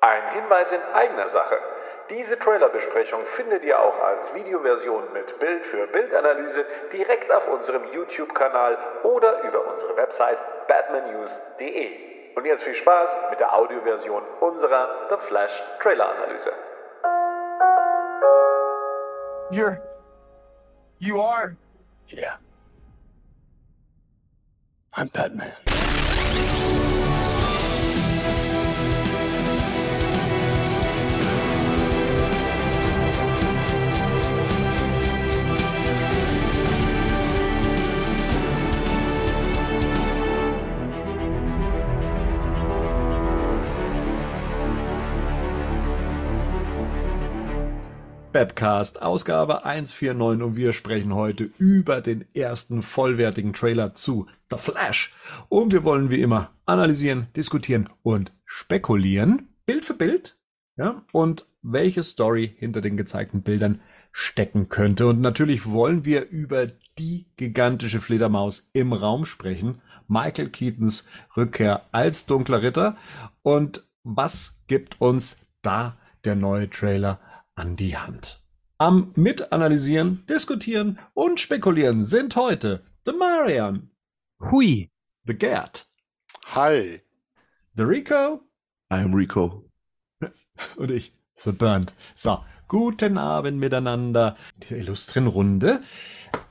Ein Hinweis in eigener Sache. Diese Trailerbesprechung findet ihr auch als Videoversion mit Bild für Bildanalyse direkt auf unserem YouTube-Kanal oder über unsere Website batmannews.de. Und jetzt viel Spaß mit der Audioversion unserer The Flash Trailer-Analyse. You're. You are. Yeah. I'm Batman. Badcast, Ausgabe 149 und wir sprechen heute über den ersten vollwertigen Trailer zu The Flash. Und wir wollen wie immer analysieren, diskutieren und spekulieren, Bild für Bild, ja, und welche Story hinter den gezeigten Bildern stecken könnte. Und natürlich wollen wir über die gigantische Fledermaus im Raum sprechen, Michael Keatons Rückkehr als dunkler Ritter und was gibt uns da der neue Trailer an die Hand. Am Mitanalysieren, Diskutieren und Spekulieren sind heute The Marian, Hui. The Gerd, Hi. The Rico I'm Rico. und ich, The Bernd. So, guten Abend miteinander. Diese illustren Runde.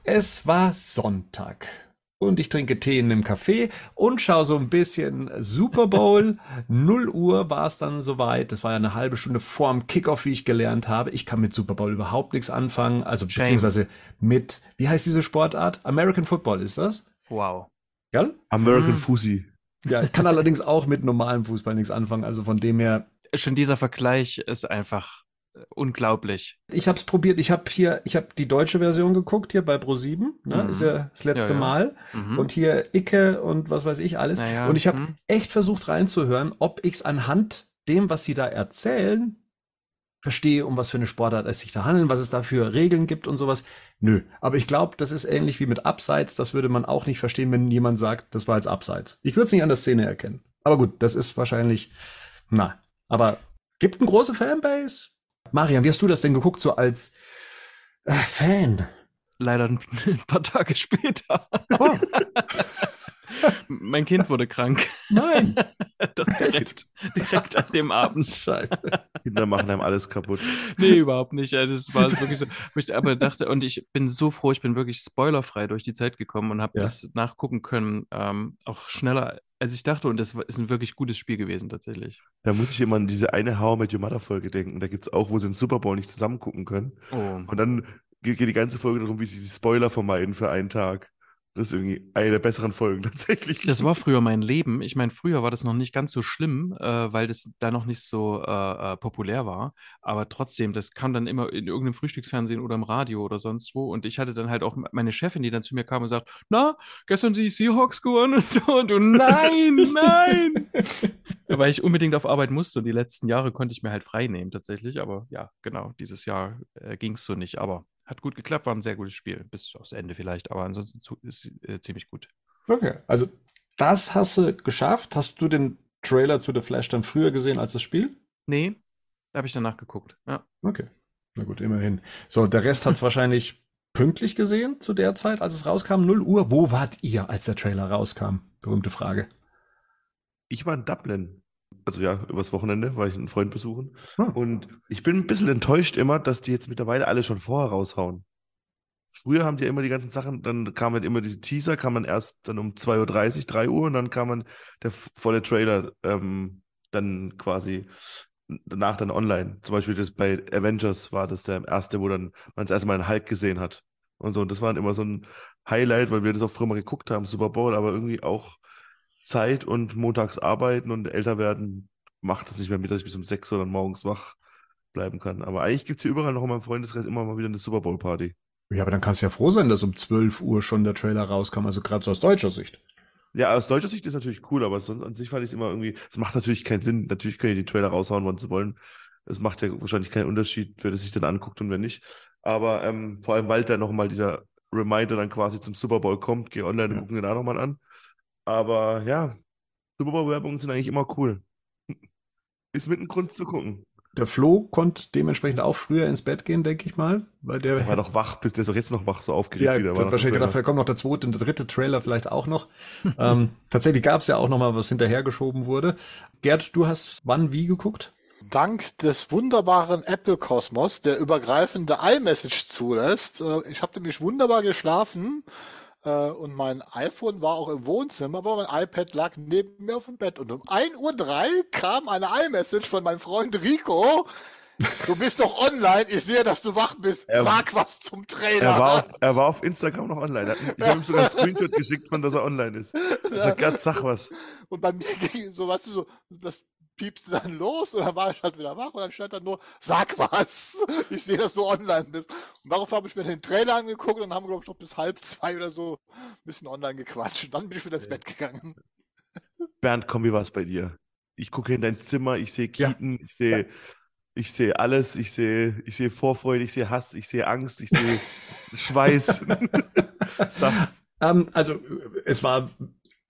Es war Sonntag. Und ich trinke Tee in einem Café und schaue so ein bisschen Super Bowl. 0 Uhr war es dann soweit. Das war ja eine halbe Stunde vorm Kickoff, wie ich gelernt habe. Ich kann mit Super Bowl überhaupt nichts anfangen. Also Shame. beziehungsweise mit, wie heißt diese Sportart? American Football ist das? Wow. Ja? American Mhm. Fusi. Ja, ich kann allerdings auch mit normalem Fußball nichts anfangen. Also von dem her, Schon dieser Vergleich ist einfach unglaublich. Ich habe es probiert. Ich habe hier, ich habe die deutsche Version geguckt hier bei Pro7. Ne? Mhm. Ist ja das letzte Ja, ja. Mal. Mhm. Und hier Icke und was weiß ich alles. Naja, und ich habe mhm. echt versucht reinzuhören, ob ich es anhand dem, was sie da erzählen, verstehe, um was für eine Sportart es sich da handelt, was es da für Regeln gibt und sowas. Nö. Aber ich glaube, das ist ähnlich wie mit Abseits. Das würde man auch nicht verstehen, wenn jemand sagt, das war jetzt Abseits. Ich würde es nicht an der Szene erkennen. Aber gut, das ist wahrscheinlich, na. Aber gibt eine große Fanbase. Marian, wie hast du das denn geguckt, so als äh, Fan? Leider ein, paar Tage später. Oh, mein Kind wurde krank. nein. Doch direkt, direkt an dem Abend. Scheiße. Kinder machen einem alles kaputt. Nee, überhaupt nicht. Also es war wirklich so, ich aber dachte, und ich bin so froh, ich bin wirklich spoilerfrei durch die Zeit gekommen und habe Ja. das nachgucken können, ähm, auch schneller, als ich dachte. Und das ist ein wirklich gutes Spiel gewesen, tatsächlich. Da muss ich immer an diese eine How I Met Your Mother Folge denken. Da gibt es auch, wo sie den Super Bowl nicht zusammen gucken können. Oh. Und dann geht geht die ganze Folge darum, wie sie die Spoiler vermeiden für einen Tag. Das ist irgendwie eine der besseren Folgen tatsächlich. Das war früher mein Leben. Ich meine, früher war das noch nicht ganz so schlimm, äh, weil das da noch nicht so äh, äh, populär war. Aber trotzdem, das kam dann immer in irgendeinem Frühstücksfernsehen oder im Radio oder sonst wo. Und ich hatte dann halt auch meine Chefin, die dann zu mir kam und sagt, na, gestern die Seahawks gewonnen und so. Und du, nein, nein. Weil ich unbedingt auf Arbeit musste. Und die letzten Jahre konnte ich mir halt frei nehmen tatsächlich. Aber ja, genau, dieses Jahr äh, ging es so nicht. Aber hat gut geklappt, war ein sehr gutes Spiel. Bis aufs Ende vielleicht. Aber ansonsten zu, ist äh, ziemlich gut. Okay, also das hast du geschafft. Hast du den Trailer zu The Flash dann früher gesehen als das Spiel? Nee, da habe ich danach geguckt. Ja. Okay, na gut, immerhin. So, der Rest hat es wahrscheinlich pünktlich gesehen zu der Zeit, als es rauskam, 0 Uhr. Wo wart ihr, als der Trailer rauskam? Berühmte Frage. Ich war in Dublin. Also ja, übers Wochenende war ich einen Freund besuchen. Hm. Und ich bin ein bisschen enttäuscht immer, dass die jetzt mittlerweile alle schon vorher raushauen. Früher haben die ja immer die ganzen Sachen, dann kam halt immer diese Teaser, kam dann erst dann um 2.30 Uhr, 3 Uhr und dann kam dann der volle Trailer ähm, dann quasi danach dann online. Zum Beispiel das bei Avengers war das der erste, wo dann man das erste Mal einen Hulk gesehen hat. Und so. Und das war dann immer so ein Highlight, weil wir das auch früher mal geguckt haben, Super Bowl, aber irgendwie auch Zeit und montags arbeiten und älter werden macht das nicht mehr mit, dass ich bis um sechs oder morgens wach bleiben kann. Aber eigentlich gibt es hier überall noch in meinem Freundeskreis immer mal wieder eine Super Bowl Party. Ja, aber dann kannst du ja froh sein, dass um 12 Uhr schon der Trailer rauskam, also gerade so aus deutscher Sicht. Ja, aus deutscher Sicht ist natürlich cool, aber sonst an sich fand ich es immer irgendwie, es macht natürlich keinen Sinn. Natürlich können die die Trailer raushauen, wann sie wollen. Es macht ja wahrscheinlich keinen Unterschied, wer das sich dann anguckt und wer nicht. Aber ähm, vor allem, weil da nochmal dieser Reminder dann quasi zum Super Bowl kommt, geh online und Ja. gucken den da nochmal an. Aber ja, Super Bowl-Werbungen sind eigentlich immer cool. ist mit ein Grund zu gucken. Der Flo konnte dementsprechend auch früher ins Bett gehen, denke ich mal, weil der, Der war doch wach, bis der ist doch jetzt noch wach, so aufgeregt ja, wieder. War wahrscheinlich der gedacht, vielleicht kommt noch der zweite und der dritte Trailer vielleicht auch noch. ähm, tatsächlich gab es ja auch noch mal was hinterhergeschoben wurde. Gerd, du hast wann wie geguckt? Dank des wunderbaren Apple-Kosmos, der übergreifende iMessage zulässt. Äh, Ich habe nämlich wunderbar geschlafen und mein iPhone war auch im Wohnzimmer, aber mein iPad lag neben mir auf dem Bett. Und um 1.03 Uhr kam eine iMessage von meinem Freund Rico. Du bist doch online, ich sehe, dass du wach bist. Er- Sag was zum Trailer. Er war, auf, er war auf Instagram noch online. Er Ich habe ihm sogar einen Screenshot geschickt, von dass er online ist. Ich sag, Gerd, sag was. Und bei mir ging so, weißt du, so, das piepste dann los und dann war ich halt wieder wach und dann stand dann nur, sag was, ich sehe, dass du online bist. Und darauf habe ich mir den Trailer angeguckt und dann haben wir, glaube ich, noch bis halb zwei oder so ein bisschen online gequatscht. Und dann bin ich wieder ins Bett gegangen. Bernd, komm, wie war es bei dir? Ich gucke in dein Zimmer, ich sehe Ja. Kieten, ich sehe ich sehe alles, ich sehe ich sehe Vorfreude, ich sehe Hass, ich sehe Angst, ich sehe Schweiß. Sag, Ähm, also es war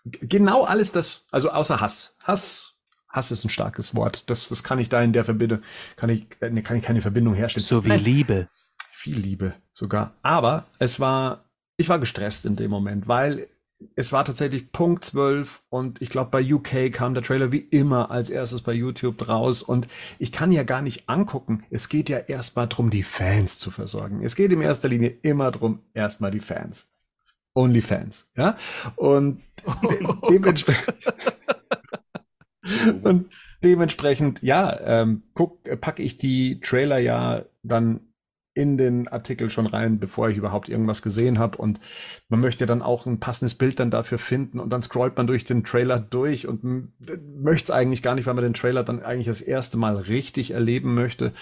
genau alles das, also außer Hass. Hass, Hass ist ein starkes Wort. Das, das kann ich da in der Verbindung, kann ich, ne, kann ich keine Verbindung herstellen. So wie Liebe. viel Liebe sogar. Aber es war, ich war gestresst in dem Moment, weil es war tatsächlich Punkt 12 und ich glaube, bei UK kam der Trailer wie immer als erstes bei YouTube raus und ich kann ja gar nicht angucken. Es geht ja erstmal drum, die Fans zu versorgen. Es geht in erster Linie immer drum, erstmal die Fans. Only Fans, ja? Und dementsprechend, und dementsprechend, ja, ähm, guck, äh, packe ich die Trailer ja dann in den Artikel schon rein, bevor ich überhaupt irgendwas gesehen habe. Und man möchte dann auch ein passendes Bild dann dafür finden und dann scrollt man durch den Trailer durch und möchte es eigentlich gar nicht, weil man den Trailer dann eigentlich das erste Mal richtig erleben möchte.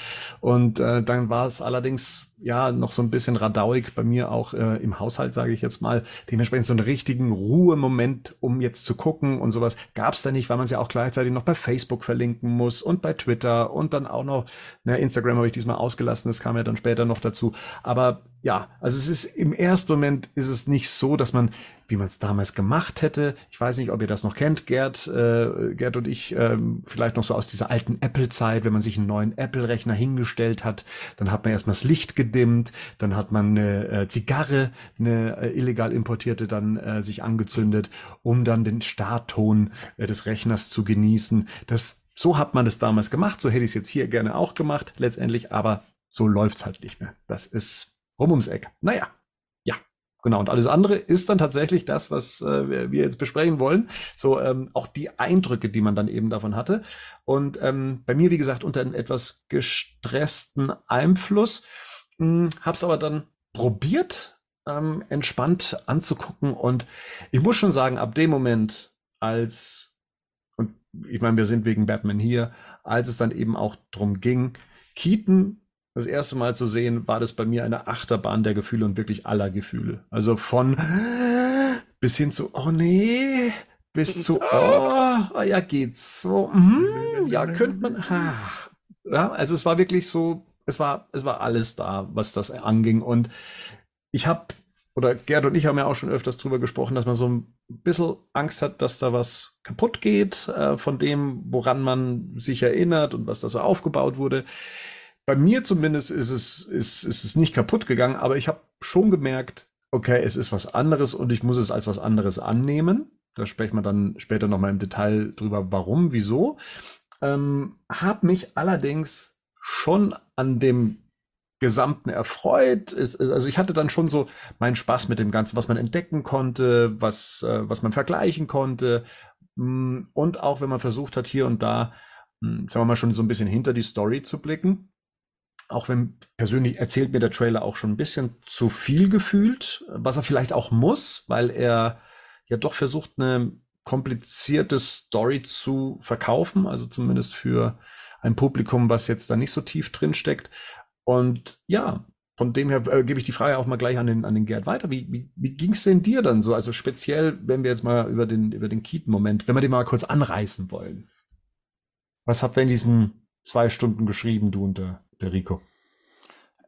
Und äh, dann war es allerdings ja noch so ein bisschen radauig bei mir auch äh, im Haushalt, sage ich jetzt mal. Dementsprechend so einen richtigen Ruhemoment, um jetzt zu gucken und sowas, gab es da nicht, weil man es ja auch gleichzeitig noch bei Facebook verlinken muss und bei Twitter und dann auch noch, na, Instagram habe ich diesmal ausgelassen, das kam ja dann später noch dazu. Aber ja, also es ist im ersten Moment ist es nicht so, dass man, wie man es damals gemacht hätte, ich weiß nicht, ob ihr das noch kennt, Gerd, äh, Gerd und ich, ähm, vielleicht noch so aus dieser alten Apple-Zeit, wenn man sich einen neuen Apple-Rechner hingestellt hat, dann hat man erstmal das Licht gedimmt, dann hat man eine äh, Zigarre, eine äh, illegal importierte, dann äh, sich angezündet, um dann den Startton äh, des Rechners zu genießen. Das, so hat man das damals gemacht, so hätte ich es jetzt hier gerne auch gemacht, letztendlich, aber so läuft's halt nicht mehr. Das ist rum ums Eck. Naja, ja, genau. Und alles andere ist dann tatsächlich das, was äh, wir- jetzt besprechen wollen. So ähm, auch die Eindrücke, die man dann eben davon hatte. Und ähm, bei mir, wie gesagt, unter einem etwas gestressten Einfluss, mh, hab's aber dann probiert, ähm, entspannt anzugucken. Und ich muss schon sagen, ab dem Moment, als und ich meine, wir sind wegen Batman hier, als es dann eben auch drum ging, Keaton das erste Mal zu sehen, war das bei mir eine Achterbahn der Gefühle und wirklich aller Gefühle. Also von bis hin zu, oh nee, bis zu, oh, ja, geht's so, mhm, ja, könnte man, ha. ja, also es war wirklich so, es war, es war alles da, was das anging und ich habe, oder Gerd und ich haben ja auch schon öfters drüber gesprochen, dass man so ein bisschen Angst hat, dass da was kaputt geht äh, von dem, woran man sich erinnert und was da so aufgebaut wurde. Bei mir zumindest ist es, ist, ist es nicht kaputt gegangen, aber ich habe schon gemerkt, okay, es ist was anderes und ich muss es als was anderes annehmen. Da sprechen wir dann später nochmal im Detail drüber, warum, wieso. Ähm, habe mich allerdings schon an dem Gesamten erfreut. Es, also ich hatte dann schon so meinen Spaß mit dem Ganzen, was man entdecken konnte, was, äh, was man vergleichen konnte. Mm, Und auch wenn man versucht hat, hier und da, mm, sagen wir mal, schon so ein bisschen hinter die Story zu blicken. Auch wenn persönlich erzählt mir der Trailer auch schon ein bisschen zu viel gefühlt, was er vielleicht auch muss, weil er ja doch versucht, eine komplizierte Story zu verkaufen, also zumindest für ein Publikum, was jetzt da nicht so tief drin steckt. Und ja, von dem her äh, gebe ich die Frage auch mal gleich an den, an den Gerd weiter. Wie, wie, wie ging es denn dir dann so? Also speziell, wenn wir jetzt mal über den, über den Keaton-Moment, wenn wir den mal kurz anreißen wollen. Was habt ihr in diesen zwei Stunden geschrieben, du und der, der Rico?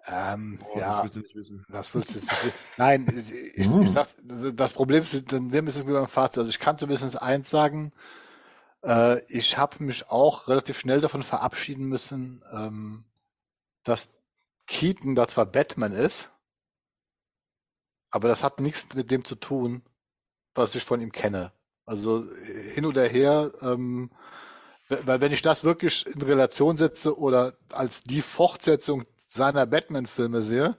Ähm, Oh, ja, Das willst du nicht wissen. das willst du nicht. Nein, ich, ich, ich sag, das Problem ist, dann wir müssen wie beim Vater. Also ich kann zumindest eins sagen, Äh, ich habe mich auch relativ schnell davon verabschieden müssen, ähm, dass Keaton da zwar Batman ist, aber das hat nichts mit dem zu tun, was ich von ihm kenne. Also äh, hin oder her, ähm, weil wenn ich das wirklich in Relation setze oder als die Fortsetzung seiner Batman-Filme sehe,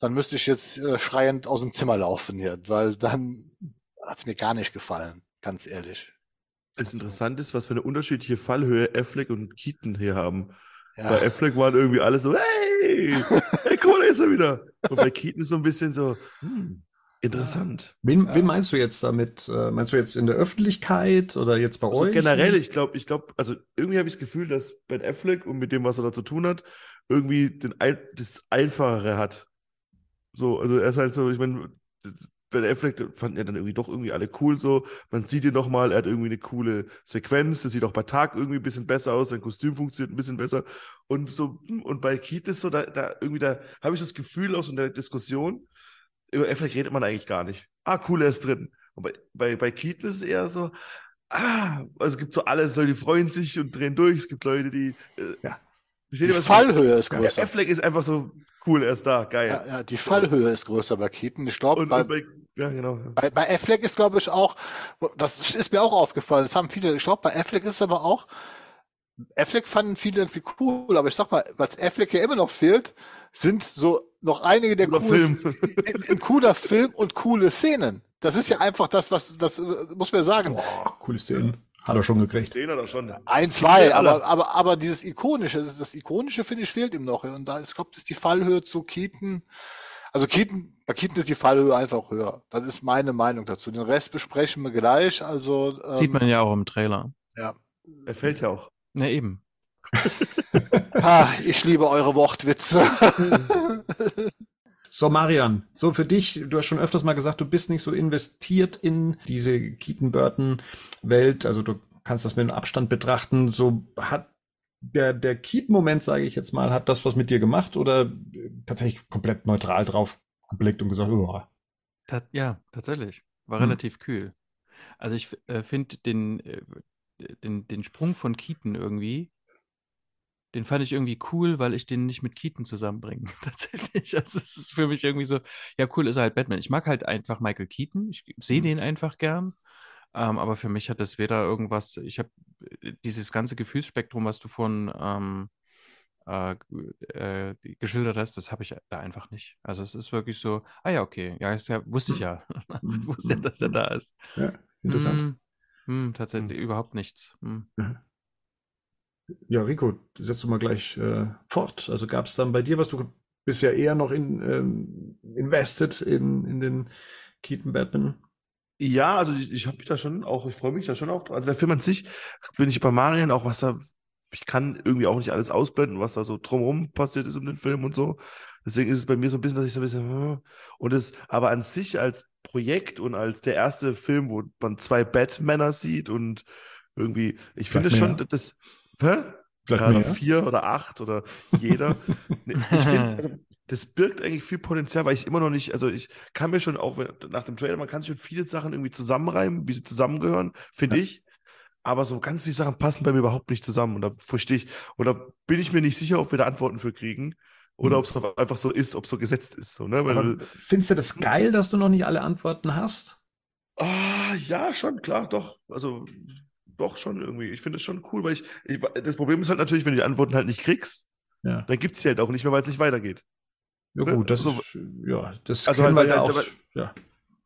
dann müsste ich jetzt äh, schreiend aus dem Zimmer laufen hier, weil dann hat's mir gar nicht gefallen, ganz ehrlich. Das Interessante ist, was für eine unterschiedliche Fallhöhe Affleck und Keaton hier haben. Ja. Bei Affleck waren irgendwie alle so, hey, hey, cool, ist er wieder. Und bei Keaton so ein bisschen so, hm, interessant. Wen, Ja. wen meinst du jetzt damit? Äh, Meinst du jetzt in der Öffentlichkeit oder jetzt bei Also euch? generell, ich glaube, ich glaube, also irgendwie habe ich das Gefühl, dass Ben Affleck und mit dem, was er da zu tun hat, irgendwie den ein, das Einfachere hat. So, also er ist halt so, ich meine, Ben Affleck den fanden ja dann irgendwie doch irgendwie alle cool so. Man sieht ihn nochmal, er hat irgendwie eine coole Sequenz, das sieht auch bei Tag irgendwie ein bisschen besser aus, sein Kostüm funktioniert ein bisschen besser. Und so, und bei Keith ist so, da, da irgendwie, da habe ich das Gefühl aus in der Diskussion, über Affleck redet man eigentlich gar nicht. Ah, cool, er ist drin. Und bei, bei, bei Keaton ist es eher so, ah, also es gibt so alle, so, die freuen sich und drehen durch. Es gibt Leute, die. Äh, Ja. Die was? Fallhöhe ist Ja, größer. Affleck ist einfach so cool, er ist da, geil. Ja, ja, die Fallhöhe ist größer bei Keaton. Ich glaube, bei, bei, ja, genau. bei, bei Affleck ist, glaube ich, auch, das ist mir auch aufgefallen, das haben viele, ich glaube, bei Affleck ist aber auch, Affleck fanden viele irgendwie cool, aber ich sag mal, was Affleck ja immer noch fehlt, sind so noch einige der Cooler coolen, Film. ein, cooler Film und coole Szenen. Das ist ja einfach das, was, das äh, muss man sagen. Boah, coole Szenen. Hat er schon gekriegt. Den hat er schon. Ein, zwei, aber, aber, aber dieses Ikonische, das, das Ikonische, finde ich, fehlt ihm noch. Und da, ist, ich glaube, das ist die Fallhöhe zu Keaton. Also Keaton, bei Keaton ist die Fallhöhe einfach höher. Das ist meine Meinung dazu. Den Rest besprechen wir gleich. Also, ähm, Sieht man ja auch im Trailer. ja. Er fällt ja auch. Na eben. Ah, ich liebe eure Wortwitze. So, Marian, so für dich, du hast schon öfters mal gesagt, du bist nicht so investiert in diese Keaton-Burton-Welt. Also du kannst das mit einem Abstand betrachten. So hat der, der Keaton-Moment, sage ich jetzt mal, hat das was mit dir gemacht oder äh, tatsächlich komplett neutral drauf geblickt und gesagt, oh, ja, tatsächlich. War Hm. relativ kühl. Also ich äh, finde den, äh, den, den Sprung von Keaton irgendwie, den fand ich irgendwie cool, weil ich den nicht mit Keaton zusammenbringe. Tatsächlich. Also es ist für mich irgendwie so, ja, cool ist er halt Batman. Ich mag halt einfach Michael Keaton. Ich sehe den einfach gern. Ähm, aber für mich hat das weder irgendwas, ich habe dieses ganze Gefühlsspektrum, was du von ähm, äh, äh, geschildert hast, das habe ich da einfach nicht. Also es ist wirklich so, ah ja, okay, ja, ist ja wusste ich ja. Also ich wusste ja, dass er da ist. ja, interessant. Hm, hm, tatsächlich überhaupt nichts. Hm. Ja, Rico, setzt du mal gleich äh, fort. Also gab es dann bei dir was, du bist ja eher noch in, ähm, invested in, in den Keaton Batman. Ja, also ich, ich habe mich da schon auch, ich freue mich da schon auch. Also der Film an sich bin ich bei Marian auch, was da, ich kann irgendwie auch nicht alles ausblenden, was da so drumherum passiert ist um den Film und so. Deswegen ist es bei mir so ein bisschen, dass ich so ein bisschen, hm. und es, aber an sich als Projekt und als der erste Film, wo man zwei Batmänner sieht und irgendwie, ich finde schon, das, hä? Vielleicht Ja, oder mehr. vier oder acht oder jeder. Ich finde, also, das birgt eigentlich viel Potenzial, weil ich immer noch nicht, also ich kann mir schon auch wenn, nach dem Trailer, man kann sich schon viele Sachen irgendwie zusammenreimen, wie sie zusammengehören, finde Ja. ich. Aber so ganz viele Sachen passen bei mir überhaupt nicht zusammen. Und da verstehe ich, da bin ich mir nicht sicher, ob wir da Antworten für kriegen. Oder Mhm. ob es einfach so ist, ob es so gesetzt ist. So, ne? Weil, findest du das geil, dass du noch nicht alle Antworten hast? Ah, ja, schon, klar, doch. Also, doch schon irgendwie. Ich finde es schon cool, weil ich, ich, das Problem ist halt natürlich, wenn du die Antworten halt nicht kriegst, Ja. dann gibt es sie halt auch nicht mehr, weil es nicht weitergeht. Ja Ne? gut, das Also- ist, ja, das Also halt, weil- auch. weil- Ja.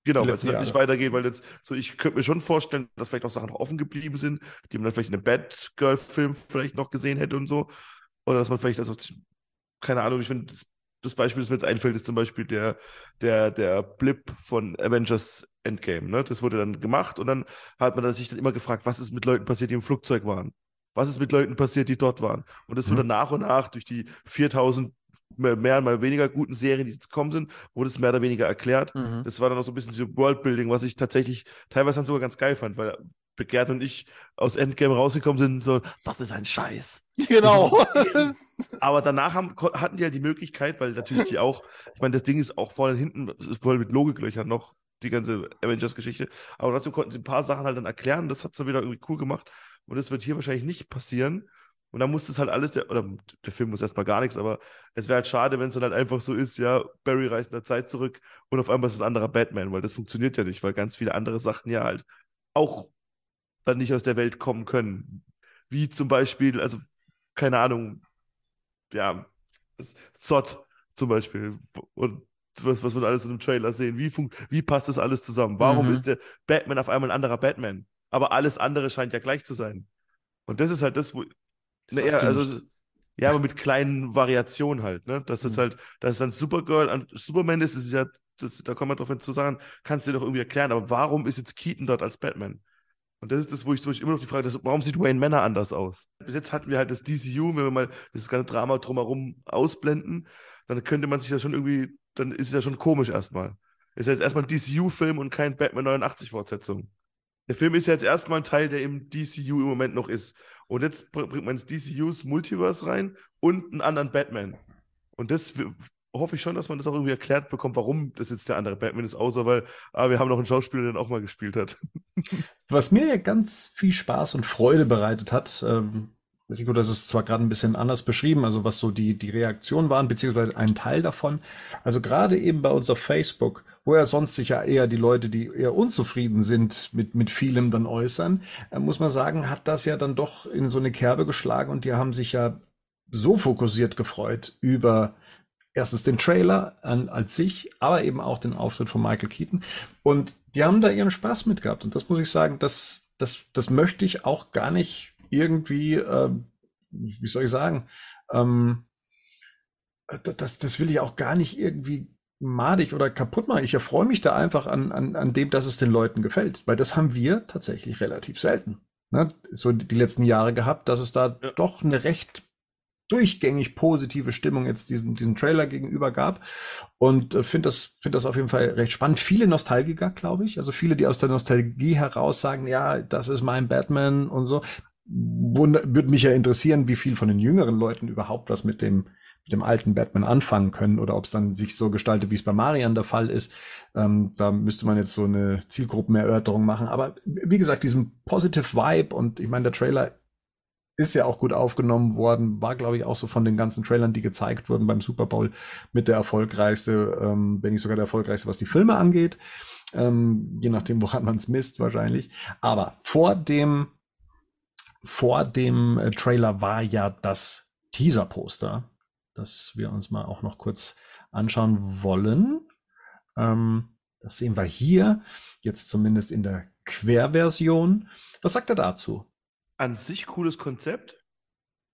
Genau, weil es halt nicht weitergeht, weil jetzt, so ich könnte mir schon vorstellen, dass vielleicht noch Sachen noch offen geblieben sind, die man dann vielleicht in einem Batgirl-Film vielleicht noch gesehen hätte und so. Oder dass man vielleicht, also, keine Ahnung, ich finde, das, das Beispiel, das mir jetzt einfällt, ist zum Beispiel der, der, der Blip von Avengers Endgame. Ne? Das wurde dann gemacht und dann hat man sich dann immer gefragt, was ist mit Leuten passiert, die im Flugzeug waren? Was ist mit Leuten passiert, die dort waren? Und das Mhm. wurde nach und nach durch die 4000 mehr, mehr mal weniger guten Serien, die jetzt gekommen sind, wurde es mehr oder weniger erklärt. Mhm. Das war dann auch so ein bisschen so Worldbuilding, was ich tatsächlich teilweise dann sogar ganz geil fand, weil Begehrt und ich aus Endgame rausgekommen sind, so, das ist ein Scheiß. genau. Aber danach haben, hatten die halt die Möglichkeit, weil natürlich die auch, ich meine, das Ding ist auch vorne hinten voll mit Logiklöchern noch, die ganze Avengers-Geschichte. Aber trotzdem konnten sie ein paar Sachen halt dann erklären. Das hat es dann wieder irgendwie cool gemacht. Und das wird hier wahrscheinlich nicht passieren. Und dann muss das halt alles, der, oder der Film muss erstmal gar nichts, aber es wäre halt schade, wenn es dann halt einfach so ist, ja, Barry reist in der Zeit zurück und auf einmal ist es ein anderer Batman, weil das funktioniert ja nicht, weil ganz viele andere Sachen ja halt auch dann nicht aus der Welt kommen können. Wie zum Beispiel, also, keine Ahnung, ja, Zod zum Beispiel. Und was, was wir alles in dem Trailer sehen. Wie, wie passt das alles zusammen? Warum Mhm. ist der Batman auf einmal ein anderer Batman? Aber alles andere scheint ja gleich zu sein. Und das ist halt das, wo. Das du also, ja, aber mit kleinen Variationen halt, ne? Dass jetzt Mhm. halt, dass es dann Supergirl an Superman ist, ist ja, das, da kommen wir drauf hin zu sagen, kannst du dir doch irgendwie erklären, aber warum ist jetzt Keaton dort als Batman? Und das ist das, wo ich, wo ich immer noch die Frage, das, warum sieht Wayne Manor anders aus? Bis jetzt hatten wir halt das DCU, wenn wir mal das ganze Drama drumherum ausblenden, dann könnte man sich das schon irgendwie, dann ist es ja schon komisch erstmal. Ist ja jetzt erstmal ein DCU-Film und kein Batman 89-Fortsetzung. Der Film ist ja jetzt erstmal ein Teil, der im DCU im Moment noch ist. Und jetzt br- bringt man ins DCUs Multiverse rein und einen anderen Batman. Und das hoffe ich schon, dass man das auch irgendwie erklärt bekommt, warum das jetzt der andere Batman ist, außer weil, ah, wir haben noch einen Schauspieler, der den auch mal gespielt hat. Was mir ja ganz viel Spaß und Freude bereitet hat, ähm, Rico, das ist zwar gerade ein bisschen anders beschrieben, also was so die, die Reaktionen waren, beziehungsweise ein Teil davon. Also gerade eben bei uns auf Facebook, wo ja sonst sich ja eher die Leute, die eher unzufrieden sind mit, mit vielem dann äußern, äh, muss man sagen, hat das ja dann doch in so eine Kerbe geschlagen und die haben sich ja so fokussiert gefreut über erstens den Trailer an, als sich, aber eben auch den Auftritt von Michael Keaton. Und die haben da ihren Spaß mit gehabt. Und das muss ich sagen, das, das, das möchte ich auch gar nicht irgendwie, ähm, wie soll ich sagen, ähm, das, das will ich auch gar nicht irgendwie madig oder kaputt machen. Ich erfreue mich da einfach an, an, an dem, dass es den Leuten gefällt, weil das haben wir tatsächlich relativ selten. Ne? So die letzten Jahre gehabt, dass es da Ja. doch eine recht durchgängig positive Stimmung jetzt diesen, diesen Trailer gegenüber gab. Und äh, finde das, finde das auf jeden Fall recht spannend. Viele Nostalgiker, glaube ich. Also viele, die aus der Nostalgie heraus sagen, ja, das ist mein Batman und so. Wunder, würde mich ja interessieren, wie viel von den jüngeren Leuten überhaupt was mit dem, mit dem alten Batman anfangen können oder ob es dann sich so gestaltet, wie es bei Marian der Fall ist. Ähm, da müsste man jetzt so eine Zielgruppenerörterung machen. Aber wie gesagt, diesen Positive Vibe und ich meine, der Trailer ist ja auch gut aufgenommen worden, war, glaube ich, auch so von den ganzen Trailern, die gezeigt wurden beim Super Bowl mit der erfolgreichste, ähm, wenn nicht sogar der erfolgreichste, was die Filme angeht. Ähm, je nachdem, woran man es misst, wahrscheinlich. Aber vor dem, vor dem äh, Trailer war ja das Teaser-Poster, das wir uns mal auch noch kurz anschauen wollen. Ähm, das sehen wir hier, jetzt zumindest in der Querversion. Was sagt er dazu? An sich cooles Konzept,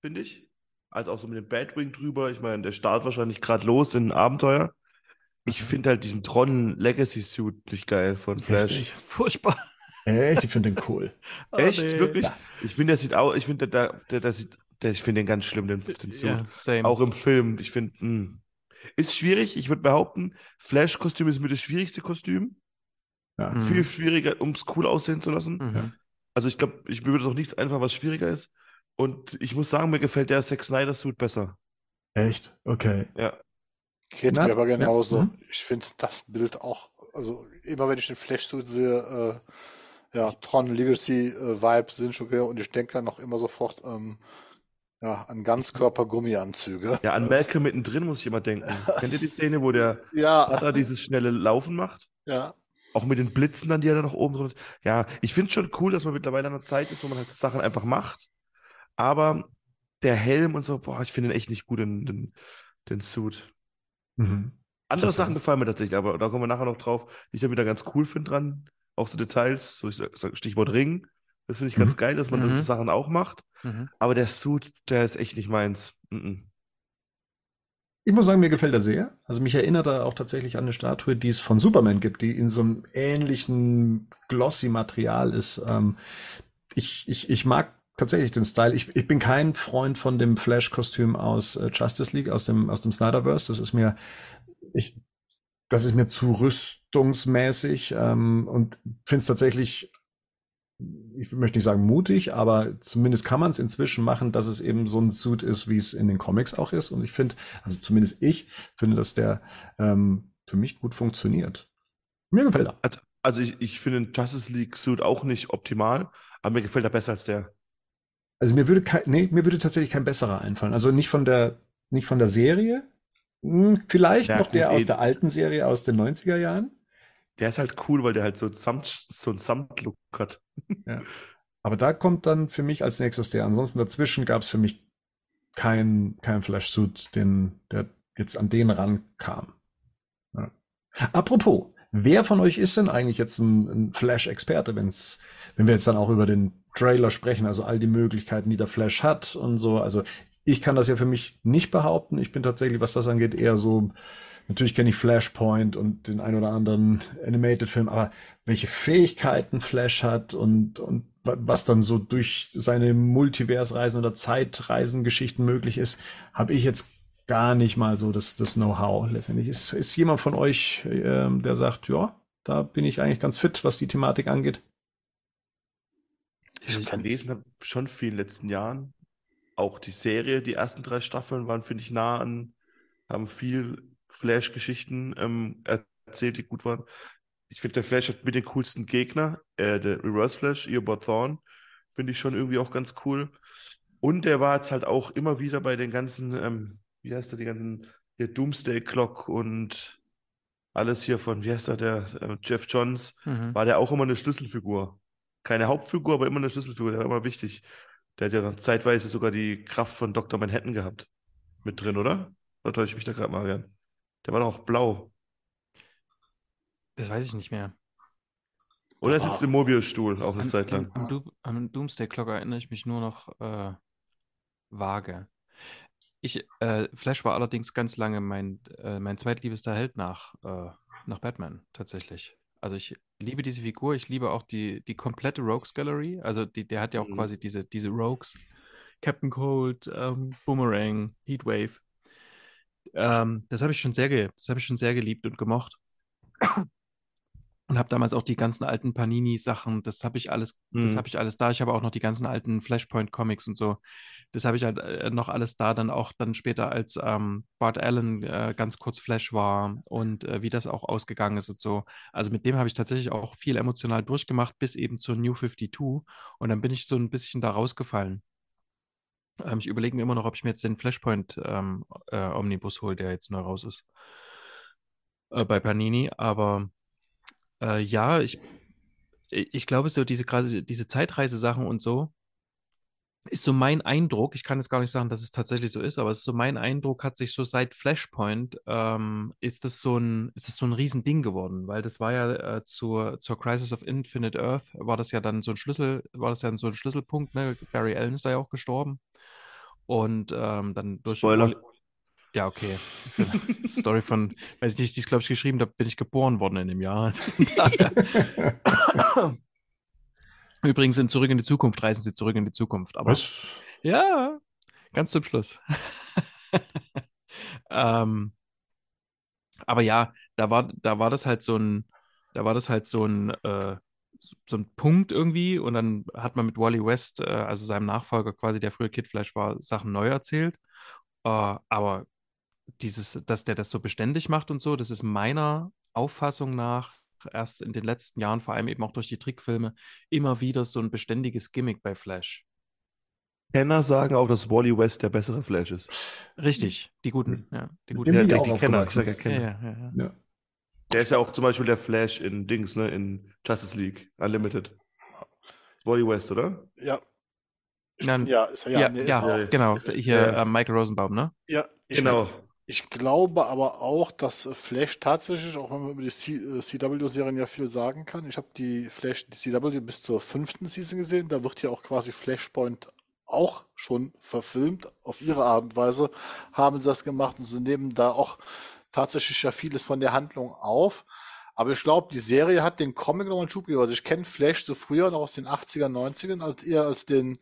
finde ich. Also auch so mit dem Batwing drüber. Ich meine, der Start wahrscheinlich gerade los in ein Abenteuer. Ich finde halt diesen Tron Legacy Suit nicht geil von Flash. Richtig. Furchtbar. Echt, ich finde den cool. Echt? nee. Wirklich? Ja. Ich finde, der sieht auch, ich finde, der, der, der sieht, der, ich finde den ganz schlimm, den, den Suit. Ja, same. Auch im Film. Ich finde, mh. ist schwierig. Ich würde behaupten, Flash-Kostüm ist mit das schwierigste Kostüm. Ja. Mhm. Viel schwieriger, um es cool aussehen zu lassen. Mhm. Also ich glaube, ich mir würde doch nichts einfallen, was schwieriger ist. Und ich muss sagen, mir gefällt der Zack Snyder Suit besser. Echt? Okay. Ja. Geht Na, mir aber ja, genauso. mhm. Ich finde das Bild auch, also immer wenn ich den Flash-Suit sehe, äh, ja, Tron Legacy äh, Vibes sind schon wieder und ich denke dann noch immer sofort ähm, ja, an Ganzkörper-Gummianzüge. Ja, an Malcolm mittendrin muss ich immer denken. Kennt ihr die Szene, wo der Ja, Vater dieses schnelle Laufen macht? ja. Auch mit den Blitzen dann, die er da noch oben drin hat. Ja, ich finde schon cool, dass man mittlerweile an einer Zeit ist, wo man halt Sachen einfach macht. Aber der Helm und so, boah, ich finde den echt nicht gut, den, den, den Suit. Mhm. Andere Das- Sachen gefallen mir tatsächlich, aber da kommen wir nachher noch drauf, die ich dann wieder ganz cool finde dran. Auch so Details, so ich sag, Stichwort Ring. Das finde ich ganz Mhm. geil, dass man Mhm. diese Sachen auch macht. Mhm. Aber der Suit, der ist echt nicht meins. Mhm. Ich muss sagen, mir gefällt er sehr. Also mich erinnert er auch tatsächlich an eine Statue, die es von Superman gibt, die in so einem ähnlichen glossy Material ist. Ähm, ich, ich, ich mag tatsächlich den Style. Ich, ich bin kein Freund von dem Flash-Kostüm aus äh, Justice League, aus dem, aus dem Snyderverse. Das ist mir, ich, das ist mir zu rüstungsmäßig ähm, und finde es tatsächlich ich möchte nicht sagen mutig, aber zumindest kann man es inzwischen machen, dass es eben so ein Suit ist, wie es in den Comics auch ist. Und ich finde, also zumindest ich finde, dass der ähm, für mich gut funktioniert. Mir gefällt er. Also, also ich, ich finde den Justice League Suit auch nicht optimal, aber mir gefällt er besser als der. Also mir würde kein, nee, mir würde tatsächlich kein besserer einfallen. Also nicht von der, nicht von der Serie. Hm, vielleicht Ja, noch gut, der aus eh. der alten Serie aus den 90er Jahren. Der ist halt cool, weil der halt so, Samt, so einen Samtlook hat. Aber da kommt dann für mich als nächstes der. Ansonsten dazwischen gab es für mich kein, kein Flash-Suit, den, der jetzt an den rankam. Ja. Apropos, wer von euch ist denn eigentlich jetzt ein, ein Flash-Experte, wenn's, wenn wir jetzt dann auch über den Trailer sprechen, also all die Möglichkeiten, die der Flash hat und so. Also ich kann das ja für mich nicht behaupten. Ich bin tatsächlich, was das angeht, eher so, natürlich kenne ich Flashpoint und den ein oder anderen Animated-Film, aber welche Fähigkeiten Flash hat und, und wa- was dann so durch seine Multiversreisen oder Zeitreisengeschichten möglich ist, habe ich jetzt gar nicht mal so das, das Know-how letztendlich. Ist, ist jemand von euch, ähm, der sagt, ja, da bin ich eigentlich ganz fit, was die Thematik angeht? Ich gelesen habe schon viel in den letzten Jahren. Auch die Serie, die ersten drei Staffeln waren, finde ich, nah an, haben viel Flash-Geschichten ähm, erzählt, die gut waren. Ich finde, der Flash hat mit den coolsten Gegner, äh, der Reverse Flash, Eobard Thawne, finde ich schon irgendwie auch ganz cool. Und der war jetzt halt auch immer wieder bei den ganzen, ähm, wie heißt der, die ganzen, hier Doomsday Clock und alles hier von, wie heißt der, der äh, Jeff Johns, Mhm. war der auch immer eine Schlüsselfigur. Keine Hauptfigur, aber immer eine Schlüsselfigur, der war immer wichtig. Der hat ja dann zeitweise sogar die Kraft von Dr. Manhattan gehabt. Mit drin, oder? Oder täusche ich mich da gerade mal an? Der war doch auch blau. Das weiß ich nicht mehr. Oder er sitzt im Mobiusstuhl auch eine An, Zeit lang. Am, Do am Doomsday Clock erinnere ich mich nur noch äh, vage. Ich, äh, Flash war allerdings ganz lange mein, äh, mein zweitliebster Held nach, äh, nach Batman, tatsächlich. Also ich liebe diese Figur, ich liebe auch die, die komplette Rogues Gallery. Also die, der hat ja auch Mhm. quasi diese, diese Rogues, Captain Cold, ähm, Boomerang, Heatwave. Ähm, das habe ich schon sehr, das habe ich schon sehr geliebt und gemocht. Und habe damals auch die ganzen alten Panini-Sachen, das habe ich alles, das Mhm. habe ich alles da. Ich habe auch noch die ganzen alten Flashpoint-Comics und so. Das habe ich halt äh, noch alles da, dann auch dann später, als ähm, Bart Allen äh, ganz kurz Flash war und äh, wie das auch ausgegangen ist und so. Also mit dem habe ich tatsächlich auch viel emotional durchgemacht, bis eben zur New 52. Und dann bin ich so ein bisschen da rausgefallen. Ähm, ich überlege mir immer noch, ob ich mir jetzt den Flashpoint ähm, äh, Omnibus hole, der jetzt neu raus ist. Äh, bei Panini, aber äh, ja, ich, ich glaube, so diese diese Zeitreise-Sachen und so ist so mein Eindruck. Ich kann jetzt gar nicht sagen, dass es tatsächlich so ist, aber es ist so mein Eindruck, hat sich so seit Flashpoint ähm, ist das so ein, ist das so ein Riesending geworden, weil das war ja äh, zur, zur Crisis of Infinite Earth, war das ja dann so ein Schlüssel, war das ja so ein Schlüsselpunkt, ne? Barry Allen ist da ja auch gestorben. Und ähm, dann durch Spoiler. ja, okay. Story von, weiß ich nicht, die ist, glaube ich, geschrieben, da bin ich geboren worden in dem Jahr. Übrigens in Zurück in die Zukunft reisen sie zurück in die Zukunft. Aber Was? ja, ganz zum Schluss. ähm, aber ja, da war, da war das halt so ein, da war das halt so ein, äh, so ein Punkt irgendwie und dann hat man mit Wally West, äh, also seinem Nachfolger quasi, der früher Kid Flash war, Sachen neu erzählt. Äh, aber dieses, dass der das so beständig macht und so, das ist meiner Auffassung nach erst in den letzten Jahren, vor allem eben auch durch die Trickfilme, immer wieder so ein beständiges Gimmick bei Flash. Kenner sagen auch, dass Wally West der bessere Flash ist. Richtig, die guten, ja, die guten. Ja, bin die, auch die Kenner, ich aufgewachsen. sag ja Ja, Kenner. ja, ja, ja. Ja. Der ist ja auch zum Beispiel der Flash in Dings, ne, in Justice League Unlimited. Wally West, oder? Ja, Nein, ja, ist er, ja, ja, ja, nee. Ist genau. er. Hier Ja. äh, Michael Rosenbaum, ne? Ja, ich, Genau. Ich glaube aber auch, dass Flash tatsächlich, auch wenn man über die C- äh, CW-Serien ja viel sagen kann, ich habe die Flash, die CW bis zur fünften Season gesehen, da wird ja auch quasi Flashpoint auch schon verfilmt. Auf ihre Art und Weise haben sie das gemacht und sie nehmen da auch tatsächlich ja vieles von der Handlung auf. Aber ich glaube, die Serie hat den Comic noch einen Schub gegeben. Also ich kenne Flash so früher noch aus den 80er, 90ern, als eher als den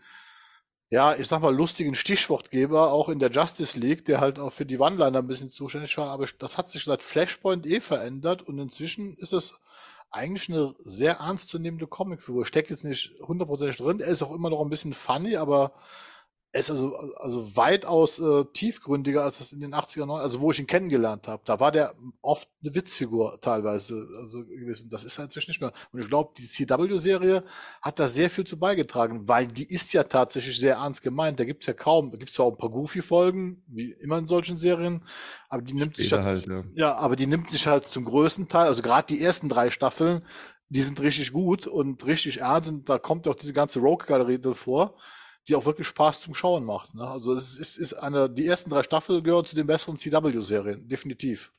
ja, ich sag mal, lustigen Stichwortgeber, auch in der Justice League, der halt auch für die One-Liner ein bisschen zuständig war, aber das hat sich seit Flashpoint eh verändert und inzwischen ist es eigentlich eine sehr ernstzunehmende Comicfigur. Steckt jetzt nicht hundertprozentig drin, er ist auch immer noch ein bisschen funny, aber er ist also, also weitaus äh, tiefgründiger als das in den 80er, 90er, also wo ich ihn kennengelernt habe. Da war der oft eine Witzfigur teilweise also gewesen. Das ist er inzwischen nicht mehr. Und ich glaube, die CW-Serie hat da sehr viel zu beigetragen, weil die ist ja tatsächlich sehr ernst gemeint. Da gibt's ja kaum, da gibt's zwar auch ein paar Goofy-Folgen, wie immer in solchen Serien, aber die nimmt sich Später halt, halt, ja. ja, aber die nimmt sich halt zum größten Teil, also gerade die ersten drei Staffeln, die sind richtig gut und richtig ernst und da kommt auch diese ganze Rogue-Galerie drin vor, die auch wirklich Spaß zum Schauen macht. Ne? Also es ist, ist eine, die ersten drei Staffeln gehören zu den besseren CW-Serien, definitiv.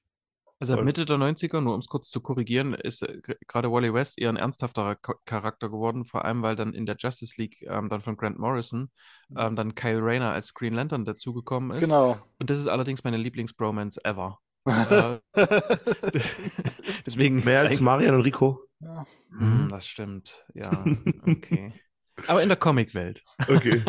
Also ab. Mitte der 90er, nur um es kurz zu korrigieren, ist äh, gerade Wally West eher ein ernsthafterer Charakter geworden, vor allem weil dann in der Justice League ähm, dann von Grant Morrison ähm, dann Kyle Rayner als Green Lantern dazugekommen ist. Genau. Und das ist allerdings meine Lieblingsbromance ever. äh, deswegen Mehr als Marian und Rico. ja. Hm, das stimmt, ja, okay. Aber in der Comicwelt. Okay.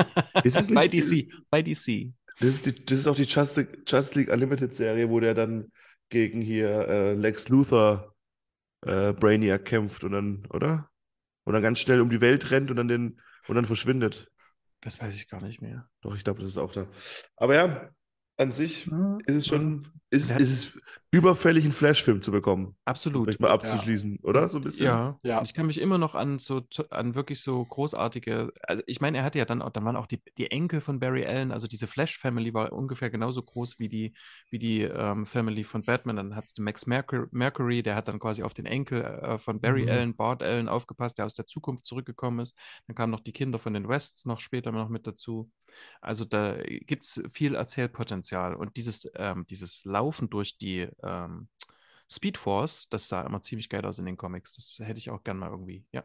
Ist es nicht- bei ist DC, bei DC. Das ist, die, das ist auch die Justice, Justice League Unlimited Serie, wo der dann gegen hier äh, Lex Luthor äh, Brainiac kämpft und dann, oder? Und dann ganz schnell um die Welt rennt und dann den und dann verschwindet. Das weiß ich gar nicht mehr. Doch, ich glaube, das ist auch da. Aber ja, an sich ist es schon, ist, Ja. ist es überfällig, einen Flash-Film zu bekommen. Absolut. vielleicht mal abzuschließen, oder? So ein bisschen. Ja, Ja. ich kann mich immer noch an so an wirklich so großartige, also ich meine, er hatte ja dann auch, dann waren auch die, die Enkel von Barry Allen, also diese Flash Family war ungefähr genauso groß wie die, wie die ähm, Family von Batman. Dann hattest du Max Mercury, Mercury, der hat dann quasi auf den Enkel äh, von Barry Mhm. Allen, Bart Allen aufgepasst, der aus der Zukunft zurückgekommen ist. Dann kamen noch die Kinder von den Wests noch später noch mit dazu. Also da gibt es viel Erzählpotenzial und dieses, ähm, dieses Laufen durch die ähm, Speed Force, das sah immer ziemlich geil aus in den Comics. Das hätte ich auch gern mal irgendwie. Ja.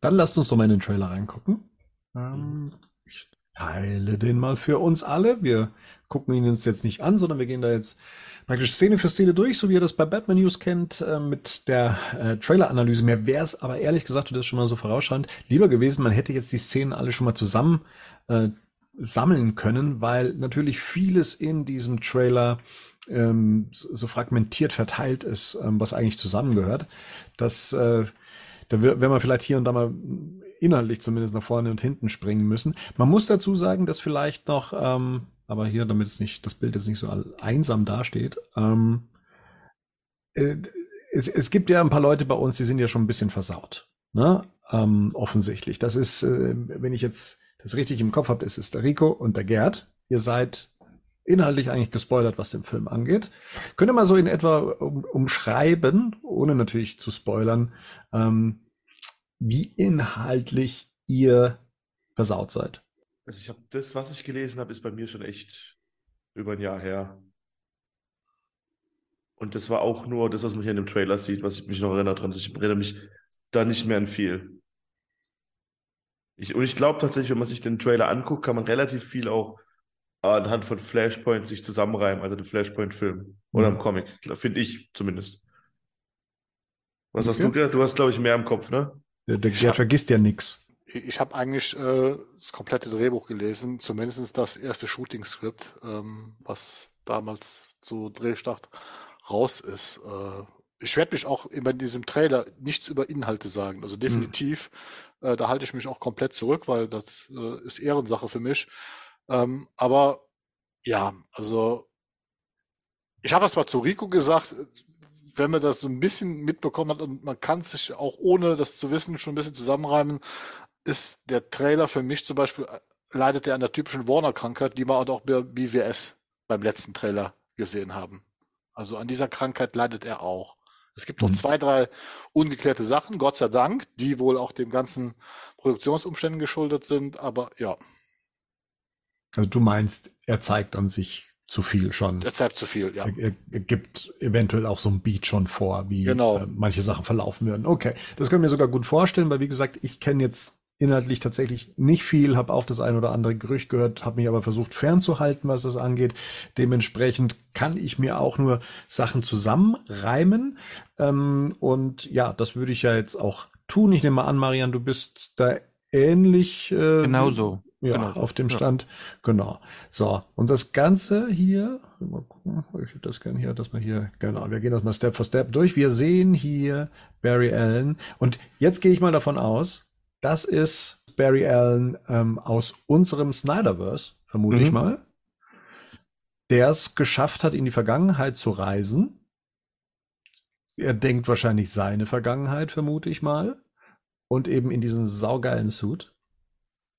Dann lasst uns doch mal in den Trailer reingucken. Ähm, ich teile den mal für uns alle. Wir gucken ihn uns jetzt nicht an, sondern wir gehen da jetzt praktisch Szene für Szene durch, so wie ihr das bei Batman News kennt, äh, mit der äh, Trailer-Analyse. Mir wäre es aber ehrlich gesagt, du das schon mal so vorausschauend, lieber gewesen, man hätte jetzt die Szenen alle schon mal zusammen äh, sammeln können, weil natürlich vieles in diesem Trailer ähm, so fragmentiert verteilt ist, ähm, was eigentlich zusammengehört. Das, äh, da wäre man vielleicht hier und da mal inhaltlich zumindest nach vorne und hinten springen müssen. Man muss dazu sagen, dass vielleicht noch, ähm, aber hier, damit es nicht, das Bild jetzt nicht so einsam dasteht, ähm, äh, es, es gibt ja ein paar Leute bei uns, die sind ja schon ein bisschen versaut. Ne? Ähm, offensichtlich. Das ist, äh, wenn ich jetzt das richtig im Kopf habe, ist es der Rico und der Gerd. Ihr seid inhaltlich eigentlich gespoilert, was den Film angeht. Könnt ihr mal so in etwa um, umschreiben, ohne natürlich zu spoilern, ähm, wie inhaltlich ihr versaut seid? Also ich habe das, was ich gelesen habe, ist bei mir schon echt über ein Jahr her. Und das war auch nur das, was man hier in dem Trailer sieht, was ich mich noch erinnert dran. Ich erinnere mich da nicht mehr an viel. Ich, und ich glaube tatsächlich, wenn man sich den Trailer anguckt, kann man relativ viel auch anhand von Flashpoint sich zusammenreimen, also den Flashpoint-Film oder Mhm. im Comic, finde ich zumindest. Was hast Okay. du, Gerd? Du hast, glaube ich, mehr im Kopf, ne? Der, der Gerd hab- vergisst ja nix. Ich, ich habe eigentlich äh, das komplette Drehbuch gelesen, zumindest das erste Shooting-Skript, ähm, was damals zu Drehstart raus ist. Äh, ich werde mich auch immer in diesem Trailer nichts über Inhalte sagen. Also definitiv, äh, da halte ich mich auch komplett zurück, weil das äh, ist Ehrensache für mich. Ähm, aber ja, also ich habe das zwar zu Rico gesagt, wenn man das so ein bisschen mitbekommen hat und man kann sich auch ohne das zu wissen schon ein bisschen zusammenreimen, ist der Trailer für mich zum Beispiel, äh, leidet er an der typischen Warner-Krankheit, die wir auch bei BWS beim letzten Trailer gesehen haben. Also an dieser Krankheit leidet er auch. Es gibt noch Mhm. zwei, drei ungeklärte Sachen, Gott sei Dank, die wohl auch dem ganzen Produktionsumständen geschuldet sind, aber ja, Also du meinst, er zeigt an sich zu viel schon. deshalb zu viel, ja. Er, er, er gibt eventuell auch so ein Beat schon vor, wie Genau. äh, manche Sachen verlaufen würden. Okay, das kann ich mir sogar gut vorstellen, weil wie gesagt, ich kenne jetzt inhaltlich tatsächlich nicht viel, habe auch das ein oder andere Gerücht gehört, habe mich aber versucht fernzuhalten, was das angeht. Dementsprechend kann ich mir auch nur Sachen zusammenreimen. Ähm, und ja, das würde ich ja jetzt auch tun. Ich nehme mal an, Marian, du bist da ähnlich. Äh, Genauso. Ja, Genauso. auf dem Ja. Stand. Genau. So, und das Ganze hier, mal gucken, ich würde das gerne hier, dass wir hier, genau, wir gehen das mal Step for Step durch. Wir sehen hier Barry Allen. Und jetzt gehe ich mal davon aus, das ist Barry Allen ähm, aus unserem Snyderverse, vermute ich Mhm. mal, der es geschafft hat, in die Vergangenheit zu reisen. Er denkt wahrscheinlich seine Vergangenheit, vermute ich mal. Und eben in diesen saugeilen Suit.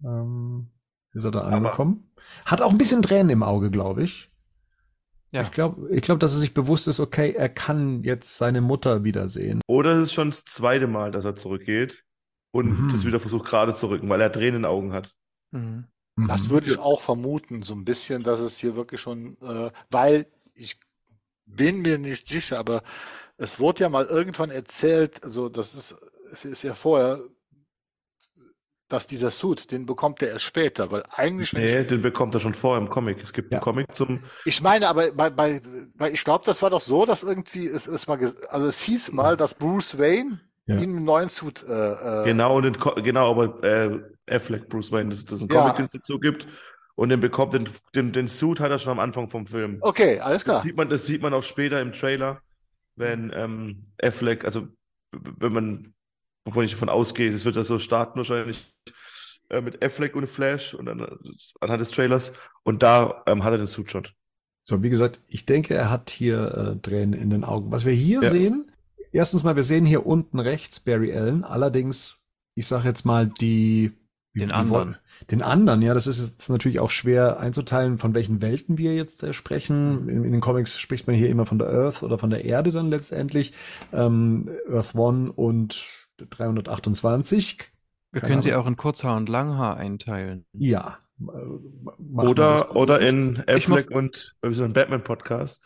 Ähm, ist er da Aber- angekommen. Hat auch ein bisschen Tränen im Auge, glaube ich. Ja. Ich glaube, ich glaub, dass er sich bewusst ist, okay, er kann jetzt seine Mutter wiedersehen. Oder es ist schon das zweite Mal, dass er zurückgeht und Mhm. das wieder versucht gerade zu rücken, weil er Tränen in den Augen hat. Mhm. Das Mhm. würde ich auch vermuten, so ein bisschen, dass es hier wirklich schon, äh, weil ich bin mir nicht sicher, aber es wurde ja mal irgendwann erzählt, also das ist, es ist ja vorher, dass dieser Suit, den bekommt er erst später, weil eigentlich, Nee, ich, den bekommt er schon vorher im Comic. Es gibt Ja. einen Comic zum. ich meine, aber bei, bei, weil ich glaube, das war doch so, dass irgendwie es, es mal, also es hieß mal, dass Bruce Wayne Ja. ihm einen neuen Suit, äh, äh, Genau, und den, Co- genau, aber äh, Affleck, Bruce Wayne, das, das ist ein Ja. Comic, den es dazu gibt. Und den bekommt, den, den, den Suit hat er schon am Anfang vom Film. okay, alles Das klar. sieht man, das sieht man auch später im Trailer, wenn ähm, Affleck, also wenn man, wovon ich davon ausgehe, es wird ja so starten wahrscheinlich äh, mit Affleck und Flash und dann anhand des Trailers und da ähm, hat er den Suit schon. So, wie gesagt, ich denke, er hat hier äh, Tränen in den Augen. Was wir hier Ja. sehen, erstens mal, wir sehen hier unten rechts Barry Allen, allerdings, ich sage jetzt mal die Den die- anderen. Den anderen, ja, das ist jetzt natürlich auch schwer einzuteilen, von welchen Welten wir jetzt äh, sprechen. In, in den Comics spricht man hier immer von der Earth oder von der Erde dann letztendlich. Ähm, Earth One und 328. Wir Keine können sie Ahnung. auch in Kurzhaar und Langhaar einteilen. Ja. äh, Oder, oder in Affleck und, äh, wir sind ein Batman-Podcast,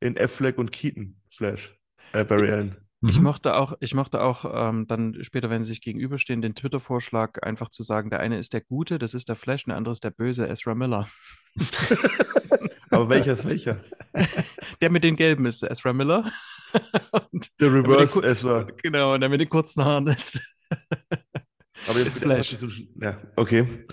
in Affleck und Keaton Flash, äh, Barry Allen. Ich Mhm. mochte auch, ich mochte auch ähm, dann später, wenn sie sich gegenüberstehen, den Twitter-Vorschlag einfach zu sagen, der eine ist der Gute, das ist der Flash, und der andere ist der Böse, Ezra Miller. Aber welcher ist welcher? Der mit den Gelben ist Ezra Miller. und Der Reverse Ku- Ezra. Genau, und der mit den kurzen Haaren ist. Aber jetzt Ist Flash. So, ja, okay.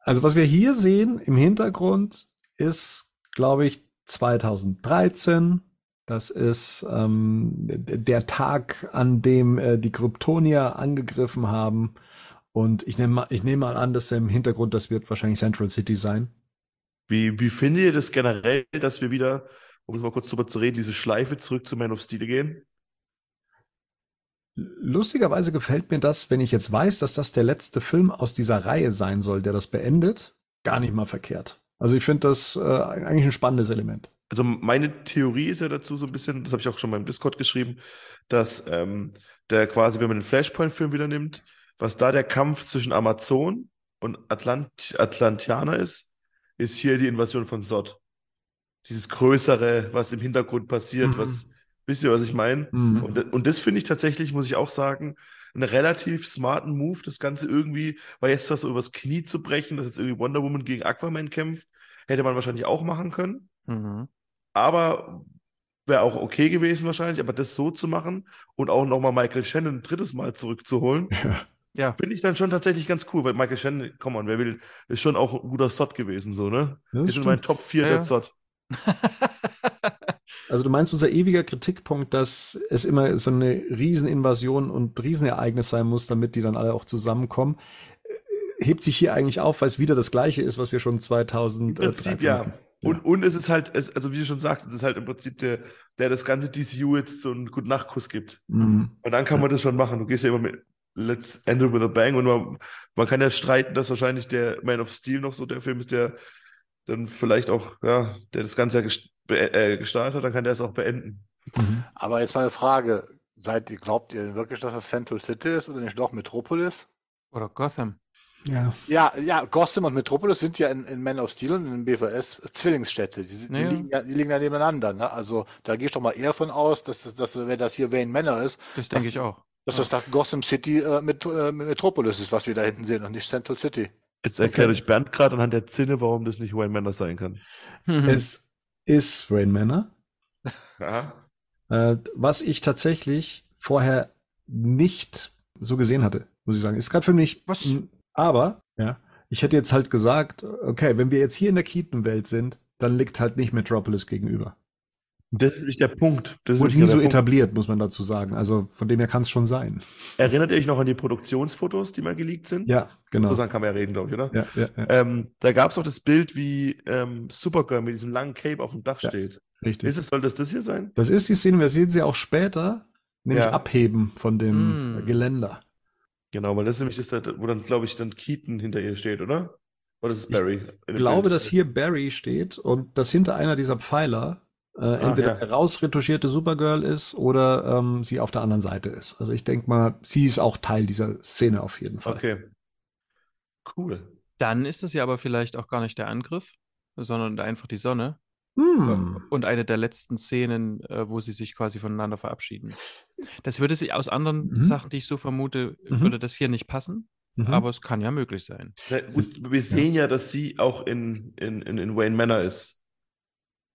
Also was wir hier sehen im Hintergrund ist, glaube ich, 2013. Das ist ähm, der Tag, an dem äh, die Kryptonier angegriffen haben. Und ich nehme mal, ich nehme mal an, dass im Hintergrund, das wird wahrscheinlich Central City sein. Wie, wie findet ihr das generell, dass wir wieder, um mal kurz drüber zu reden, diese Schleife zurück zu Man of Steel gehen? Lustigerweise gefällt mir das, wenn ich jetzt weiß, dass das der letzte Film aus dieser Reihe sein soll, der das beendet, gar nicht mal verkehrt. Also ich finde das äh, eigentlich ein spannendes Element. Also meine Theorie ist ja dazu so ein bisschen, das habe ich auch schon mal im Discord geschrieben, dass ähm, der quasi, wenn man den Flashpoint-Film wieder nimmt, was da der Kampf zwischen Amazon und Atlant Atlantianer ist, ist hier die Invasion von Sod. Dieses Größere, was im Hintergrund passiert, Mhm. was, wisst ihr, was ich meine? Mhm. Und, und das finde ich tatsächlich, muss ich auch sagen, einen relativ smarten Move, das Ganze irgendwie, weil jetzt das so übers Knie zu brechen, dass jetzt irgendwie Wonder Woman gegen Aquaman kämpft, hätte man wahrscheinlich auch machen können. Mhm. Aber wäre auch okay gewesen wahrscheinlich, aber das so zu machen und auch nochmal Michael Shannon ein drittes Mal zurückzuholen, Ja, finde ich dann schon tatsächlich ganz cool, weil Michael Shannon, komm on, wer will, ist schon auch ein guter Sod gewesen, so, ne? Ja, Ist in meinen stimmt. Top 4 Ja, der ja. Sod. Also du meinst unser ewiger Kritikpunkt, dass es immer so eine Rieseninvasion und Riesenereignis sein muss, damit die dann alle auch zusammenkommen, äh, hebt sich hier eigentlich auf, weil es wieder das Gleiche ist, was wir schon Im 2013 Prinzip, ja. hatten. Und, und es ist halt, es, also wie du schon sagst, es ist halt im Prinzip der, der das ganze DCU jetzt so einen guten Nachtkuss gibt. Mhm. Und dann kann man das schon machen. Du gehst ja immer mit Let's End it with a Bang und man, man kann ja streiten, dass wahrscheinlich der Man of Steel noch so der Film ist, der dann vielleicht auch, ja, der das Ganze ja gest äh, gestartet hat, dann kann der es auch beenden. Mhm. Aber jetzt mal eine Frage. Seid ihr, glaubt ihr wirklich, dass das Central City ist oder nicht doch Metropolis? oder Gotham. Ja. Ja, ja, Gotham und Metropolis sind ja in, in Man of Steel und in BVS Zwillingsstädte. Die, die, Ja. liegen, ja, die liegen ja nebeneinander. Ne? Also da gehe ich doch mal eher von aus, dass, das, dass wenn das hier Wayne Manor ist, Das denke ich auch. dass das, das Gotham City äh, mit, äh, Metropolis ist, was wir da hinten sehen und nicht Central City. Jetzt erklärt Okay. euch Bernd gerade anhand der Zinne, warum das nicht Wayne Manor sein kann. Mhm. Es ist Rain Manor. Äh, was ich tatsächlich vorher nicht so gesehen hatte, muss ich sagen. Ist gerade für mich. Was? Aber, ja, ich hätte jetzt halt gesagt, okay, wenn wir jetzt hier in der Keaton-Welt sind, dann liegt halt nicht Metropolis gegenüber. Das ist nämlich der Punkt. Das Wurde nie so Punkt. etabliert, muss man dazu sagen. Also von dem her kann es schon sein. Erinnert ihr euch noch an die Produktionsfotos, die mal geleakt sind? Ja, genau. So sagen kann man ja reden, glaube ich, oder? Ja, ja, ja, Ähm, da gab es doch das Bild, wie ähm, Supergirl mit diesem langen Cape auf dem Dach Ja. steht. richtig. Ist es, soll das das hier sein? Das ist die Szene, wir sehen sie auch später, nämlich Ja. abheben von dem Mm. Geländer. Genau, weil das ist nämlich das, wo dann, glaube ich, dann Keaton hinter ihr steht, oder? Oder ist es Barry? Ich glaube, dass hier Barry steht und dass hinter einer dieser Pfeiler äh, entweder ja. rausretuschierte Supergirl ist oder ähm, sie auf der anderen Seite ist. Also ich denke mal, sie ist auch Teil dieser Szene auf jeden Fall. Okay. Cool. Dann ist das ja aber vielleicht auch gar nicht der Angriff, sondern einfach die Sonne. Hm. Und eine der letzten Szenen, äh, wo sie sich quasi voneinander verabschieden. Das würde sich aus anderen Mhm. Sachen, die ich so vermute, Mhm. würde das hier nicht passen, Mhm. aber es kann ja möglich sein. Gut, wir sehen ja, dass sie auch in, in, in, in Wayne Manor ist.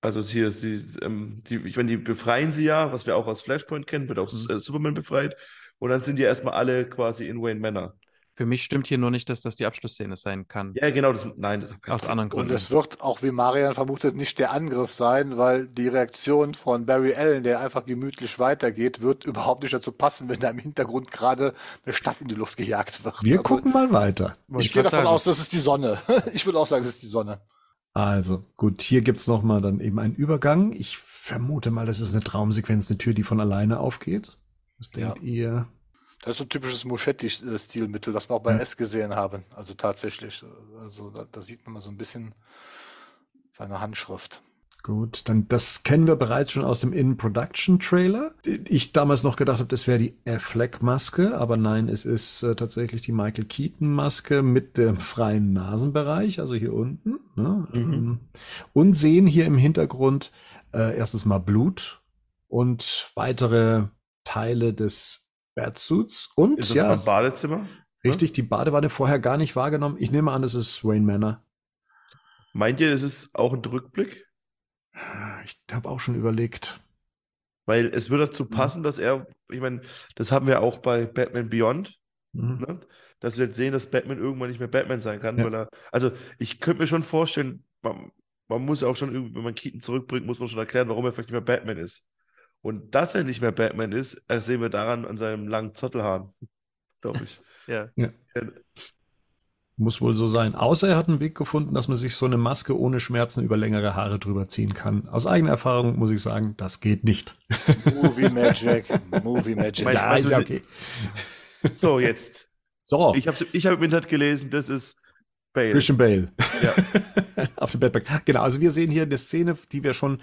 Also hier, sie, ähm, die, ich meine, die befreien sie ja, was wir auch aus Flashpoint kennen, wird auch Mhm. äh, Superman befreit. Und dann sind die erstmal alle quasi in Wayne Manor. Für mich stimmt hier nur nicht, dass das die Abschlussszene sein kann. Ja, genau, das, nein, das Aus anderen Und Gründen. es wird auch, wie Marian vermutet, nicht der Angriff sein, weil die Reaktion von Barry Allen, der einfach gemütlich weitergeht, wird überhaupt nicht dazu passen, wenn da im Hintergrund gerade eine Stadt in die Luft gejagt wird. Wir Also, gucken mal weiter. Wollte Ich gehe davon sagen. aus, das ist die Sonne. Ich würde auch sagen, das ist die Sonne. Also gut, hier gibt's noch mal dann eben einen Übergang. Ich vermute mal, das ist eine Traumsequenz, eine Tür, die von alleine aufgeht. Was Ja. denkt ihr? Das ist so ein typisches Muschetti-Stilmittel, das wir auch bei S gesehen haben. Also tatsächlich. Also da, da sieht man mal so ein bisschen seine Handschrift. Gut, dann das kennen wir bereits schon aus dem In-Production-Trailer. Ich damals noch gedacht habe, das wäre die Affleck-Maske, aber nein, es ist äh, tatsächlich die Michael Keaton-Maske mit dem freien Nasenbereich, also hier unten. Ne? Mhm. Ähm, Und sehen hier im Hintergrund äh, erstes mal Blut und weitere Teile des Batsuits und Ist das ja, beim Badezimmer? richtig, die Badewanne vorher gar nicht wahrgenommen. Ich nehme an, das ist Wayne Manor. Meint ihr, das ist auch ein Rückblick? Ich habe auch schon überlegt. Weil es würde Mhm. dazu passen, dass er, ich meine, das haben wir auch bei Batman Beyond, Mhm. ne? dass wir jetzt sehen, dass Batman irgendwann nicht mehr Batman sein kann, Ja. weil er, also ich könnte mir schon vorstellen, man, man muss ja auch schon irgendwie, wenn man Keaton zurückbringt, muss man schon erklären, warum er vielleicht nicht mehr Batman ist. Und dass er nicht mehr Batman ist, sehen wir daran an seinem langen Zottelhahn, glaube ich. Ja. Muss wohl so sein. Außer er hat einen Weg gefunden, dass man sich so eine Maske ohne Schmerzen über längere Haare drüber ziehen kann. Aus eigener Erfahrung muss ich sagen, das geht nicht. Movie Magic. Movie Magic. Ja, meinst ist ja okay. So, jetzt. So, Ich habe ich hab im Internet gelesen, das ist Bale. Christian Bale. Ja. Auf dem Bettback. Genau, also wir sehen hier eine Szene, die wir schon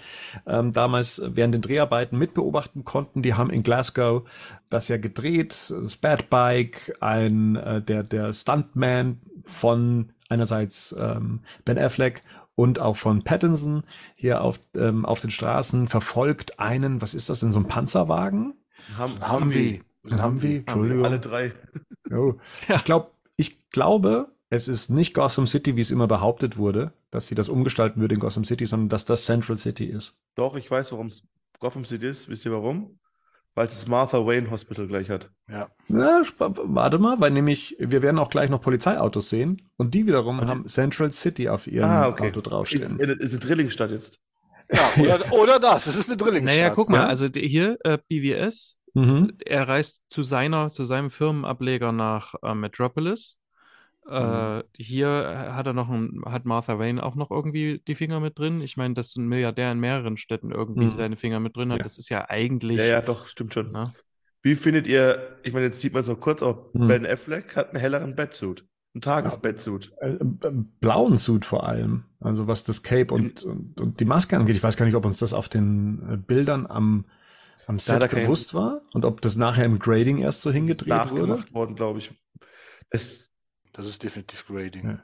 ähm, damals während den Dreharbeiten mitbeobachten konnten. Die haben in Glasgow das ja gedreht. Das Bad Bike, ein äh, der der Stuntman von einerseits ähm, Ben Affleck und auch von Pattinson hier auf ähm, auf den Straßen verfolgt einen. Was ist das denn so ein Panzerwagen? Haben, Haben wir. Humvee? Entschuldigung. alle drei. Oh. Ich glaube, ich glaube, es ist nicht Gotham City, wie es immer behauptet wurde, dass sie das umgestalten würde in Gotham City, sondern dass das Central City ist. Doch, ich weiß, warum es Gotham City ist. Wisst ihr warum? Weil es das Martha Wayne Hospital gleich hat. Ja. Na, warte mal, weil nämlich wir werden auch gleich noch Polizeiautos sehen und die wiederum Okay. haben Central City auf ihrem Ah, okay. Auto Ist, draufstehen. ist, ist eine Drillingstadt jetzt. ja oder, oder das. Es ist eine Drillingsstadt. Naja, guck mal, Ja. also hier äh, BWS, Mhm. er reist zu seiner, zu seinem Firmenableger nach äh, Metropolis. Äh, hier hat er noch ein, hat Martha Wayne auch noch irgendwie die Finger mit drin. Ich meine, dass ein Milliardär in mehreren Städten irgendwie Mhm. seine Finger mit drin hat, Ja. das ist ja eigentlich. Ja, ja, doch, stimmt schon. Na? Wie findet ihr, ich meine, jetzt sieht man es noch kurz, aber Hm. Ben Affleck hat einen helleren Bettsuit. Einen Tagesbettsuit. Äh, äh, blauen Suit vor allem. Also was das Cape und, und, und die Maske angeht. Ich weiß gar nicht, ob uns das auf den äh, Bildern am, am Set kein- bewusst war und ob das nachher im Grading erst so hingedreht wurde. nachgemacht worden, glaube ich. Es, Das ist definitiv Grading. Ja.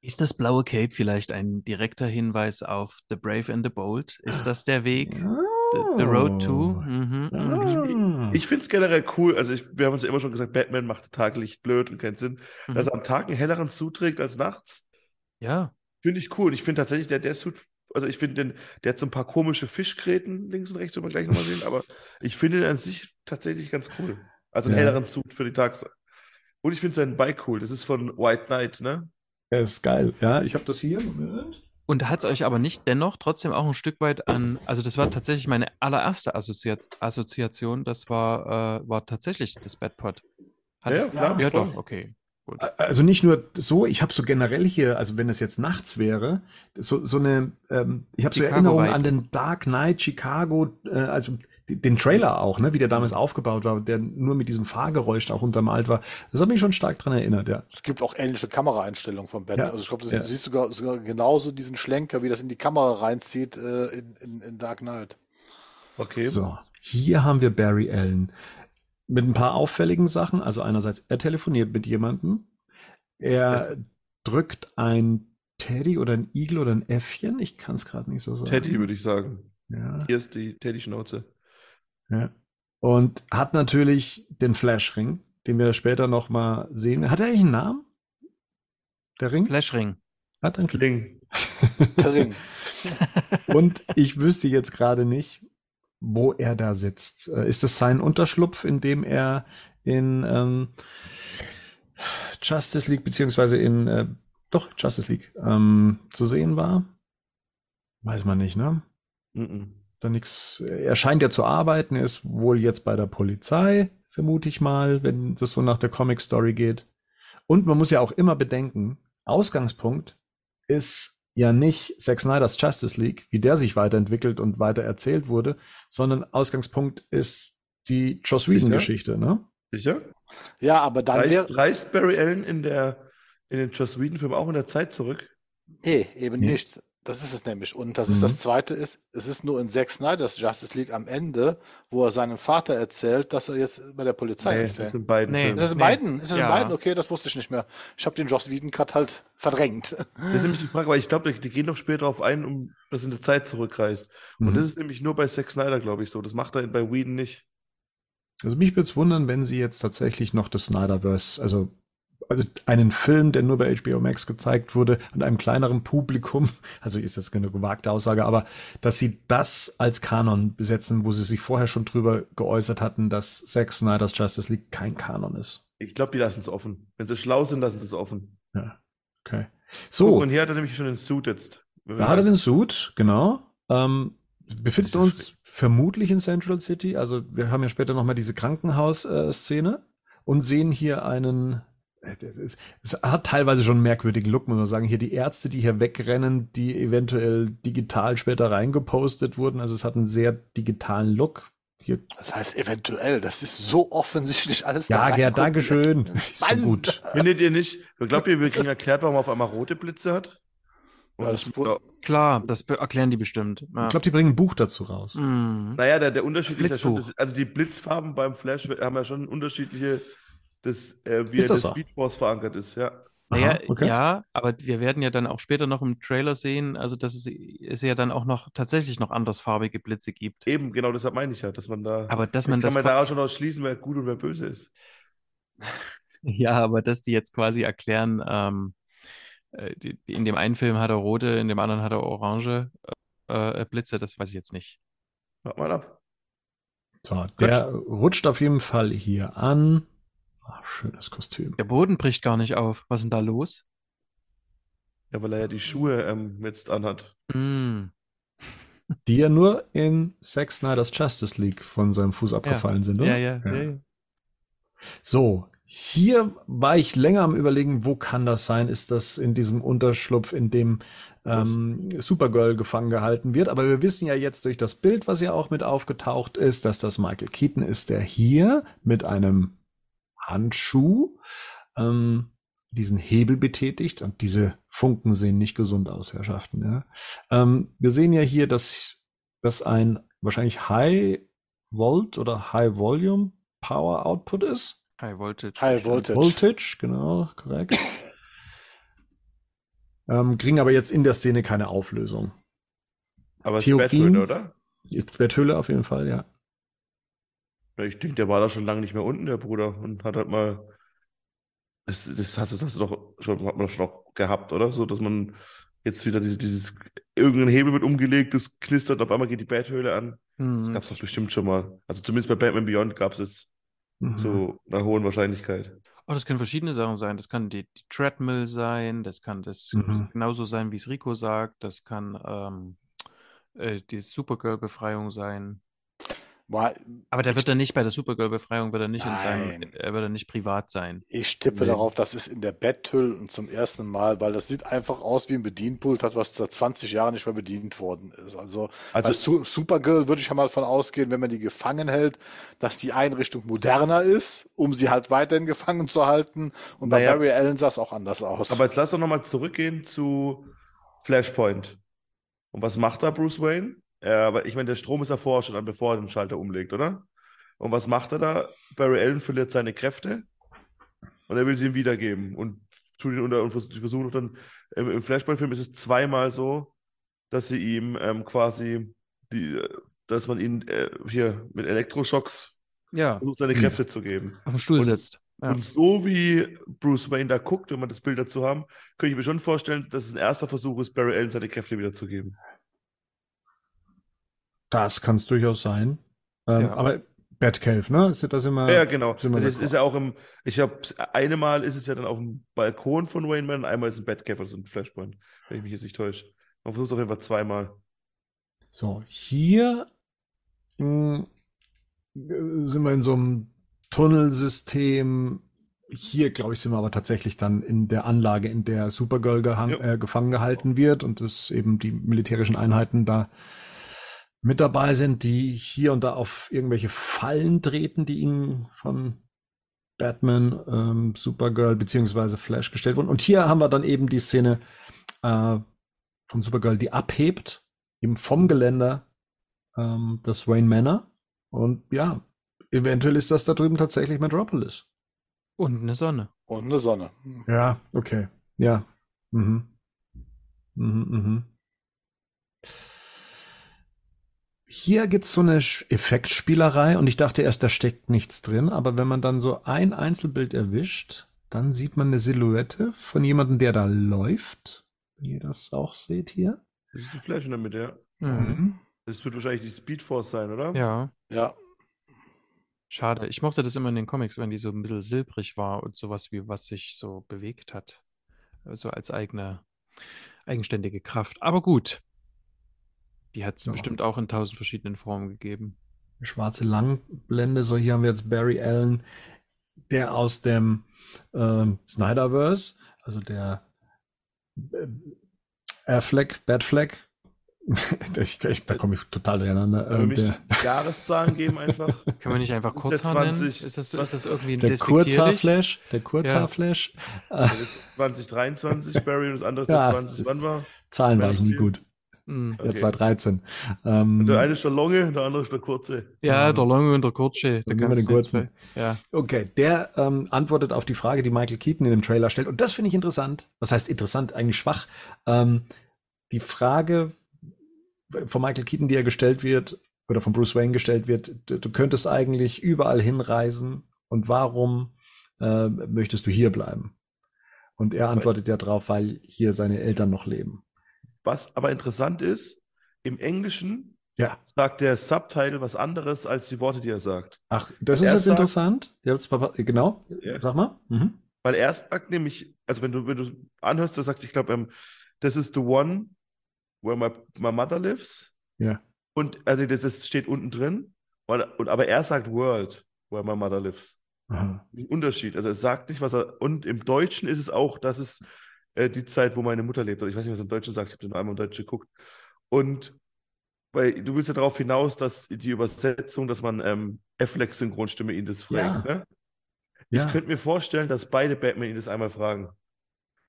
Ist das blaue Cape vielleicht ein direkter Hinweis auf The Brave and the Bold? Ist das der Weg? The, the Road to? Mhm, mhm. Ah. ich finde es generell cool. Also, ich, wir haben uns ja immer schon gesagt, Batman macht Taglicht blöd und keinen Sinn. Dass er am Tag einen helleren Suit trägt als nachts, Ja, finde ich cool. Ich finde tatsächlich, der, der Suit, also ich finde den, der hat so ein paar komische Fischgräten links und rechts, werden wir gleich nochmal sehen, aber ich finde den an sich tatsächlich ganz cool. Also einen Ja. helleren Suit für die Tags. Und ich finde sein Bike cool. Das ist von White Knight, ne? Er ist geil. Ja, ich habe das hier. Moment. Und hat es euch aber nicht dennoch trotzdem auch ein Stück weit an, also das war tatsächlich meine allererste Assoziat Assoziation, das war, äh, war tatsächlich das Bedpot. Hat Ja, es- klar, ja doch, okay. Gut. Also nicht nur so, ich habe so generell hier, also wenn es jetzt nachts wäre, so, so eine, ähm, ich habe so Erinnerungen an den Dark Knight, Chicago, äh, also den Trailer auch, ne, wie der damals aufgebaut war, der nur mit diesem Fahrgeräusch auch untermalt war. Das hat mich schon stark dran erinnert, ja. Es gibt auch ähnliche Kameraeinstellungen vom Bett. Ja. Also ich glaube, Ja. du siehst sogar, sogar genauso diesen Schlenker, wie das in die Kamera reinzieht äh, in, in, in Dark Knight. Okay. So, hier haben wir Barry Allen mit ein paar auffälligen Sachen. Also einerseits, er telefoniert mit jemandem, er drückt ein Teddy oder ein Igel oder ein Äffchen, ich kann es gerade nicht so sagen. Teddy, würde ich sagen. Ja. Hier ist die Teddy-Schnauze. Ja. Und hat natürlich den Flashring, den wir später noch mal sehen. Hat er eigentlich einen Namen? Der Ring? Flashring. Hat einen Fling. Der Ring. Und ich wüsste jetzt gerade nicht, wo er da sitzt. Äh, Ist das sein Unterschlupf, in dem er in ähm, Justice League beziehungsweise in äh, doch Justice League ähm, zu sehen war? Weiß man nicht, ne? Mhm. Da nix. Er scheint ja zu arbeiten, er ist wohl jetzt bei der Polizei, vermute ich mal, wenn das so nach der Comic Story geht. Und man muss ja auch immer bedenken, Ausgangspunkt ist ja nicht Zack Snyder's Justice League, wie der sich weiterentwickelt und weiter erzählt wurde, sondern Ausgangspunkt ist die Joss Sicher? Whedon Geschichte, ne? Sicher? Ja, aber dann. Reist, reist Barry Allen in der in den Joss Whedon-Film auch in der Zeit zurück? Nee, eben Nee. nicht. Das ist es nämlich. Und das Mhm. ist das Zweite ist, es ist nur in Zack Snyder's Justice League am Ende, wo er seinem Vater erzählt, dass er jetzt bei der Polizei Nee, anfängt. das sind beiden Nee. Ist das in Nee. beiden? Ist das Ja. in beiden? Okay, das wusste ich nicht mehr. Ich habe den Joss Whedon-Cut halt verdrängt. Das ist nämlich die Frage, weil ich glaube, die, die gehen doch später darauf ein, um dass in der Zeit zurückreist. Und Mhm. das ist nämlich nur bei Zack Snyder, glaube ich, so. Das macht er bei Whedon nicht. Also mich würde es wundern, wenn sie jetzt tatsächlich noch das Snyderverse, also, also einen Film, der nur bei HBO Max gezeigt wurde, an einem kleineren Publikum, also ist jetzt keine gewagte Aussage, aber dass sie das als Kanon besetzen, wo sie sich vorher schon drüber geäußert hatten, dass Zack Snyder's Justice League kein Kanon ist. Ich glaube, die lassen es offen. Wenn sie schlau sind, lassen sie es offen. Ja. Okay. Guck, So, und hier hat er nämlich schon den Suit jetzt. da hat er den Suit, genau. Ähm, befinden Das uns vermutlich in Central City. Also wir haben ja später nochmal diese Krankenhaus-Szene und sehen hier einen. Äh, Es hat teilweise schon einen merkwürdigen Look, muss man sagen. Hier die Ärzte, die hier wegrennen, die eventuell digital später reingepostet wurden. Also es hat einen sehr digitalen Look. Hier, Das heißt eventuell, das ist so offensichtlich alles ja, da Gerd. Dankeschön. Ist so gut. Findet ihr nicht? Glaubt ihr, wir kriegen erklärt, warum er auf einmal rote Blitze hat? Ja, das Klar, das erklären die bestimmt. Ja. Ich glaube, die bringen ein Buch dazu raus. Mhm. Naja, der, der Unterschied ist ja schon, Blitzbuch. also die Blitzfarben beim Flash haben ja schon unterschiedliche, das, äh, wie Ist er das das so? Speed Force verankert ist, ja. Naja, okay. ja, aber wir werden ja dann auch später noch im Trailer sehen, also dass es, es ja dann auch noch tatsächlich noch andersfarbige Blitze gibt. Eben, genau deshalb meine ich ja, dass man da, Aber dass kann man das man qua- daraus schon ausschließen, wer gut und wer böse ist. Ja, aber dass die jetzt quasi erklären, ähm, äh, die, in dem einen Film hat er rote, in dem anderen hat er orange äh, äh, Blitze, das weiß ich jetzt nicht. Warte mal ab. So, der rutscht auf jeden Fall hier an. Ach, schönes Kostüm. Der Boden bricht gar nicht auf. Was ist denn da los? Ja, weil er ja die Schuhe ähm, jetzt anhat. Mm. Die ja nur in Zack Snyder's Justice League von seinem Fuß abgefallen sind, oder? Ja, ja, ja. ja. So, hier war ich länger am überlegen, wo kann das sein? Ist das in diesem Unterschlupf, in dem ähm, Supergirl gefangen gehalten wird? Aber wir wissen ja jetzt durch das Bild, was ja auch mit aufgetaucht ist, dass das Michael Keaton ist, der hier mit einem Handschuh ähm, diesen Hebel betätigt und diese Funken sehen nicht gesund aus, Herrschaften. Ja? Ähm, wir sehen ja hier, dass das ein wahrscheinlich High Volt oder High Volume Power Output ist. High Voltage. High Voltage. Voltage, genau, korrekt. ähm, kriegen aber jetzt in der Szene keine Auflösung. Aber es ist? Batman, oder? Jetzt Betthülle auf jeden Fall, ja. Ja, ich denke, der war da schon lange nicht mehr unten, der Bruder, und hat halt mal. Das, das hast du das hast du doch schon, hat man doch schon auch gehabt, oder? So, dass man jetzt wieder diese, dieses, irgendein Hebel wird umgelegt, das knistert, auf einmal geht die Bathöhle an. Das Mhm. gab es doch bestimmt schon mal. Also zumindest bei Batman Beyond gab es es Mhm. zu einer hohen Wahrscheinlichkeit. Oh, das können verschiedene Sachen sein. Das kann die, die Treadmill sein, das kann das Mhm. genauso sein, wie es Rico sagt. Das kann ähm, äh, die Supergirl-Befreiung sein. Boah, Aber der wird dann nicht bei der Supergirl-Befreiung, wird er nicht in seinem, Nein. er wird er nicht privat sein. Ich tippe Nee. darauf, das ist in der Betthülle und zum ersten Mal, weil das sieht einfach aus wie ein Bedienpult, hat was seit 20 Jahren nicht mehr bedient worden ist. Also, Also- bei Su Supergirl würde ich ja mal von ausgehen, wenn man die gefangen hält, dass die Einrichtung moderner ist, um sie halt weiterhin gefangen zu halten. Und bei Naja. Barry Allen sah es auch anders aus. Aber jetzt lass doch nochmal zurückgehen zu Flashpoint. Und was macht da Bruce Wayne? Ja, aber ich meine, der Strom ist an, bevor er den Schalter umlegt, oder? Und was macht er da? Barry Allen verliert seine Kräfte und er will sie ihm wiedergeben und tut ihn unter und vers- die versuchen dann im, im Flashpoint-Film ist es zweimal so, dass sie ihm ähm, quasi die, äh, dass man ihn äh, hier mit Elektroschocks Ja, versucht, seine Hm. Kräfte zu geben. auf den Stuhl Und- setzt. Ja. Und so wie Bruce Wayne da guckt, wenn man das Bild dazu haben, könnte ich mir schon vorstellen, dass es ein erster Versuch ist, Barry Allen seine Kräfte wiederzugeben. Das kann es durchaus sein. Ähm, Ja. Aber Batcave, ne? Ist das immer. Ja, genau. Das d'accord. ist ja auch im, ich habe, eine Mal ist es ja dann auf dem Balkon von Wayne Man, einmal ist es ein Batcave, also ein Flashpoint, wenn ich mich jetzt nicht täusche. Man versucht es auf jeden Fall zweimal. So, hier mh, sind wir in so einem Tunnelsystem. Hier, glaube ich, sind wir aber tatsächlich dann in der Anlage, in der Supergirl Ja. äh, gefangen gehalten wird und es eben die militärischen Einheiten da mit dabei sind, die hier und da auf irgendwelche Fallen treten, die ihnen von Batman, ähm, Supergirl beziehungsweise Flash gestellt wurden. Und hier haben wir dann eben die Szene äh, von Supergirl, die abhebt, eben vom Geländer ähm, des Wayne Manor. Und ja, eventuell ist das da drüben tatsächlich Metropolis. Und eine Sonne. Und eine Sonne. Ja, okay. Ja. Mhm. Mhm, mhm. Hier gibt's so eine Effektspielerei und ich dachte erst, da steckt nichts drin, aber wenn man dann so ein Einzelbild erwischt, dann sieht man eine Silhouette von jemandem, der da läuft. Wenn ihr das auch seht hier. Das ist die Flash in der Mitte, ja. Mhm. Das wird wahrscheinlich die Speed Force sein, oder? Ja, Ja, schade. Ich mochte das immer in den Comics, wenn die so ein bisschen silbrig war und sowas wie was sich so bewegt hat. So als eigene, eigenständige Kraft. Aber gut. Die hat es Ja. bestimmt auch in tausend verschiedenen Formen gegeben. Schwarze Langblende. So, hier haben wir jetzt Barry Allen, der aus dem ähm, Snyderverse, also der äh, Affleck, Batfleck. ich, ich, da komme ich total durcheinander. Ähm, mich der Jahreszahlen geben einfach. Kann man nicht einfach Das ist der Kurzhaar nennen? 20 Ist das, was- ist das irgendwie der despektierlich? Kurzhaarflash, der Kurzhaarflash. Äh, Das ist 2023 Barry und das andere ist Ja, der das 20. ist- Wann war? Zahlen war ich nie gut. Hm. Der Okay. 2013. Ähm, der eine ist der Longe, der andere ist der Kurze. Ja, der Lange und der Kurze. Da Dann nehmen wir den kannst du kurzen. Ja. Okay, der ähm, antwortet auf die Frage, die Michael Keaton in dem Trailer stellt. Und das finde ich interessant. Was heißt interessant? Eigentlich schwach. Ähm, die Frage von Michael Keaton, die er gestellt wird, oder von Bruce Wayne gestellt wird, du, du könntest eigentlich überall hinreisen. Und warum äh, möchtest du hier bleiben? Und er antwortet ja drauf, weil hier seine Eltern noch leben. Was aber interessant ist, im Englischen Ja. sagt der Subtitle was anderes als die Worte, die er sagt. Ach, das Er ist jetzt sagt- interessant. Das genau. Ja. Sag mal. Mhm. Weil er sagt nämlich, also wenn du, wenn du anhörst, der sagt, ich glaube, ähm, this is the one where my, my mother lives. Ja. Und also das, das steht unten drin. Und, und, aber er sagt world where my mother lives. Aha. Ein Unterschied. Also er sagt nicht, was er. Und im Deutschen ist es auch, das ist äh, die Zeit, wo meine Mutter lebt. Oder ich weiß nicht, was im Deutschen sagt. Ich habe den nur einmal im Deutschen geguckt. Und weil du willst ja darauf hinaus, dass die Übersetzung, dass man ähm, Affleck-Synchronstimme ihn das fragt. Ne? Ja. Ich könnte mir vorstellen, dass beide Batman ihn das einmal fragen.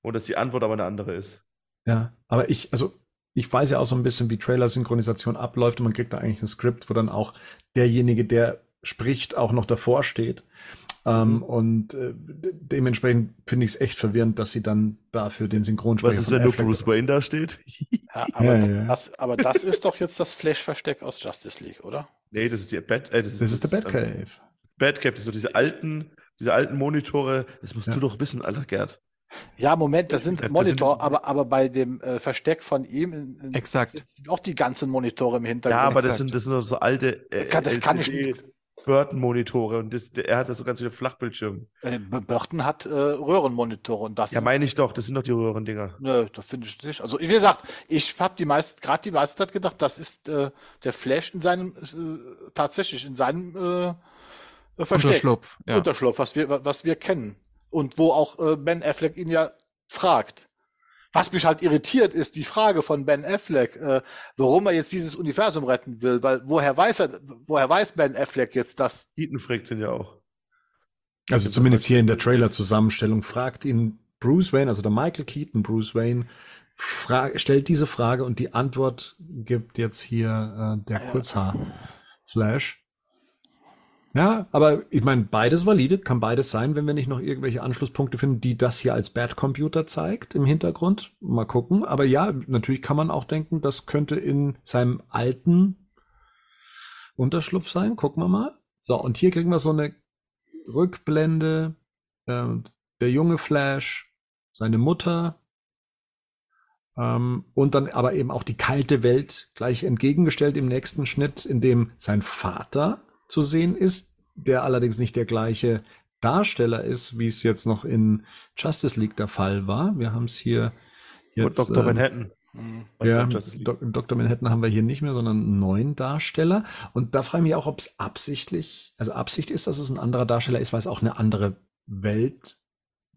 Und dass die Antwort aber eine andere ist. Ja, aber ich, also ich weiß ja auch so ein bisschen, wie Trailer-Synchronisation abläuft und man kriegt da eigentlich ein Skript, wo dann auch derjenige, der spricht, auch noch davor steht. Ähm, und äh, de- dementsprechend finde ich es echt verwirrend, dass sie dann dafür den Synchronsprecher Was ist, wenn nur Bruce. Wayne da steht? ja, aber, Ja, ja. Das, aber das ist doch jetzt das Flash-Versteck aus Justice League, oder? Nee, das ist die Bat, äh, das ist, Das ist der ähm, Batcave. Batcave, das sind so diese alten, diese alten Monitore. Das musst Ja. du doch wissen, alter Gerd. Ja, Moment, das sind Das Monitor, aber, aber bei dem äh, Versteck von ihm in, in, Exakt. sind auch die ganzen Monitore im Hintergrund. Ja, aber das exakt. sind, das sind doch so alte. Äh, Kann- das kann ich LCD. nicht. Burton-Monitore und das, er hat da so ganz viele Flachbildschirme. Äh, Burton hat äh, Röhrenmonitore und das Ja, meine ich doch, das sind doch die Röhrendinger. Nö, das finde ich nicht. Also, wie gesagt, ich habe die meiste, gerade die meiste Zeit gedacht, das ist äh, der Flash in seinem, äh, tatsächlich in seinem äh, äh, Versteck. Unterschlupf, ja. Unterschlupf, was wir, was wir kennen. Und wo auch äh, Ben Affleck ihn ja fragt. Was mich halt irritiert, ist die Frage von Ben Affleck, äh, warum er jetzt dieses Universum retten will, weil woher weiß er, woher weiß Ben Affleck jetzt, dass Keaton fragt ihn ja auch. Also zumindest hier in der Trailer-Zusammenstellung fragt ihn Bruce Wayne, also der Michael Keaton, Bruce Wayne, fra stellt diese Frage und die Antwort gibt jetzt hier äh, der Kurzhaar-Flash. Ja, aber ich meine, beides valide, kann beides sein, wenn wir nicht noch irgendwelche Anschlusspunkte finden, die das hier als Bad Computer zeigt im Hintergrund. Mal gucken. Aber ja, natürlich kann man auch denken, das könnte in seinem alten Unterschlupf sein. Gucken wir mal. So, und hier kriegen wir so eine Rückblende. Ähm, der junge Flash, seine Mutter. Ähm, und dann aber eben auch die kalte Welt gleich entgegengestellt im nächsten Schnitt, in dem sein Vater zu sehen ist, der allerdings nicht der gleiche Darsteller ist, wie es jetzt noch in Justice League der Fall war. Wir haben es hier jetzt. und Dr. ähm, Manhattan. hm, Also ja. Dok- Dr. Manhattan haben wir hier nicht mehr, sondern einen neuen Darsteller. Und da frage ich mich auch, ob es absichtlich, also Absicht ist, dass es ein anderer Darsteller ist, weil es auch eine andere Welt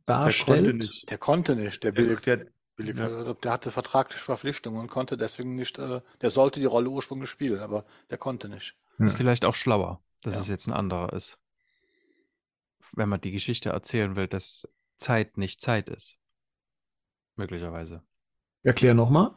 Der konnte darstellt. nicht. der konnte nicht, der Billy, der, Billy ja. Der hatte vertragliche Verpflichtungen und konnte deswegen nicht, äh, der sollte die Rolle ursprünglich spielen, aber der konnte nicht. Ist vielleicht auch schlauer, dass Ja. es jetzt ein anderer ist. Wenn man die Geschichte erzählen will, dass Zeit nicht Zeit ist. Möglicherweise. Erklär nochmal.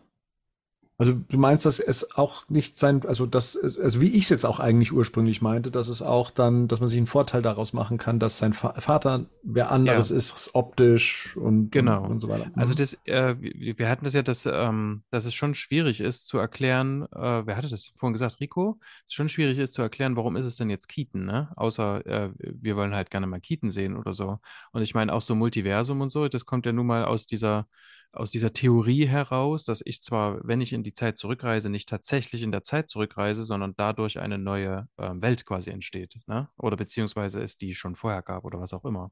Also du meinst, dass es auch nicht sein, also das, also wie ich es jetzt auch eigentlich ursprünglich meinte, dass es auch dann, dass man sich einen Vorteil daraus machen kann, dass sein Va Vater wer anderes Ja. ist, optisch und, Genau. und, und so weiter. Also Mhm. das, äh, wir wir hatten das ja, dass, ähm, dass es schon schwierig ist zu erklären, äh, wer hatte das vorhin gesagt, Rico? Es schon schwierig ist zu erklären, warum ist es denn jetzt Keaton, ne? Außer äh, wir wollen halt gerne mal Keaton sehen oder so. Und ich meine auch so Multiversum und so, das kommt ja nun mal aus dieser, aus dieser Theorie heraus, dass ich zwar, wenn ich in die Zeit zurückreise, nicht tatsächlich in der Zeit zurückreise, sondern dadurch eine neue ähm, Welt quasi entsteht, ne? Oder beziehungsweise es die schon vorher gab oder was auch immer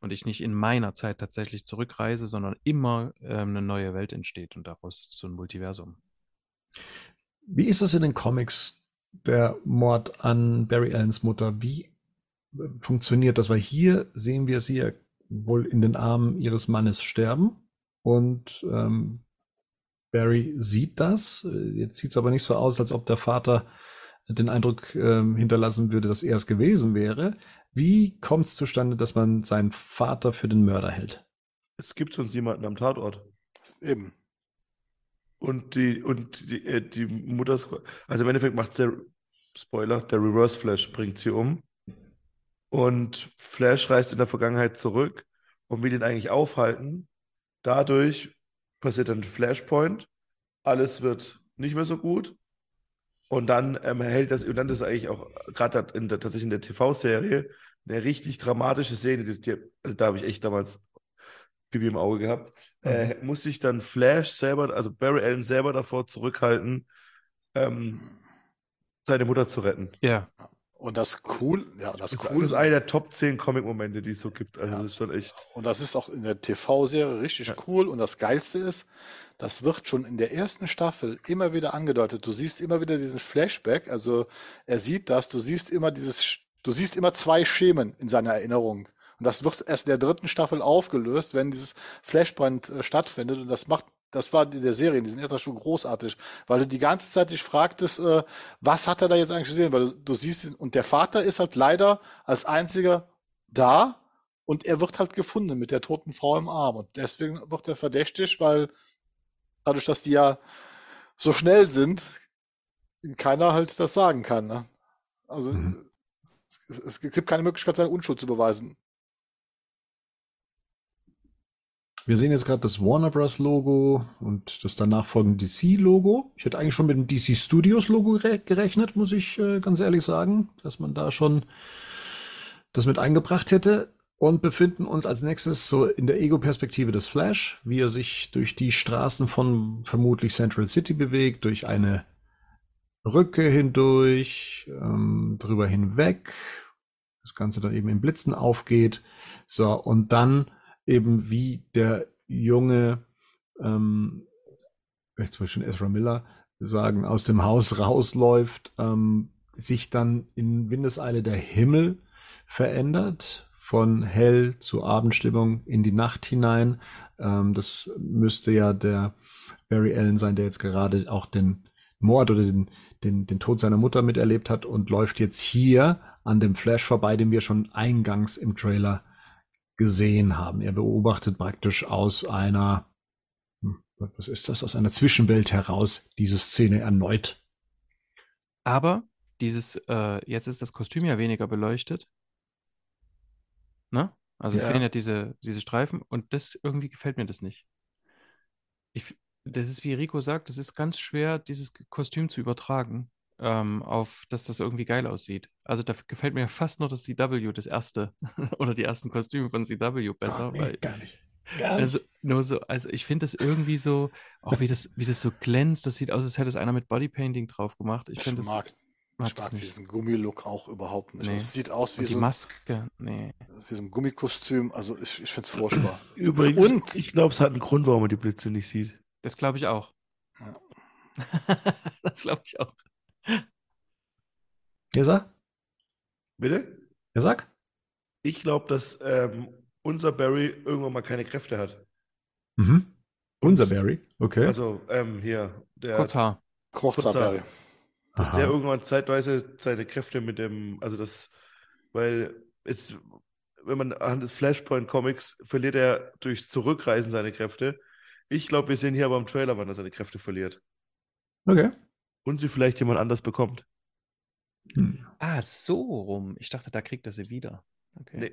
und ich nicht in meiner Zeit tatsächlich zurückreise, sondern immer ähm, eine neue Welt entsteht und daraus so ein Multiversum. Wie ist das in den Comics, der Mord an Barry Allens Mutter? Wie äh, funktioniert das? Weil hier sehen wir sie ja wohl in den Armen ihres Mannes sterben und ähm, Barry sieht das. Äh, Jetzt sieht es aber nicht so aus, als ob der Vater den Eindruck ähm, hinterlassen würde, dass er es gewesen wäre. Wie kommt es zustande, dass man seinen Vater für den Mörder hält? Es gibt sonst jemanden am Tatort. Eben. Und die, und die, äh, die Mutter, also im Endeffekt macht der, Spoiler, der Reverse Flash bringt sie um. Und Flash reist in der Vergangenheit zurück und will ihn eigentlich aufhalten. Dadurch passiert dann Flashpoint. Alles wird nicht mehr so gut. Und dann ähm, hält das, und dann ist eigentlich auch gerade in der, tatsächlich in der TV-Serie eine richtig dramatische Szene. Das, die, also da habe ich echt damals Bibi im Auge gehabt. Äh, muss sich dann Flash selber, also Barry Allen selber davor zurückhalten, ähm, seine Mutter zu retten. Ja, Und das cool, ja, das Das ist, cool. ist einer der Top 10 Comic-Momente, die es so gibt. Also Ja. das ist schon echt. Und das ist auch in der TV-Serie richtig Ja. cool. Und das Geilste ist, das wird schon in der ersten Staffel immer wieder angedeutet. Du siehst immer wieder diesen Flashback. Also er sieht das. Du siehst immer dieses, du siehst immer zwei Schemen in seiner Erinnerung. Und das wird erst in der dritten Staffel aufgelöst, wenn dieses Flashpoint äh, stattfindet. Und das macht, das war in der Serie, in diesen ersten Staffel großartig, weil du die ganze Zeit dich fragtest, äh, was hat er da jetzt eigentlich gesehen? Weil du, du siehst, ihn- und der Vater ist halt leider als einziger da und er wird halt gefunden mit der toten Frau im Arm. Und deswegen wird er verdächtig, weil dadurch, dass die ja so schnell sind, ihm keiner halt das sagen kann. Ne? Also Mhm. es, es gibt keine Möglichkeit, seine Unschuld zu beweisen. Wir sehen jetzt gerade das Warner Bros. Logo und das danach folgende DC Logo. Ich hätte eigentlich schon mit dem DC Studios Logo gere- gerechnet, muss ich äh, ganz ehrlich sagen, dass man da schon das mit eingebracht hätte und befinden uns als nächstes so in der Ego-Perspektive des Flash, wie er sich durch die Straßen von vermutlich Central City bewegt, durch eine Brücke hindurch, ähm, drüber hinweg. Das Ganze dann eben in Blitzen aufgeht. So, und dann eben wie der junge, ähm, zum Beispiel Ezra Miller sagen, aus dem Haus rausläuft, ähm, sich dann in Windeseile der Himmel verändert, von hell zu Abendstimmung in die Nacht hinein. Ähm, das müsste ja der Barry Allen sein, der jetzt gerade auch den Mord oder den, den, den Tod seiner Mutter miterlebt hat und läuft jetzt hier an dem Flash vorbei, den wir schon eingangs im Trailer gesehen haben. Er beobachtet praktisch aus einer, hm, was ist das, aus einer Zwischenwelt heraus diese Szene erneut. Aber dieses, äh, jetzt ist das Kostüm ja weniger beleuchtet. Ne? Also es Ja. fehlen ja diese, diese Streifen und das irgendwie gefällt mir das nicht. Ich, das ist, wie Rico sagt, es ist ganz schwer, dieses Kostüm zu übertragen, ähm, auf, dass das irgendwie geil aussieht. Also da gefällt mir fast noch das CW, das erste, oder die ersten Kostüme von CW besser, Ah, nee, weil gar nicht. Gar also nur so, also ich finde das irgendwie so, auch wie das, wie das so glänzt, das sieht aus, als hätte es einer mit Bodypainting drauf gemacht. Ich Ich finde das, mag, mag ich das mag nicht. diesen Gummilook auch überhaupt nicht. Nee. Es sieht aus wie Und die so, Maske, nee. wie so ein Gummikostüm. Also ich, ich finde es furchtbar. Übrigens, Und- ich glaube, es hat einen Grund, warum man die Blitze nicht sieht. Das glaube ich auch. Ja. das glaube ich auch. Ihr sag? Bitte? Ihr sag? Ich glaube, dass ähm, unser Barry irgendwann mal keine Kräfte hat. Mhm. Unser Barry, okay. Also ähm, hier, der, Kurzhaar. Kurzer Kurzer- Barry. dass Aha. der irgendwann zeitweise seine Kräfte mit dem, also das, weil es, wenn man anhand des Flashpoint-Comics verliert er durchs Zurückreisen seine Kräfte. Ich glaube, wir sehen hier aber im Trailer, wann er seine Kräfte verliert. Okay. Und sie vielleicht jemand anders bekommt. Hm. Ah, so rum. Ich dachte, da kriegt er sie wieder. Okay. Nee.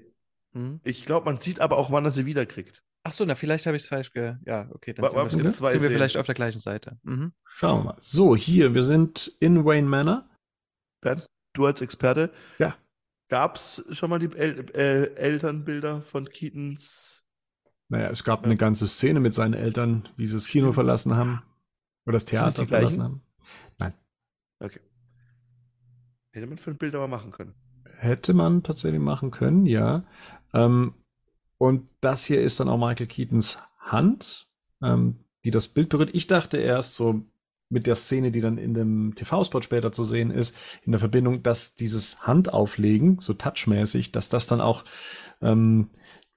Hm. Ich glaube, man sieht aber auch, wann er sie wiederkriegt. Ach so, na, vielleicht habe ich es falsch ge... Ja, okay, dann Wa- sind, wir, gibt sind wir vielleicht auf der gleichen Seite. Mhm. Schauen wir mal. So, hier, wir sind in Wayne Manor. Bernd, du als Experte. Ja. Gab es schon mal die El äh, Elternbilder von Keatons? Naja, es gab Ja. eine ganze Szene mit seinen Eltern, wie sie das Kino verlassen haben. Oder das das Theater die verlassen haben. Okay. Hätte man für ein Bild aber machen können. Hätte man tatsächlich machen können, ja. Ähm, und das hier ist dann auch Michael Keatons Hand, ähm, die das Bild berührt. Ich dachte erst so mit der Szene, die dann in dem TV-Spot später zu sehen ist, in der Verbindung, dass dieses Handauflegen, so touchmäßig, dass das dann auch ähm,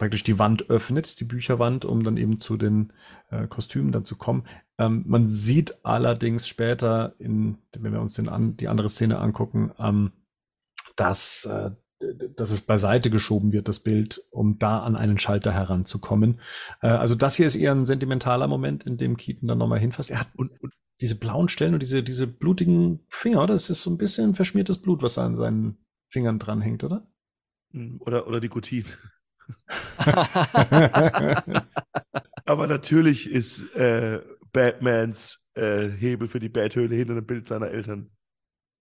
praktisch die Wand öffnet, die Bücherwand, um dann eben zu den äh, Kostümen dann zu kommen. Ähm, man sieht allerdings später, in, wenn wir uns den an, die andere Szene angucken, ähm, dass, äh, dass es beiseite geschoben wird, das Bild, um da an einen Schalter heranzukommen. Äh, also das hier ist eher ein sentimentaler Moment, in dem Keaton dann nochmal hinfasst. Er hat und, und diese blauen Stellen und diese, diese blutigen Finger, das ist so ein bisschen verschmiertes Blut, was an seinen Fingern dranhängt, oder? Oder, oder die Gutin. Aber natürlich ist äh, Batmans äh, Hebel für die Bathöhle hinter dem Bild seiner Eltern.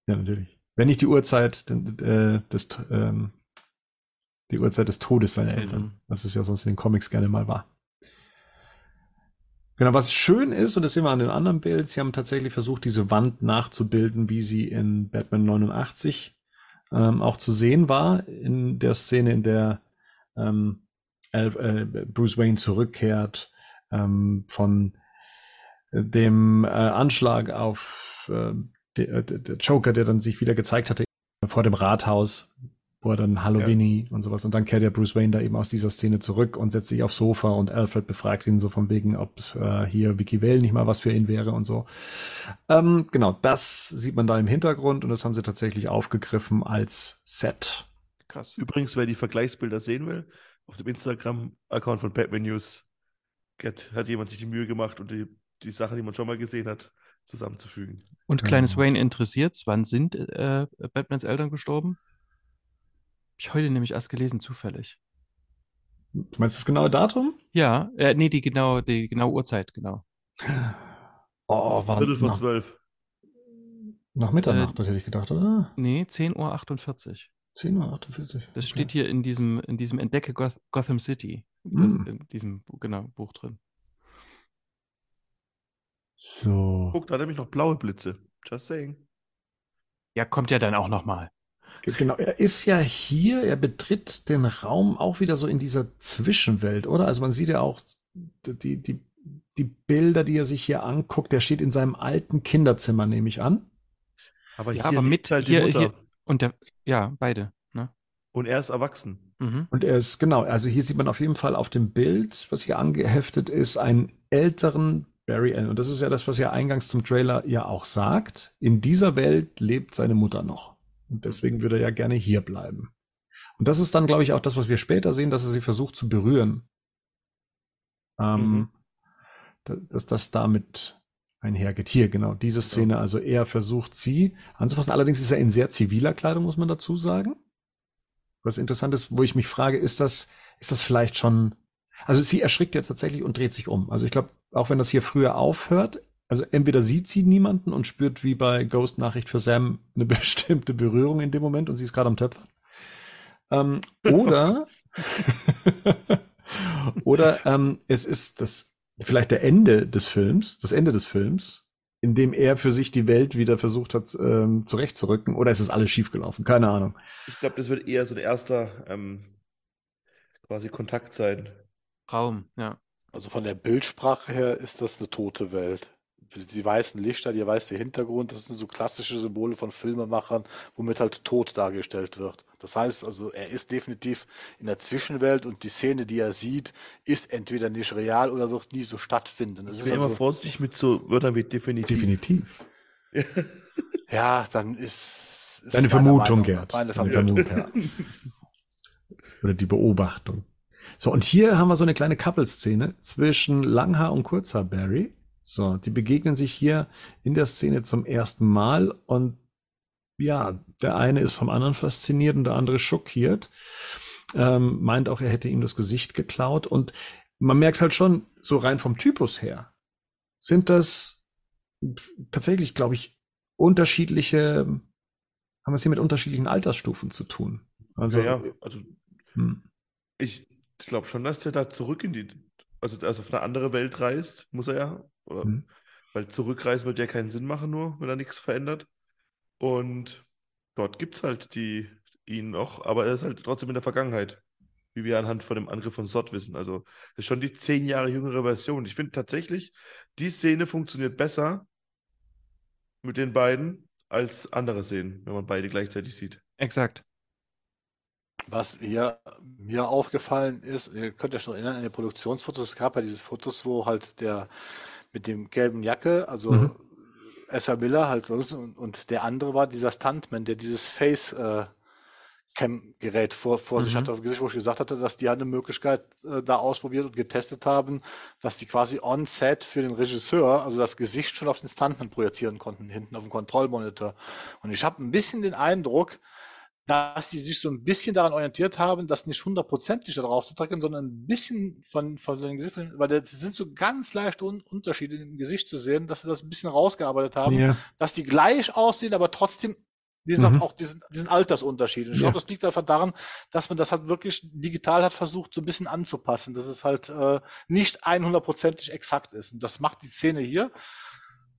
Ja, natürlich. Wenn nicht die Uhrzeit denn, äh, des, ähm, die Uhrzeit des Todes seiner Mhm. Eltern, was es ja sonst in den Comics gerne mal war. Genau, was schön ist, und das sehen wir an den anderen Bild, sie haben tatsächlich versucht, diese Wand nachzubilden, wie sie in Batman 89 ähm, auch zu sehen war, in der Szene, in der ähm, Al- äh, Bruce Wayne zurückkehrt ähm, von dem äh, Anschlag auf äh, der, der, Joker, der dann sich wieder gezeigt hatte vor dem Rathaus, wo er dann Hallo Ja. Und sowas. Und dann kehrt ja Bruce Wayne da eben aus dieser Szene zurück und setzt sich aufs Sofa und Alfred befragt ihn so von wegen, ob äh, hier Vicky Vale nicht mal was für ihn wäre und so. Ähm, genau, das sieht man da im Hintergrund und das haben sie tatsächlich aufgegriffen als Set. Krass. Übrigens, wer die Vergleichsbilder sehen will, auf dem Instagram-Account von Batman News hat, hat jemand sich die Mühe gemacht und die, die Sachen, die man schon mal gesehen hat, zusammenzufügen. Und kleines Ja. Wayne interessiert's, wann sind äh, Batmans Eltern gestorben? Hab ich heute nämlich erst gelesen, zufällig. Du meinst das genaue Datum? Ja, äh, nee, die genaue, die genaue Uhrzeit, genau. Oh, war Viertel vor nach, zwölf. nach Mitternacht, hätte ich gedacht, oder? Nee, 10.48 Uhr. 10 Uhr 48. Das Okay. steht hier in diesem, in diesem Entdecke Goth Gotham City. Mm. In diesem, genau, Buch drin. So. Guck, da hat nämlich noch blaue Blitze. Just saying. Ja, kommt ja dann auch nochmal. Genau, er ist ja hier, er betritt den Raum auch wieder so in dieser Zwischenwelt, oder? Also man sieht ja auch die, die, die Bilder, die er sich hier anguckt. Der steht in seinem alten Kinderzimmer, nehme ich an. Aber Ja, hier aber mit halt die hier, Mutter. hier und der, ja, beide. Ne? Und er ist erwachsen. Mhm. Und er ist, genau, also hier sieht man auf jeden Fall auf dem Bild, was hier angeheftet ist, einen älteren Barry Allen. Und das ist ja das, was er eingangs zum Trailer ja auch sagt. In dieser Welt lebt seine Mutter noch. Und deswegen würde er ja gerne hier bleiben. Und das ist dann, glaube ich, auch das, was wir später sehen, dass er sie versucht zu berühren. Ähm, Mhm. da- dass das damit einhergeht. Hier, genau, diese Szene. Also er versucht sie anzufassen. Allerdings ist er in sehr ziviler Kleidung, muss man dazu sagen. Was interessant ist, wo ich mich frage, ist das, ist das vielleicht schon, also sie erschrickt ja tatsächlich und dreht sich um. Also ich glaube, auch wenn das hier früher aufhört, also entweder sieht sie niemanden und spürt wie bei Ghost Nachricht für Sam eine bestimmte Berührung in dem Moment und sie ist gerade am Töpfern. Ähm, oder, oder ähm, es ist das vielleicht der Ende des Films, das Ende des Films, in dem er für sich die Welt wieder versucht hat ähm, zurechtzurücken, oder ist es alles schiefgelaufen? Keine Ahnung. Ich glaube, das wird eher so ein erster ähm, quasi Kontakt sein. Raum, ja. Also von der Bildsprache her ist das eine tote Welt. Die weißen Lichter, der weiße Hintergrund, das sind so klassische Symbole von Filmemachern, womit halt Tod dargestellt wird. Das heißt also, er ist definitiv in der Zwischenwelt und die Szene, die er sieht, ist entweder nicht real oder wird nie so stattfinden. Das Ich bin immer also, vorsichtig mit so Wörtern wie definitiv. Definitiv. ja, dann ist, ist Deine Vermutung, Meinung, Gerd. Meine Vermutung. Vermutung. Oder die Beobachtung. So, und hier haben wir so eine kleine Couple-Szene zwischen Langhaar und Kurzhaar Barry. So, die begegnen sich hier in der Szene zum ersten Mal und ja, der eine ist vom anderen fasziniert und der andere schockiert. Ähm, meint auch, er hätte ihm das Gesicht geklaut und man merkt halt schon, so rein vom Typus her, sind das tatsächlich, glaube ich, unterschiedliche, haben wir es hier mit unterschiedlichen Altersstufen zu tun. Also, ja, ja, also hm. ich glaube schon, dass der da zurück in die, also, also auf eine andere Welt reist, muss er ja. Oder, Mhm. Weil zurückreisen wird ja keinen Sinn machen, nur wenn er nichts verändert. Und dort gibt es halt die, ihn noch, aber er ist halt trotzdem in der Vergangenheit, wie wir anhand von dem Angriff von Sod wissen. Also das ist schon die zehn Jahre jüngere Version. Ich finde tatsächlich, die Szene funktioniert besser mit den beiden als andere Szenen, wenn man beide gleichzeitig sieht. Exakt. Was hier mir aufgefallen ist, ihr könnt euch noch erinnern an die Produktionsfotos, es gab ja dieses Fotos, wo halt der mit dem gelben Jacke, also Mhm. Ezra Miller halt und, und der andere war dieser Stuntman, der dieses Face äh, Cam Gerät vor, vor sich Mhm. hatte auf dem Gesicht, wo ich gesagt hatte, dass die halt eine Möglichkeit äh, da ausprobiert und getestet haben, dass die quasi on set für den Regisseur, also das Gesicht schon auf den Stuntman projizieren konnten, hinten auf dem Kontrollmonitor. Und ich habe ein bisschen den Eindruck, dass die sich so ein bisschen daran orientiert haben, das nicht hundertprozentig darauf zu drücken, sondern ein bisschen von, von den Gesichtern, weil das sind so ganz leichte Un Unterschiede im Gesicht zu sehen, dass sie das ein bisschen rausgearbeitet haben, Ja. dass die gleich aussehen, aber trotzdem, wie gesagt, Mhm. auch diesen, diesen Altersunterschied. Und ich Ja. glaube, das liegt einfach daran, dass man das halt wirklich digital hat versucht, so ein bisschen anzupassen, dass es halt äh, nicht 100%ig exakt ist. Und das macht die Szene hier,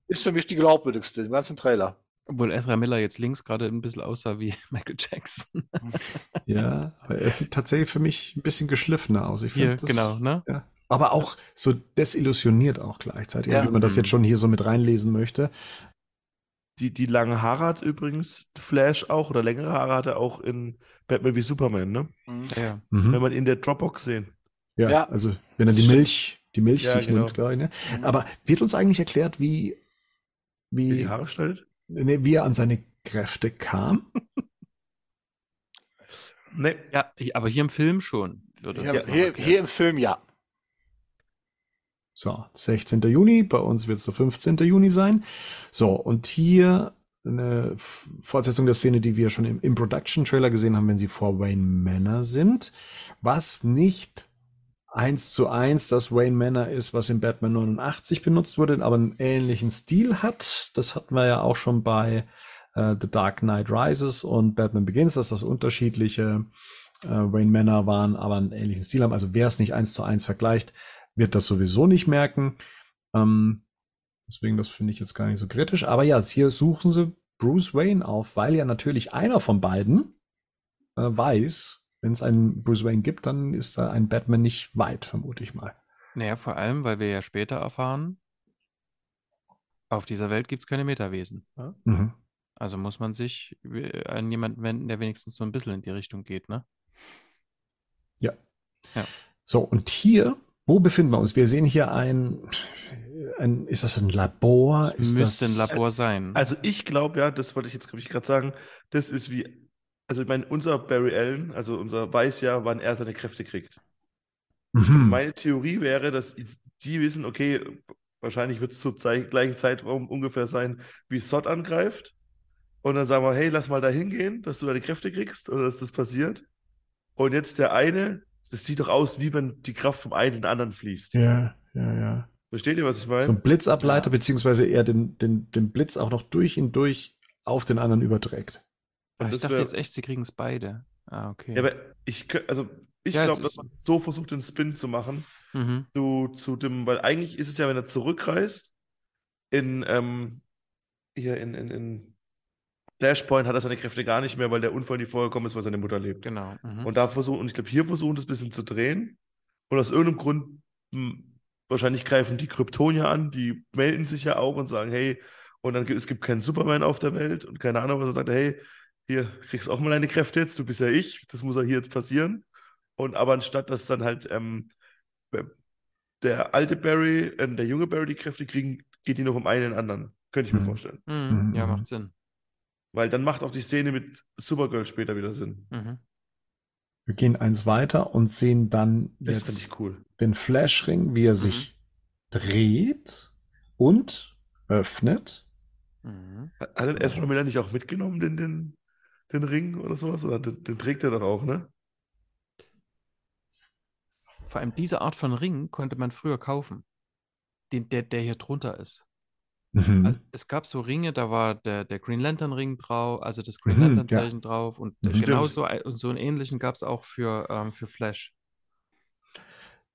ist für mich die glaubwürdigste im ganzen Trailer. Obwohl Ezra Miller jetzt links gerade ein bisschen aussah wie Michael Jackson. Ja, aber er sieht tatsächlich für mich ein bisschen geschliffener aus. Ich Hier, finde das, genau, ne? Ja. Aber auch so desillusioniert auch gleichzeitig, Ja. wie man das jetzt schon hier so mit reinlesen möchte. Die, die lange Haare hat übrigens Flash auch, oder längere Haare hat er auch in Batman wie Superman, ne? Mhm. Ja. Mhm. Wenn man in der Dropbox sehen. Ja, Ja. also wenn er die Milch, die Milch Ja, sich genau. nimmt, glaube ich. Ne? Mhm. Aber wird uns eigentlich erklärt, wie, Wie wie, die Haare schneidet? Nee, wie er an seine Kräfte kam? Nee. Ja, ich- aber hier im Film schon. Wird das Hier, hier, im Film ja. So, 16. Juni, bei uns wird es der 15. Juni sein. So, und hier eine Fortsetzung der Szene, die wir schon im, im Production-Trailer gesehen haben, wenn sie vor Wayne Manor sind. Was nicht eins zu eins das Wayne Manor ist, was in Batman 89 benutzt wurde, aber einen ähnlichen Stil hat. Das hatten wir ja auch schon bei äh, The Dark Knight Rises und Batman Begins, dass das unterschiedliche äh, Wayne Manor waren, aber einen ähnlichen Stil haben. Also wer es nicht eins zu eins vergleicht, wird das sowieso nicht merken. Ähm, deswegen, das finde ich jetzt gar nicht so kritisch. Aber ja, hier suchen sie Bruce Wayne auf, weil ja natürlich einer von beiden äh, weiß, wenn es einen Bruce Wayne gibt, dann ist da ein Batman nicht weit, vermute ich mal. Naja, vor allem, weil wir ja später erfahren, auf dieser Welt gibt es keine Metawesen. Ja? Mhm. Also muss man sich äh, an jemanden wenden, der wenigstens so ein bisschen in die Richtung geht, ne? Ja. Ja. So, und hier, wo befinden wir uns? Wir sehen hier ein, ein ist das ein Labor? Es ist müsste das, ein Labor sein. Also ich glaube ja, das wollte ich jetzt, glaube ich, gerade sagen, das ist wie, also ich meine, unser Barry Allen, also unser weiß ja, wann er seine Kräfte kriegt. Mhm. Meine Theorie wäre, dass die wissen, okay, wahrscheinlich wird es zur Zeit, gleichen Zeitraum ungefähr sein, wie Sod angreift. Und dann sagen wir, hey, lass mal da hingehen, dass du deine Kräfte kriegst oder dass das passiert. Und jetzt der eine, das sieht doch aus, wie wenn die Kraft vom einen in den anderen fließt. Ja, ja, ja. Versteht ihr, was ich meine? So ein Blitzableiter, Ja. beziehungsweise er den, den, den Blitz auch noch durch ihn durch auf den anderen überträgt. Und ich dachte wär- jetzt echt, sie kriegen es beide. Ah, okay. Ja, aber ich, also ich Ja, glaube, das dass man so versucht, den Spin zu machen, mhm. zu, zu dem, weil eigentlich ist es ja, wenn er zurückreist, in, ähm, hier in, in, in Flashpoint hat er seine Kräfte gar nicht mehr, weil der Unfall nie vorgekommen ist, weil seine Mutter lebt. Genau. Mhm. Und da versuchen, und ich glaube, hier versuchen das ein bisschen zu drehen. Und aus irgendeinem Grund, hm, wahrscheinlich greifen die Kryptonier an, die melden sich ja auch und sagen, hey, und dann gibt es gibt keinen Superman auf der Welt und keine Ahnung, was er sagt, hey, hier kriegst auch mal deine Kräfte jetzt, du bist ja ich, das muss ja hier jetzt passieren. Und aber anstatt dass dann halt ähm, der alte Barry, äh, der junge Barry die Kräfte kriegen, geht die nur vom einen in den anderen. Könnte ich mir Mhm. vorstellen. Mhm. Ja, Mhm. macht Sinn. Weil dann macht auch die Szene mit Supergirl später wieder Sinn. Mhm. Wir gehen eins weiter und sehen dann Das jetzt ich cool. den Flashring, wie er sich dreht und öffnet. Mhm. Hat hat Ezra Miller nicht auch mitgenommen, den, den, den Ring oder sowas? Oder den, den trägt er doch auch, ne? Vor allem diese Art von Ring konnte man früher kaufen. Den, der, der hier drunter ist. Mhm. Also, es gab so Ringe, da war der, der Green Lantern Ring drauf, also das Green Mhm, Lantern ja. Zeichen drauf und Mhm. genauso ein- und so einen ähnlichen gab es auch für, ähm, für Flash.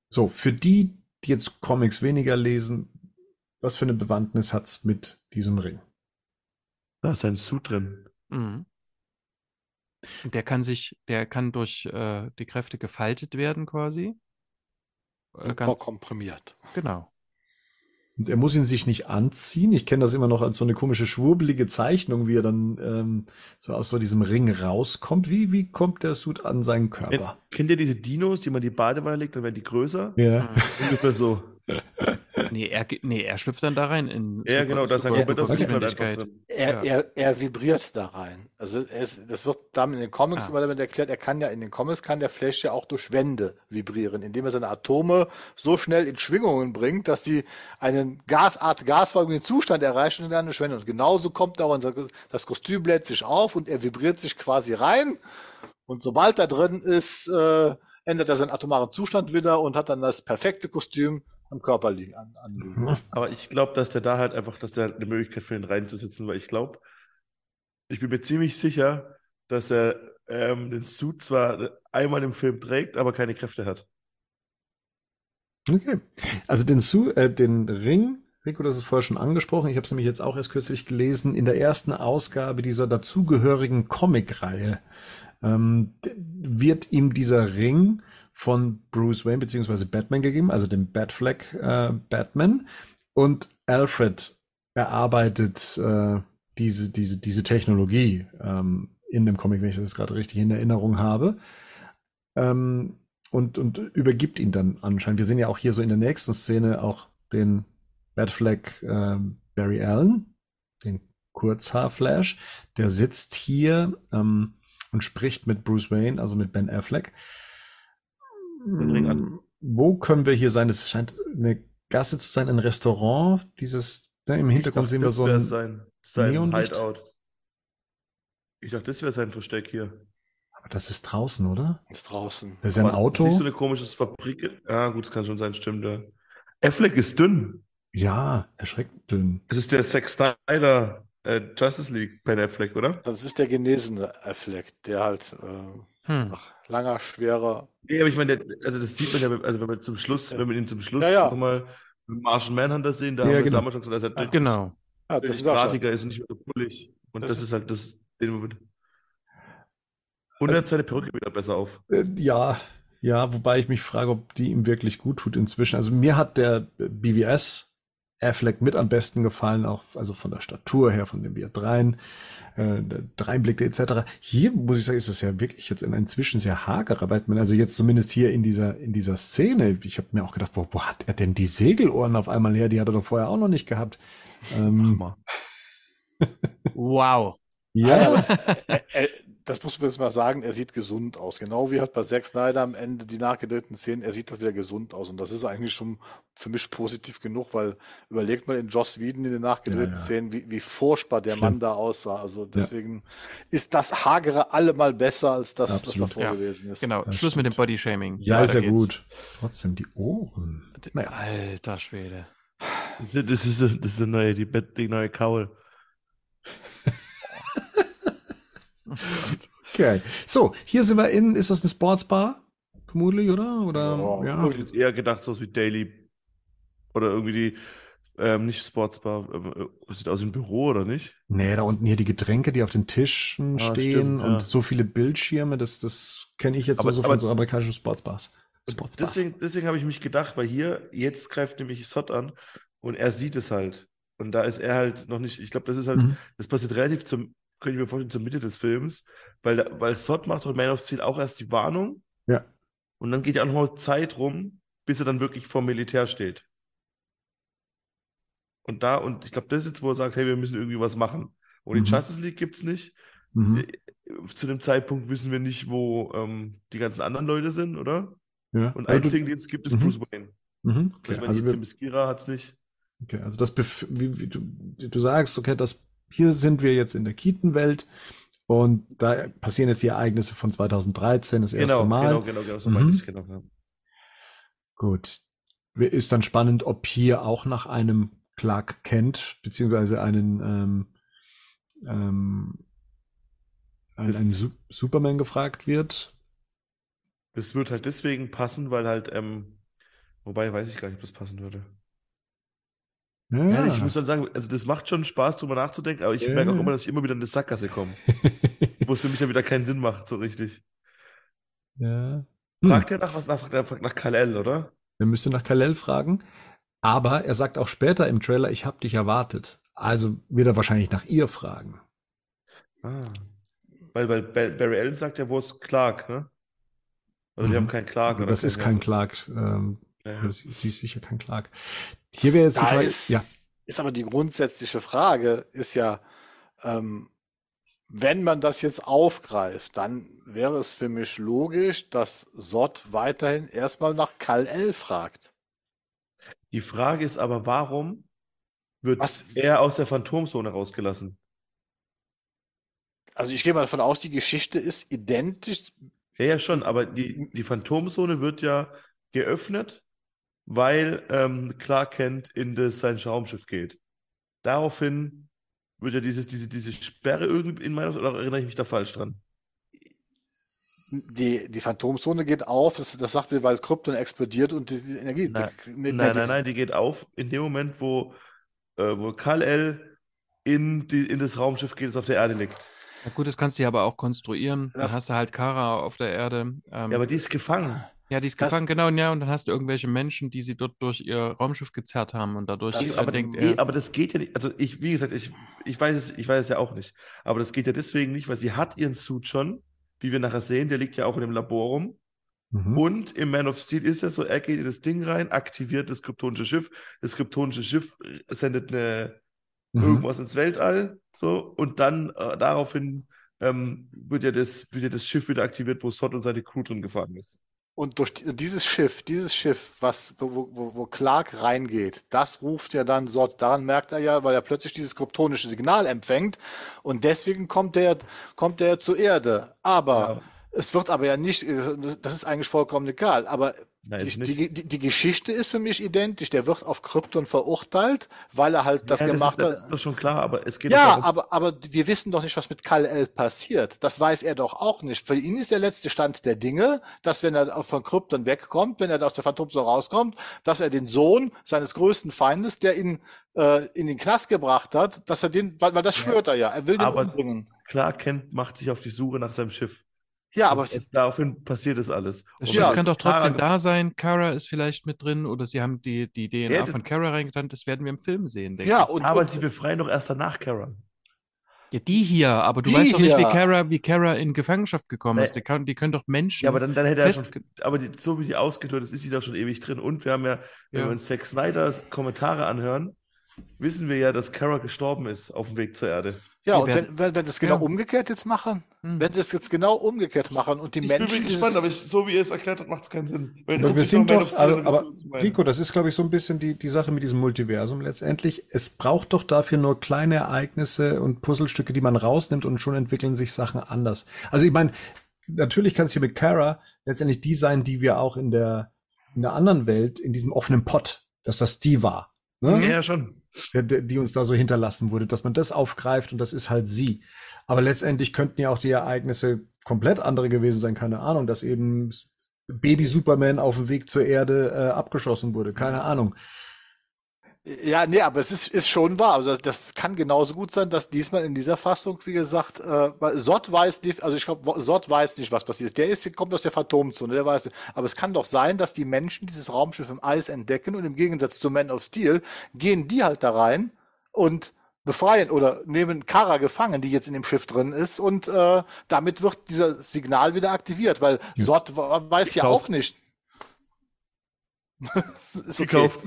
So, für die, die jetzt Comics weniger lesen, was für eine Bewandtnis hat's mit diesem Ring? Da ist ein Suit drin. Mhm. Und der kann sich, der kann durch äh, die Kräfte gefaltet werden quasi. Äh, kann, komprimiert. genau. Und er muss ihn sich nicht anziehen. Ich kenne das immer noch als so eine komische schwurbelige Zeichnung, wie er dann ähm, so aus so diesem Ring rauskommt. Wie, wie kommt der Suit an seinen Körper? kennt ihr diese Dinos, die man in die Badewanne legt, dann werden die größer? Ja. Mhm. Ungefähr so. Nee, er, nee, er schlüpft dann da rein in Ja, genau, da ist ein super- kompletter super Geschwindigkeit. drin. Er, er, er vibriert da rein. Also er ist, das wird damit in den Comics Ah. immer damit erklärt, er kann ja in den Comics kann der Flash ja auch durch Wände vibrieren, indem er seine Atome so schnell in Schwingungen bringt, dass sie einen Gasart, gasförmigen Zustand erreichen und dann eine Schwende. Und genauso kommt da unser, das Kostüm bläht sich auf und er vibriert sich quasi rein. Und sobald da drin ist, äh, ändert er seinen atomaren Zustand wieder und hat dann das perfekte Kostüm am Körper liegen. An, an Aber ich glaube, dass der da halt einfach, dass der eine Möglichkeit für ihn reinzusitzen, weil ich glaube, ich bin mir ziemlich sicher, dass er ähm, den Suit zwar einmal im Film trägt, aber keine Kräfte hat. Okay. Also den, Su äh, den Ring, Rico, das ist vorher schon angesprochen. Ich habe es nämlich jetzt auch erst kürzlich gelesen. In der ersten Ausgabe dieser dazugehörigen Comicreihe ähm, wird ihm dieser Ring von Bruce Wayne beziehungsweise Batman gegeben, also dem Batfleck äh, Batman. Und Alfred erarbeitet äh, diese, diese, diese Technologie ähm, in dem Comic, wenn ich das gerade richtig in Erinnerung habe. Ähm, und, und übergibt ihn dann anscheinend. Wir sehen ja auch hier so in der nächsten Szene auch den Batfleck ähm, Barry Allen, den Kurzhaar-Flash, der sitzt hier ähm, und spricht mit Bruce Wayne, also mit Ben Affleck. Den Ring an. Wo können wir hier sein? Es scheint eine Gasse zu sein, ein Restaurant. Dieses, ne, im Hintergrund ich sehen dachte, wir das so wäre ein, sein, sein Neonlicht. Hideout. Ich dachte, das wäre sein Versteck hier. aber das ist draußen, oder? ist draußen. Das ist ja ein Auto. Siehst du eine komische Fabrik? Ja, gut, das kann schon sein, stimmt. Ja. Affleck ist dünn. Ja, erschreckend dünn. Es ist der Zack Snyder äh, Justice League Ben Affleck, oder? Das ist der genesene Affleck, der halt äh, Hm. nach langer, schwerer. Nee, aber ich meine, also das sieht man ja, also wenn wir zum Schluss, Ja. wenn wir ihn zum Schluss Ja, ja. nochmal mit Martian Manhunter sehen, da Ja, haben wir genau. damals schon gesagt, dass er Genau. Ja, das ist auch schon. drahtiger ist und nicht mehr so pullig. Und Das das, ist- halt das, den Moment. Und er hat seine Perücke wieder besser auf. Äh, Ja, ja, wobei ich mich frage, ob die ihm wirklich gut tut inzwischen. Also mir hat der BVS Affleck mit am besten gefallen, auch also von der Statur her, von dem wie er drein, äh, der dreinblickte etc. Hier muss ich sagen, ist das ja wirklich jetzt in inzwischen sehr hagerer Batman. Also jetzt zumindest hier in dieser in dieser Szene. Ich habe mir auch gedacht, wo, wo hat er denn die Segelohren auf einmal her? Die hat er doch vorher auch noch nicht gehabt. Ähm. Wow. ja, Äh, äh, das muss man jetzt mal sagen, er sieht gesund aus. Genau wie halt bei Zack Snyder am Ende die nachgedrehten Szenen, er sieht halt wieder gesund aus. Und das ist eigentlich schon für mich positiv genug, weil überlegt mal in Joss Whedon in den nachgedrehten Ja, ja. Szenen, wie, wie furchtbar der Schlimm. Mann da aussah. Also deswegen ist das Hagere allemal besser als das, was Absolut. davor Ja, gewesen ist. Genau, Das Schluss mit dem stimmt. Bodyshaming. ja, ist ja geht's. gut. Trotzdem die Ohren. Naja. Alter Schwede. Das ist, das ist, das ist der neue, die, die neue Kaul. Okay. So, hier sind wir in, ist das eine Sportsbar? Vermutlich, oder? Oder, Ja, ja. Hab ich jetzt eher gedacht, so wie Daily oder irgendwie die, ähm, nicht Sportsbar, äh, sieht aus wie ein Büro oder nicht? Nee, da unten hier die Getränke, die auf den Tischen Ah, stehen stimmt, ja. und so viele Bildschirme, das, das kenne ich jetzt Aber- nur so von aber- so amerikanischen Sportsbars. Sportsbars. Deswegen, deswegen habe ich mich gedacht, weil hier, jetzt greift nämlich Sot an und er sieht es halt. Und da ist er halt noch nicht, ich glaube, das ist halt, Mhm. das passiert relativ zum, könnte ich mir vorstellen, zur Mitte des Films, weil, da- weil Sot macht und Man of Steel auch erst die Warnung Ja. und dann geht ja auch nochmal Zeit rum, bis er dann wirklich vor Militär steht. Und da, und ich glaube, das ist jetzt, wo er sagt, hey, wir müssen irgendwie was machen. Und Mhm. die Justice League gibt's nicht. Mhm. Zu dem Zeitpunkt wissen wir nicht, wo ähm, die ganzen anderen Leute sind, oder? Ja. Und Also einzigen, den es gibt, ist Mhm. Bruce Wayne. Mhm. Okay, Okay. ich meine, Also, wir, Themyscira hat's nicht. okay, also das, wie, wie du, du sagst, okay, das, hier sind wir jetzt in der Keaton-Welt und da passieren jetzt die Ereignisse von 2013, das erste Genau, Mal. genau, genau, genau, so Mhm. genau. Ja. Gut. Ist dann spannend, ob hier auch nach einem Clark Kent, beziehungsweise einen, ähm, ähm, einen, einen Su Superman gefragt wird. Das wird halt deswegen passen, weil halt, ähm, wobei weiß ich gar nicht, ob das passen würde. Ja, Ja, ich muss dann sagen, also das macht schon Spaß, drüber nachzudenken, aber ich Ja. merke auch immer, dass ich immer wieder in eine Sackgasse komme, wo es für mich dann wieder keinen Sinn macht, so richtig. ja. Hm. Fragt er nach was nach, nach, nach Kal-El, oder? Er müsste nach Kalel fragen. Aber er sagt auch später im Trailer, ich habe dich erwartet. Also wird er wahrscheinlich nach ihr fragen. Ah. Weil, weil Ba- Barry Allen sagt ja, wo ist Clark, ne? Oder Mhm. wir haben keinen Clark. Oder das ist kein Clark. Ähm? Ja. das, sie ist sicher kein Clark. Hier wäre jetzt die Da Frage. ist, ja. ist aber die grundsätzliche Frage, ist ja, ähm, wenn man das jetzt aufgreift, dann wäre es für mich logisch, dass Sot weiterhin erstmal nach Kal-El fragt. Die Frage ist aber, warum wird Was- er aus der Phantomzone rausgelassen? Also ich gehe mal davon aus, die Geschichte ist identisch. Ja, ja, schon, aber die, die Phantomzone wird ja geöffnet, weil ähm, Clark Kent in das, sein Raumschiff geht. Daraufhin wird ja dieses, diese, diese Sperre irgendwie in meiner, oder erinnere ich mich da falsch dran? Die, die Phantomzone geht auf, das, das sagte, weil Krypton explodiert und die, die Energie. Nein, die, ne- Nein, ne, nein, die- nein, die geht auf in dem Moment, wo, äh, wo Kal-El in, die, in das Raumschiff geht, das auf der Erde liegt. Na gut, das kannst du ja aber auch konstruieren. Dann Das- hast du halt Kara auf der Erde. Ähm, Ja, aber die ist gefangen. Ja, die ist das- gefangen, genau, ja, und dann hast du irgendwelche Menschen, die sie dort durch ihr Raumschiff gezerrt haben und dadurch Das- aber, denkt nee, er, aber das geht ja nicht. Also ich, wie gesagt, ich, ich weiß es, ich weiß es ja auch nicht. Aber das geht ja deswegen nicht, weil sie hat ihren Suit schon, wie wir nachher sehen, der liegt ja auch in dem Labor rum. Mhm. Und im Man of Steel ist es so, er geht in das Ding rein, aktiviert das kryptonische Schiff. Das kryptonische Schiff sendet eine, Mhm. irgendwas ins Weltall, so, und dann äh, daraufhin ähm, wird ja das, wird ja das Schiff wieder aktiviert, wo Sot und seine Crew drin gefangen ist. Und durch die- dieses Schiff, dieses Schiff, was, wo, wo, wo Clark reingeht, das ruft ja dann Sot. Daran merkt er ja, weil er plötzlich dieses kryptonische Signal empfängt. Und deswegen kommt der, kommt der zur Erde. Aber Ja. es wird aber ja nicht, das ist eigentlich vollkommen egal. Aber Ist Die, die, die, die Geschichte ist für mich identisch. Der wird auf Krypton verurteilt, weil er halt das ja, gemacht das ist, hat. Das ist doch schon klar, aber es geht Ja, darum, aber, aber wir wissen doch nicht, was mit Kal-El passiert. Das weiß er doch auch nicht. Für ihn ist der letzte Stand der Dinge, dass wenn er von Krypton wegkommt, wenn er aus der Phantomzone rauskommt, dass er den Sohn seines größten Feindes, der ihn äh, in den Knast gebracht hat, dass er den, weil, weil das schwört er ja, er will den Aber- umbringen. klar, Kent macht sich auf die Suche nach seinem Schiff. Ja, aber erst daraufhin passiert es alles. Das wenn kann doch Kara trotzdem da sein. Kara ist vielleicht mit drin oder sie haben die, die DNA Ja, von Kara reingetan. Das werden wir im Film sehen, denke ja, ich. und, Aber und sie befreien doch erst danach Kara. Ja, die hier, aber du Die weißt doch nicht, wie. Kara, wie Kara in Gefangenschaft gekommen Nee. ist. Die, kann, die können doch Menschen. Ja, aber dann, dann hätte er schon. Aber die, so wie die ausgelöst ist, ist sie doch schon ewig drin. Und wir haben ja, wenn Ja. wir uns Zack Snyders Kommentare anhören, wissen wir ja, dass Kara gestorben ist auf dem Weg zur Erde. Ja, wir und werden- wenn, wenn, wenn sie es genau Ja. umgekehrt jetzt machen, Hm. wenn sie es jetzt genau umgekehrt machen und die Ich Menschen bin dieses- gespannt, aber ich, so wie ihr es erklärt habt, macht es keinen Sinn. Wenn Aber wir sind doch, Steel, also, aber ich. Rico, das ist, glaube ich, so ein bisschen die, die Sache mit diesem Multiversum letztendlich. Es braucht doch dafür nur kleine Ereignisse und Puzzlestücke, die man rausnimmt und schon entwickeln sich Sachen anders. Also ich meine, natürlich kann es hier mit Kara letztendlich die sein, die wir auch in der, in der anderen Welt, in diesem offenen Pott, dass das die war. Ne? Ja, schon. Die uns da so hinterlassen wurde, dass man das aufgreift und das ist halt sie. Aber letztendlich könnten ja auch die Ereignisse komplett andere gewesen sein, keine Ahnung, dass eben Baby Superman auf dem Weg zur Erde äh, abgeschossen wurde, keine Ahnung. Ja, nee, aber es ist, ist schon wahr. Also das, das kann genauso gut sein, dass diesmal in dieser Fassung, wie gesagt, äh, weil Sott weiß nicht, also ich glaube, Sott weiß nicht, was passiert ist. Der ist, kommt aus der Phantomzone, der weiß. Aber es kann doch sein, dass die Menschen dieses Raumschiff im Eis entdecken und im Gegensatz zu Man of Steel gehen die halt da rein und befreien oder nehmen Kara gefangen, die jetzt in dem Schiff drin ist und äh, damit wird dieser Signal wieder aktiviert, weil Sott weiß ja Gekauft. auch nicht. Ist okay. Gekauft.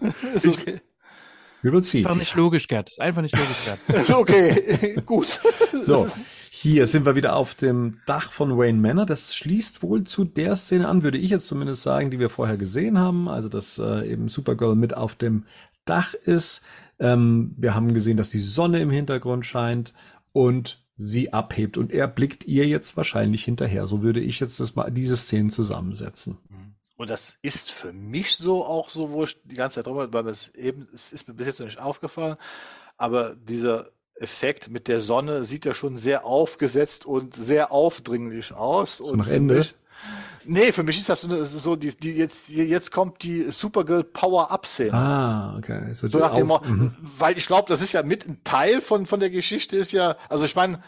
Ist okay. We will see. Einfach nicht logisch, Gerd. Ist einfach nicht logisch, Gerd. Okay, gut. So, hier sind wir wieder auf dem Dach von Wayne Manor. Das schließt wohl zu der Szene an, würde ich jetzt zumindest sagen, die wir vorher gesehen haben. Also, dass äh, eben Supergirl mit auf dem Dach ist. Ähm, wir haben gesehen, dass die Sonne im Hintergrund scheint und sie abhebt. Und er blickt ihr jetzt wahrscheinlich hinterher. So würde ich jetzt das mal, diese Szenen zusammensetzen. Und das ist für mich so auch so, wo ich die ganze Zeit drüber, weil es eben, es ist mir bis jetzt noch nicht aufgefallen, aber dieser Effekt mit der Sonne sieht ja schon sehr aufgesetzt und sehr aufdringlich aus. und nach Ende? Mich, nee, für mich ist das so, so die, die jetzt, jetzt kommt die Supergirl Power-Up-Szene. Ah, okay. So, nach dem, mhm. weil ich glaube, das ist ja mit ein Teil von, von der Geschichte ist ja, also ich meine,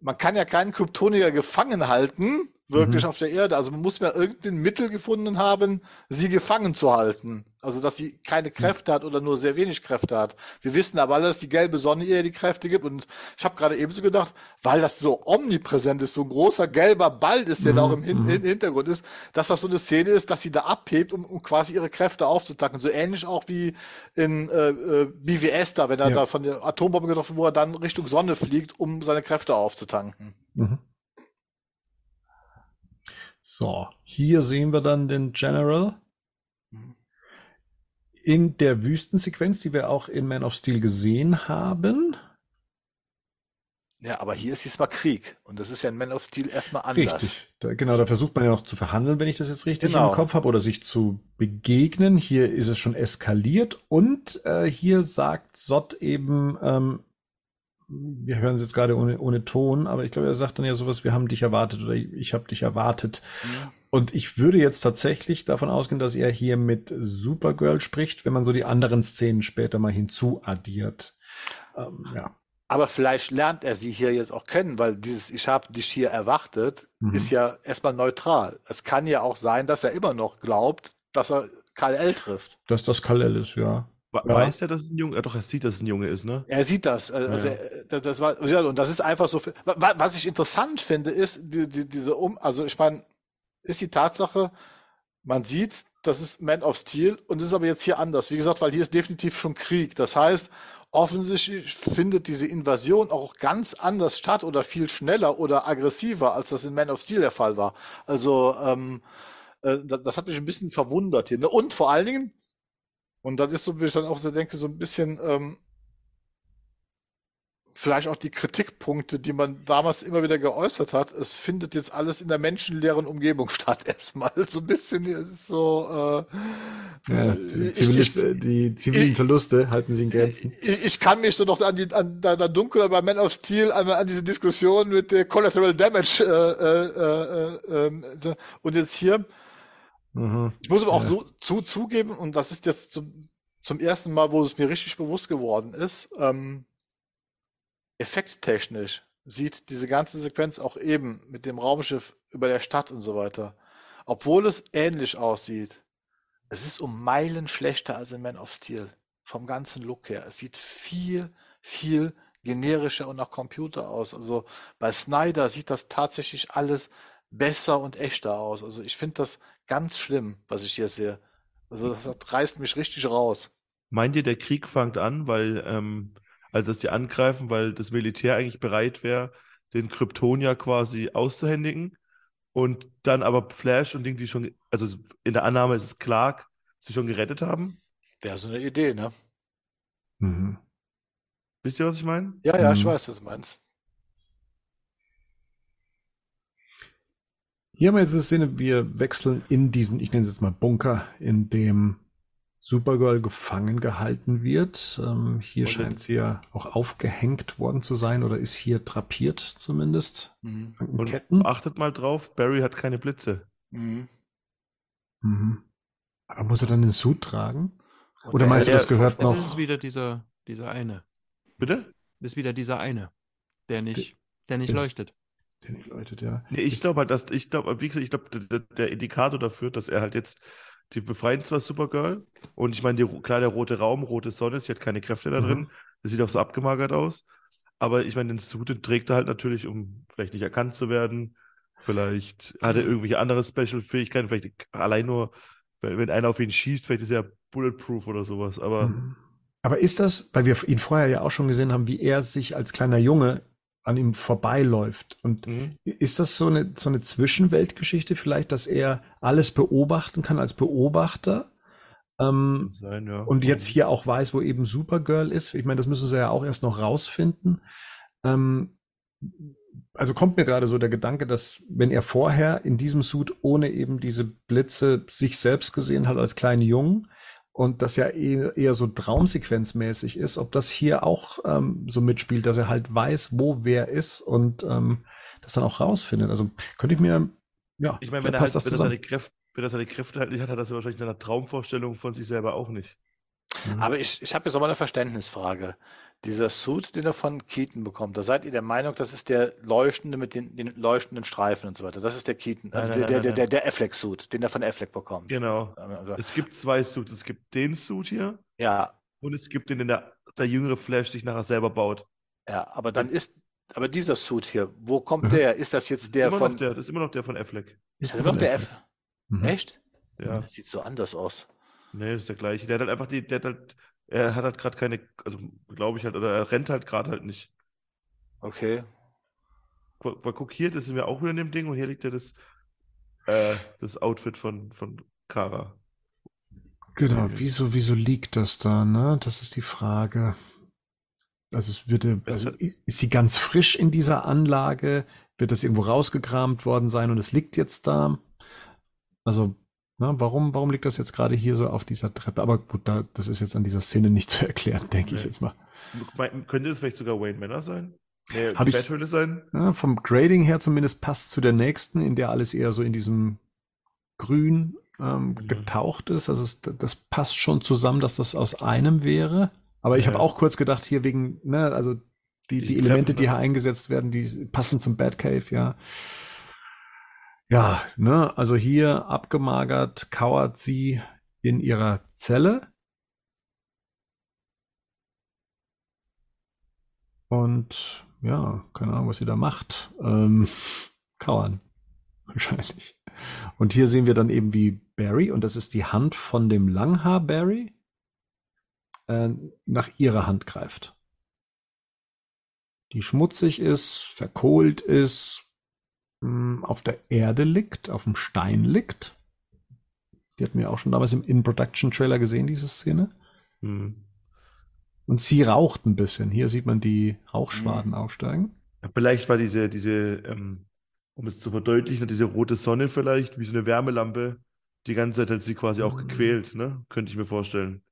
man kann ja keinen Kryptonier gefangen halten, wirklich Mhm. auf der Erde. Also man muss ja irgendein Mittel gefunden haben, sie gefangen zu halten. Also dass sie keine Kräfte hat oder nur sehr wenig Kräfte hat. Wir wissen aber alle, dass die gelbe Sonne ihr die Kräfte gibt. Und ich habe gerade ebenso gedacht, weil das so omnipräsent ist, so ein großer gelber Ball ist, der da auch im Hin Hin Hintergrund ist, dass das so eine Szene ist, dass sie da abhebt, um, um quasi ihre Kräfte aufzutanken. So ähnlich auch wie in äh, äh, BWS da, wenn er Ja. da von der Atombombe getroffen wurde, wo er dann Richtung Sonne fliegt, um seine Kräfte aufzutanken. Mhm. So, hier sehen wir dann den General Mhm. in der Wüstensequenz, die wir auch in Man of Steel gesehen haben. Ja, aber hier ist diesmal Krieg. Und das ist ja in Man of Steel erstmal anders. Richtig. Da, genau, da versucht man ja noch zu verhandeln, wenn ich das jetzt richtig Genau. im Kopf habe, oder sich zu begegnen. Hier ist es schon eskaliert und äh, hier sagt Sott eben, ähm, wir hören es jetzt gerade ohne, ohne Ton, aber ich glaube, er sagt dann ja sowas, wir haben dich erwartet oder ich, ich habe dich erwartet. Und ich würde jetzt tatsächlich davon ausgehen, dass er hier mit Supergirl spricht, wenn man so die anderen Szenen später mal hinzuaddiert. Ähm, ja. Aber vielleicht lernt er sie hier jetzt auch kennen, weil dieses Ich habe dich hier erwartet Mhm. ist ja erstmal neutral. Es kann ja auch sein, dass er immer noch glaubt, dass er Karl L. trifft. Dass das Kal-El ist, ja. Ja. Weiß er, dass es ein Junge, ja, doch, er sieht, dass es ein Junge ist, ne? Er sieht das. Also Ja. er- das, das war, ja, und das ist einfach so. Was ich interessant finde, ist die, die, diese Um, also ich meine, ist die Tatsache, man sieht, das ist Man of Steel und es ist aber jetzt hier anders. Wie gesagt, weil hier ist definitiv schon Krieg. Das heißt, offensichtlich findet diese Invasion auch ganz anders statt oder viel schneller oder aggressiver, als das in Man of Steel der Fall war. Also ähm, äh, das, das hat mich ein bisschen verwundert hier. Ne? Und vor allen Dingen, und das ist so, wie ich dann auch so denke, so ein bisschen ähm, vielleicht auch die Kritikpunkte, die man damals immer wieder geäußert hat. Es findet jetzt alles in der menschenleeren Umgebung statt, erstmal. So ein bisschen ist so. Äh, Ja, die, Zivilist, ich, die zivilen Verluste halten sie in Grenzen. ich, ich kann mich so noch an die an da, da dunkel bei Man of Steel an, an diese Diskussion mit der Collateral Damage äh, äh, äh, äh, so. und jetzt hier. Mhm. Ich muss aber auch Ja. so zu, zugeben, und das ist jetzt zum, zum ersten Mal, wo es mir richtig bewusst geworden ist, ähm, effekttechnisch sieht diese ganze Sequenz auch eben mit dem Raumschiff über der Stadt und so weiter, obwohl es ähnlich aussieht, es ist um Meilen schlechter als in Man of Steel. Vom ganzen Look her. Es sieht viel, viel generischer und nach Computer aus. Also bei Snyder sieht das tatsächlich alles besser und echter aus. Also ich finde das ganz schlimm, was ich hier sehe. Also das, das reißt mich richtig raus. Meint ihr, der Krieg fängt an, weil, ähm, also dass sie angreifen, weil das Militär eigentlich bereit wäre, den Kryptonier quasi auszuhändigen und dann aber Flash und Ding, die schon, also in der Annahme ist es Clark, sie schon gerettet haben? Wäre so eine Idee, ne? Mhm. Wisst ihr, was ich meine? Ja, ja, ich Mhm. weiß, was du meinst. Hier haben wir jetzt eine Szene, wir wechseln in diesen, ich nenne es jetzt mal Bunker, in dem Supergirl gefangen gehalten wird. Ähm, hier Und scheint sie ja auch aufgehängt worden zu sein oder ist hier drapiert zumindest. Mhm. An Und Ketten. achtet mal drauf, Barry hat keine Blitze. Mhm. Mhm. Aber muss er dann den Suit tragen? Und Oder der meinst du, das gehört. Das noch? ist wieder dieser, dieser eine. Bitte? Das ist wieder dieser eine, der nicht, der nicht Das- leuchtet. Der nicht läutet, ja. Nee, ich glaube halt, dass, ich glaube, wie gesagt, ich glaube, der, der Indikator dafür, dass er halt jetzt, die befreien zwar Supergirl und ich meine, klar, der rote Raum, rote Sonne, sie hat keine Kräfte da Mhm. drin, das sieht auch so abgemagert aus, aber ich meine, den Suit trägt er halt natürlich, um vielleicht nicht erkannt zu werden, vielleicht hat er irgendwelche andere Special-Fähigkeiten, vielleicht allein nur, wenn, wenn einer auf ihn schießt, vielleicht ist er bulletproof oder sowas, aber Mhm. Aber ist das, weil wir ihn vorher ja auch schon gesehen haben, wie er sich als kleiner Junge an ihm vorbeiläuft. Und mhm. ist das so eine, so eine Zwischenweltgeschichte vielleicht, dass er alles beobachten kann als Beobachter? Ähm, sein, ja. und jetzt hier auch weiß, wo eben Supergirl ist. Ich meine, das müssen sie ja auch erst noch rausfinden. Ähm, also kommt mir gerade so der Gedanke, dass wenn er vorher in diesem Suit ohne eben diese Blitze sich selbst gesehen hat als kleinen Jungen und das ja eher, eher so traumsequenzmäßig ist, ob das hier auch ähm, so mitspielt, dass er halt weiß, wo wer ist und ähm, das dann auch rausfindet. Also könnte ich mir, ja, Ich meine, wenn er, halt, wenn, er zusammen. seine Kräfte, wenn er seine Kräfte halt nicht hat, hat er das ja wahrscheinlich in seiner Traumvorstellung von sich selber auch nicht. Aber ich, ich habe jetzt noch mal eine Verständnisfrage. Dieser Suit, den er von Keaton bekommt, da seid ihr der Meinung, das ist der leuchtende mit den, den leuchtenden Streifen und so weiter. Das ist der Keaton, also Nein, nein, der, nein, der, der, der Affleck-Suit, den er von Affleck bekommt. Genau. Also, Es gibt zwei Suits. Es gibt den Suit hier ja, und es gibt den, den der, der jüngere Flash sich nachher selber baut. ja, aber dann ist, aber dieser Suit hier, wo kommt Mhm. der? Ist das Das jetzt ist, der immer von, noch der, das ist immer noch der von Affleck. ist das noch der F? Mhm. Echt? Ja. Das sieht so anders aus. Nee, das ist der gleiche. Der hat halt einfach die, der hat halt, er hat halt gerade keine, also glaube ich halt, oder er rennt halt gerade halt nicht. Okay. Weil, guck hier, das sind wir auch wieder in dem Ding und hier liegt ja das, äh, das Outfit von, von Kara. Genau, wieso, wieso liegt das da, ne? Das ist die Frage. Also es würde, Es also ist sie ganz frisch in dieser Anlage? Wird das irgendwo rausgekramt worden sein und es liegt jetzt da? Also, ne, warum, warum liegt das jetzt gerade hier so auf dieser Treppe? Aber gut, da, das ist jetzt an dieser Szene nicht zu erklären, denke ich Nee. jetzt mal. Könnte das vielleicht sogar Wayne Manor sein? Nee, Hab die ich- sein? Ja, vom Grading her zumindest passt zu der nächsten, in der alles eher so in diesem Grün ähm, Ja. getaucht ist. Also es, das passt schon zusammen, dass das aus einem wäre. Aber ich Ja. habe auch kurz gedacht, hier wegen, ne, also die, die Diese Elemente, Treppen, die ne? hier eingesetzt werden, die passen zum Batcave, ja. Ja, ne, also hier abgemagert kauert sie in ihrer Zelle. Und ja, keine Ahnung, was sie da macht. Ähm, kauern. Wahrscheinlich. Und hier sehen wir dann eben, wie Barry, und das ist die Hand von dem Langhaar Barry, äh, nach ihrer Hand greift. Die schmutzig ist, verkohlt ist, auf der Erde liegt, auf dem Stein liegt. Die hatten wir auch schon damals im In-Production-Trailer gesehen, diese Szene. Hm. Und sie raucht ein bisschen. Hier sieht man die Rauchschwaden aufsteigen. Vielleicht war diese, diese, ähm, um es zu verdeutlichen, diese rote Sonne vielleicht, wie so eine Wärmelampe, die ganze Zeit hat sie quasi auch gequält, ne? Könnte ich mir vorstellen.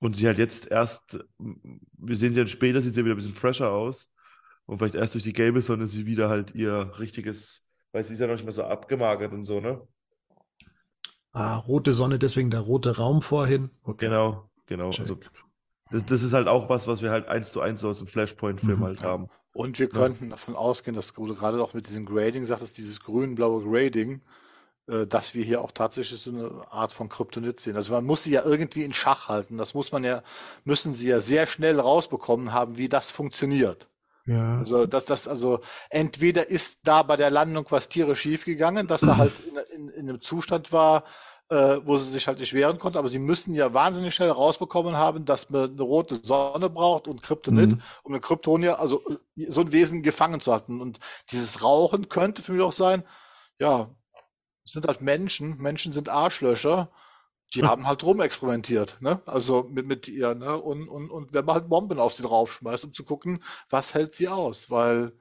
Und sie halt jetzt erst, wir sehen sie dann später, sieht sie wieder ein bisschen fresher aus. Und vielleicht erst durch die gelbe Sonne sie wieder halt ihr richtiges, weil sie ist ja noch nicht mehr so abgemagert und so, ne? Ah, rote Sonne, deswegen der rote Raum vorhin. Okay. Genau, genau. Check. Also, das, das ist halt auch was, was wir halt eins zu eins so aus dem Flashpoint-Film Mhm. halt haben. Und wir könnten davon ausgehen, dass du gerade auch mit diesem Grading sagtest, dieses grün-blaue Grading, äh, dass wir hier auch tatsächlich so eine Art von Kryptonit sehen. Also man muss sie ja irgendwie in Schach halten. Das muss man ja, müssen sie ja sehr schnell rausbekommen haben, wie das funktioniert. Ja. Also dass das also entweder ist da bei der Landung was tierisch schiefgegangen, dass er halt in, in, in einem Zustand war, äh, wo sie sich halt nicht wehren konnte, aber sie müssen ja wahnsinnig schnell rausbekommen haben, dass man eine rote Sonne braucht und Kryptonit, Mhm. um eine Kryptonier, also äh, so ein Wesen gefangen zu halten. Und dieses Rauchen könnte für mich auch sein, ja, es sind halt Menschen, Menschen sind Arschlöcher, die haben halt rumexperimentiert, ne? Also mit, mit ihr, ne? Und, und, und wenn man halt Bomben auf sie draufschmeißt, um zu gucken, was hält sie aus, weil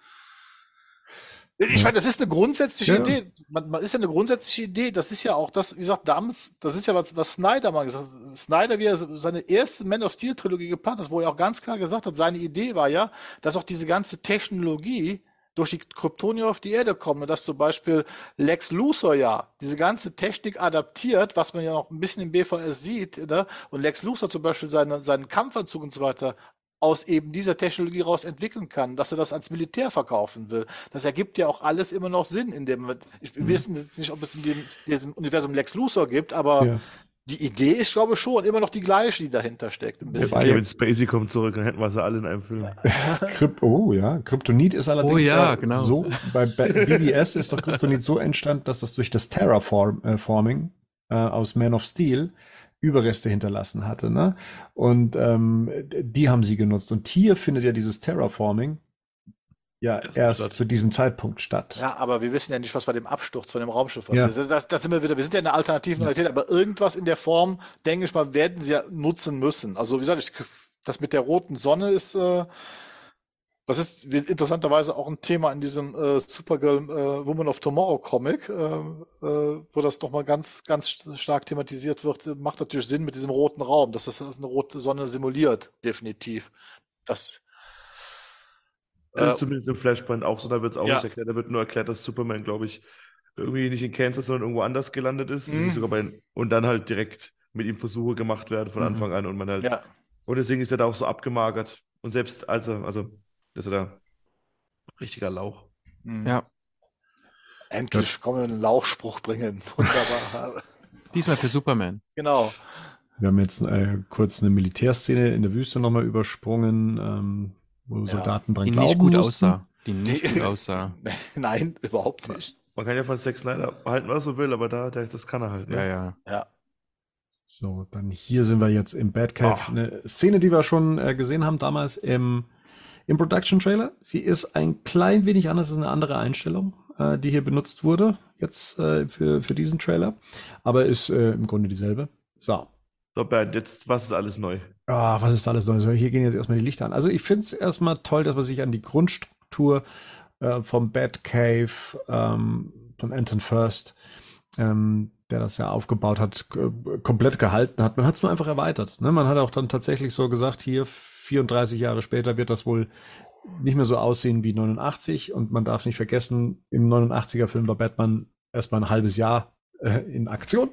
ich meine, das ist eine grundsätzliche Ja. Idee. Man, man ist ja eine grundsätzliche Idee. Das ist ja auch das, wie gesagt, damals, das ist ja was, was Snyder mal gesagt hat. Snyder, wie er seine erste Man of Steel Trilogie geplant hat, wo er auch ganz klar gesagt hat, seine Idee war ja, dass auch diese ganze Technologie durch die Kryptonier auf die Erde kommen. Und dass zum Beispiel Lex Luthor ja diese ganze Technik adaptiert, was man ja noch ein bisschen im BVS sieht, ne? und Lex Luthor zum Beispiel seinen, seinen Kampfanzug und so weiter aus eben dieser Technologie raus entwickeln kann, dass er das ans Militär verkaufen will. Das ergibt ja auch alles immer noch Sinn in dem, ich, wir wissen jetzt nicht, ob es in dem, diesem Universum Lex Luthor gibt, aber Ja. Die Idee ist, glaube ich, schon immer noch die gleiche, die dahinter steckt. Ein bisschen. ja- Kevin Spacey kommt zurück, dann hätten wir sie alle in einem Film. Oh ja, Kryptonit ist allerdings Oh ja, genau. so, bei BBS ist doch Kryptonit so entstanden, dass das durch das Terraforming äh, aus Man of Steel Überreste hinterlassen hatte, ne? Und ähm, die haben sie genutzt. Und hier findet ja dieses Terraforming ja Erst erst statt. zu diesem Zeitpunkt statt. Ja, aber wir wissen ja nicht, was bei dem Absturz von dem Raumschiff war. Ja. Das, das, sind wir wieder, wir sind ja in einer alternativen Realität, aber irgendwas in der Form, denke ich mal, werden sie ja nutzen müssen. Also, wie gesagt, ich, das mit der roten Sonne ist, äh, das ist interessanterweise auch ein Thema in diesem äh, Supergirl äh, Woman of Tomorrow Comic, äh, äh, wo das nochmal ganz, ganz stark thematisiert wird. Macht natürlich Sinn mit diesem roten Raum, dass das eine rote Sonne simuliert, definitiv. Das, Das ist zumindest im Flashpoint auch so, da wird es auch Ja. nicht erklärt. Da wird nur erklärt, dass Superman, glaube ich, irgendwie nicht in Kansas, sondern irgendwo anders gelandet ist. Mhm. Sogar bei, und dann halt direkt mit ihm Versuche gemacht werden von Mhm. Anfang an und man halt. ja. Und deswegen ist er da auch so abgemagert. Und selbst als er, also, dass er da richtiger Lauch. Mhm. Ja. Endlich kommen wir einen Lauchspruch bringen. Wunderbar. Diesmal für Superman. genau. Wir haben jetzt äh, kurz eine Militärszene in der Wüste nochmal übersprungen, ähm, wo Ja. Soldaten dran Die glauben nicht gut mussten. aussah. Die nicht Die- gut aussah. Nein, überhaupt nicht. Man kann ja von Zack Snyder halten, was er will, aber da, der, das kann er halt. Ne? Ja, ja. Ja. So, dann hier sind wir jetzt im Batcave. Ach. Eine Szene, die wir schon äh, gesehen haben damals im, im Production Trailer. Sie ist ein klein wenig anders, es ist eine andere Einstellung, äh, die hier benutzt wurde, jetzt äh, für, für diesen Trailer. Aber ist äh, im Grunde dieselbe. So. So, Bernd, jetzt, was ist alles neu? Ah, was ist alles Neues? Hier gehen jetzt erstmal die Lichter an. Also ich finde es erstmal toll, dass man sich an die Grundstruktur äh, vom Batcave, ähm, von Anton First, ähm, der das ja aufgebaut hat, komplett gehalten hat. Man hat es nur einfach erweitert. Ne? Man hat auch dann tatsächlich so gesagt, hier 34 Jahre später wird das wohl nicht mehr so aussehen wie 89 und man darf nicht vergessen, im 89er Film war Batman erstmal ein halbes Jahr äh, in Aktion.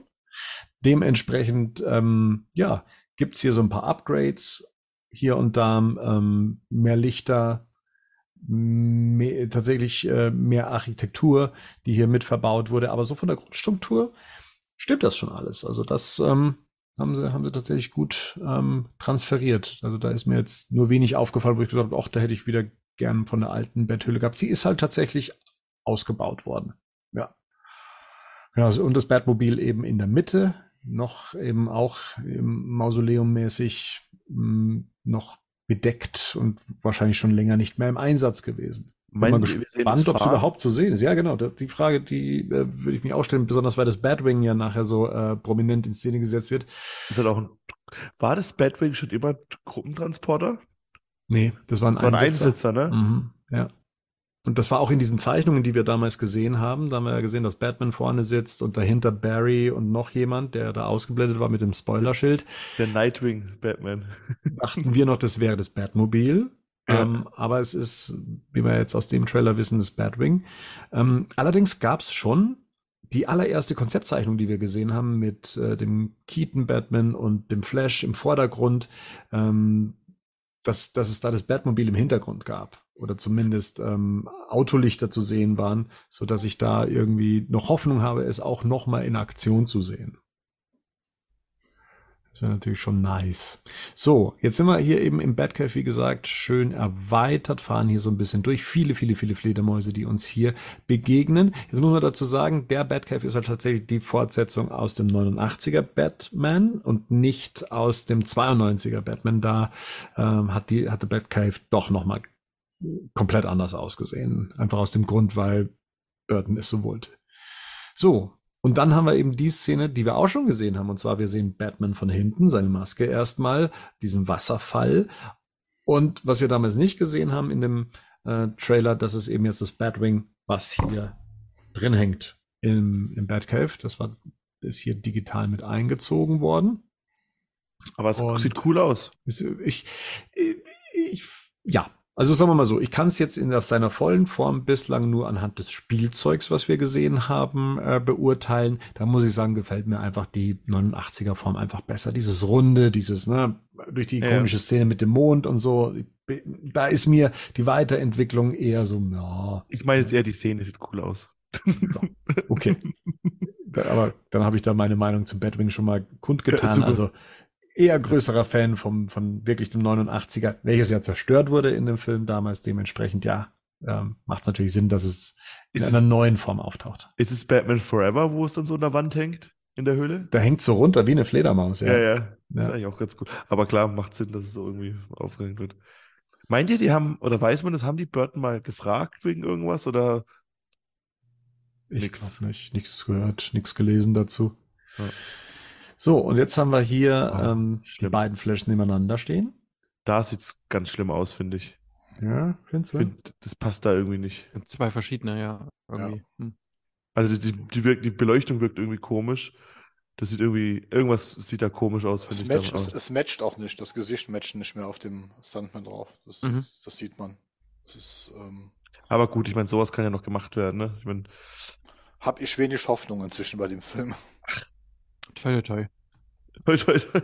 Dementsprechend, ähm, ja, gibt's hier so ein paar Upgrades, hier und da ähm, mehr Lichter, mehr, tatsächlich äh, mehr Architektur, die hier mit verbaut wurde. Aber so von der Grundstruktur stimmt das schon alles. Also das ähm, haben sie, haben sie tatsächlich gut ähm, transferiert. Also da ist mir jetzt nur wenig aufgefallen, wo ich gesagt habe, ach, da hätte ich wieder gern von der alten Betthülle gehabt. Sie ist halt tatsächlich ausgebaut worden. Ja. Genau, und das Batmobil eben in der Mitte, noch eben auch im Mausoleum mäßig mh, noch bedeckt und wahrscheinlich schon länger nicht mehr im Einsatz gewesen. Bin Mein- mal wir sehen gespannt, es ob es überhaupt zu sehen ist. Ja, genau. Die Frage, die äh, würde ich mich auch stellen, besonders weil das Batwing ja nachher so äh, prominent in Szene gesetzt wird. Ist halt auch ein War das Batwing schon immer Gruppentransporter? Nee, das war ein Das war ein Einsitzer. Einsitzer, ne? Mhm, ja. Und das war auch in diesen Zeichnungen, die wir damals gesehen haben. Da haben wir ja gesehen, dass Batman vorne sitzt und dahinter Barry und noch jemand, der da ausgeblendet war mit dem Spoilerschild. Der Nightwing Batman. Dachten wir noch, das wäre das Batmobil. Ja. Ähm, aber es ist, wie wir jetzt aus dem Trailer wissen, das Batwing. Ähm, allerdings gab es schon die allererste Konzeptzeichnung, die wir gesehen haben, mit äh, dem Keaton Batman und dem Flash im Vordergrund, ähm, dass, dass es da das Batmobil im Hintergrund gab. Oder zumindest ähm, Autolichter zu sehen waren, so dass ich da irgendwie noch Hoffnung habe, es auch noch mal in Aktion zu sehen. Das wäre natürlich schon nice. So, jetzt sind wir hier eben im Batcave, wie gesagt, schön erweitert, fahren hier so ein bisschen durch. Viele, viele, viele Fledermäuse, die uns hier begegnen. Jetzt muss man dazu sagen, der Batcave ist halt tatsächlich die Fortsetzung aus dem 89er Batman und nicht aus dem 92er Batman. Da ähm, hat die, hat der Batcave doch nochmal komplett anders ausgesehen. Einfach aus dem Grund, weil Burton es so wollte. So, und dann haben wir eben die Szene, die wir auch schon gesehen haben. Und zwar, wir sehen Batman von hinten, seine Maske erstmal, diesen Wasserfall. Und was wir damals nicht gesehen haben in dem äh, Trailer, das ist eben jetzt das Batwing, was hier drin hängt im, im Batcave. Das war, ist hier digital mit eingezogen worden. Aber es Und- sieht cool aus. Ich, ich, ich, ja, also sagen wir mal so, ich kann es jetzt in seiner vollen Form bislang nur anhand des Spielzeugs, was wir gesehen haben, äh, beurteilen. Da muss ich sagen, gefällt mir einfach die 89er Form einfach besser. Dieses Runde, dieses, ne, durch die Ja. ikonische Szene mit dem Mond und so. Da ist mir die Weiterentwicklung eher so, ja, Ich meine jetzt eher, die Szene sieht cool aus. okay. Aber dann habe ich da meine Meinung zum Batwing schon mal kundgetan. Super. also eher größerer Fan vom, von wirklich dem 89er, welches ja zerstört wurde in dem Film damals. Dementsprechend, ja, ähm, macht es natürlich Sinn, dass es in Ist einer es- neuen Form auftaucht. Ist es Batman Forever, wo es dann so an der Wand hängt? In der Höhle? Da hängt so runter wie eine Fledermaus, ja. Ja, ja. Das ist Ja. eigentlich auch ganz cool. Aber klar, macht Sinn, dass es so irgendwie aufgehängt wird. Meint ihr, die haben, oder weiß man das, haben die Burton mal gefragt wegen irgendwas? Oder Ich glaube nicht. Nichts gehört, nichts gelesen dazu. Ja. So, und jetzt haben wir hier Oh, ähm, die beiden Flaschen nebeneinander stehen. da sieht es ganz schlimm aus, finde ich. Ja, findest Ich du? find, das passt da irgendwie nicht. Zwei verschiedene, ja. Irgendwie. Hm. Also die, die, wirkt, die Beleuchtung wirkt irgendwie komisch. Das sieht irgendwie, irgendwas sieht da komisch aus, Es, finde ich. matcht, es, auch. es matcht auch nicht. Das Gesicht matcht nicht mehr auf dem Stuntman drauf. Das, Mhm. das, das sieht man. Das ist, ähm, Aber gut, ich meine, sowas kann ja noch gemacht werden, ne? Ich meine, hab ich wenig Hoffnung inzwischen bei dem Film. Toi, toi, toi. toi, toi, toi.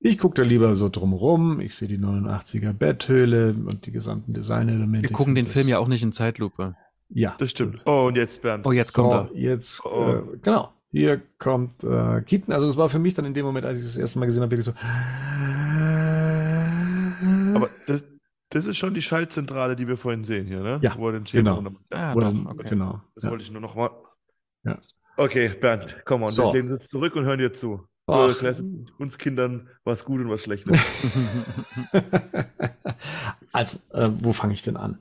Ich gucke da lieber so drumrum. Ich sehe die 89er Betthöhle und die gesamten Designelemente. Wir gucken den Film ja auch nicht in Zeitlupe. Ja. das stimmt. Oh, und jetzt Bernd. Oh, jetzt So, kommt er. jetzt, Oh. äh, genau. Hier kommt äh, Keaton. Also das war für mich dann in dem Moment, als ich das erste Mal gesehen habe, wirklich so. Aber das, das ist schon die Schaltzentrale, die wir vorhin sehen hier, ne? Ja, Wo er den genau. Ah, Oder, doch, okay. Genau. Das Ja. wollte ich nur noch mal. Ja. Okay, Bernd, komm on, So. wir lehnen uns zurück und hören dir zu. Du erklärst uns Kindern, was gut und was schlecht ist. also, äh, wo fange ich denn an?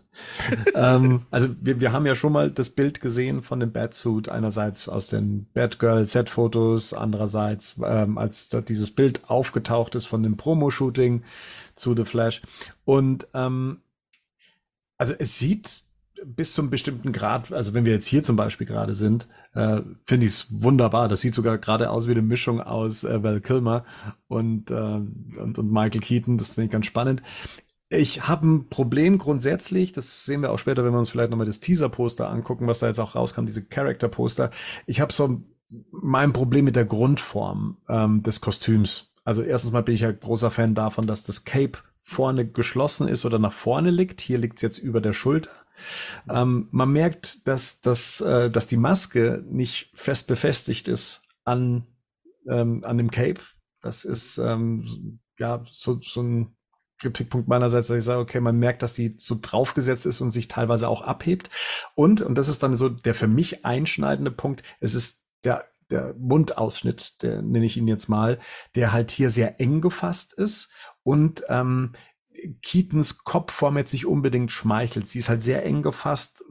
ähm, also, wir, wir haben ja schon mal das Bild gesehen von dem Batsuit, einerseits aus den Batgirl-Set-Fotos, andererseits, ähm, als dieses Bild aufgetaucht ist von dem Promo-Shooting zu The Flash. Und ähm, also es sieht bis zum bestimmten Grad, also wenn wir jetzt hier zum Beispiel gerade sind, äh, finde ich es wunderbar. Das sieht sogar gerade aus wie eine Mischung aus äh, Val Kilmer und, äh, und, und Michael Keaton. Das finde ich ganz spannend. Ich habe ein Problem grundsätzlich, das sehen wir auch später, wenn wir uns vielleicht nochmal das Teaser-Poster angucken, was da jetzt auch rauskam, diese Character-Poster. Ich habe so mein Problem mit der Grundform ähm, des Kostüms. Also erstens mal bin ich ja großer Fan davon, dass das Cape vorne geschlossen ist oder nach vorne liegt. Hier liegt es jetzt über der Schulter. Ähm, man merkt, dass, dass, äh, dass die Maske nicht fest befestigt ist an, ähm, an dem Cape. Das ist ähm, ja so, so ein Kritikpunkt meinerseits, dass ich sage, okay, man merkt, dass die so draufgesetzt ist und sich teilweise auch abhebt. Und, und das ist dann so der für mich einschneidende Punkt, es ist der, der Mundausschnitt, der nenne ich ihn jetzt mal, der halt hier sehr eng gefasst ist und ähm, Keatons Kopfform jetzt nicht unbedingt schmeichelt. Sie ist halt sehr eng gefasst,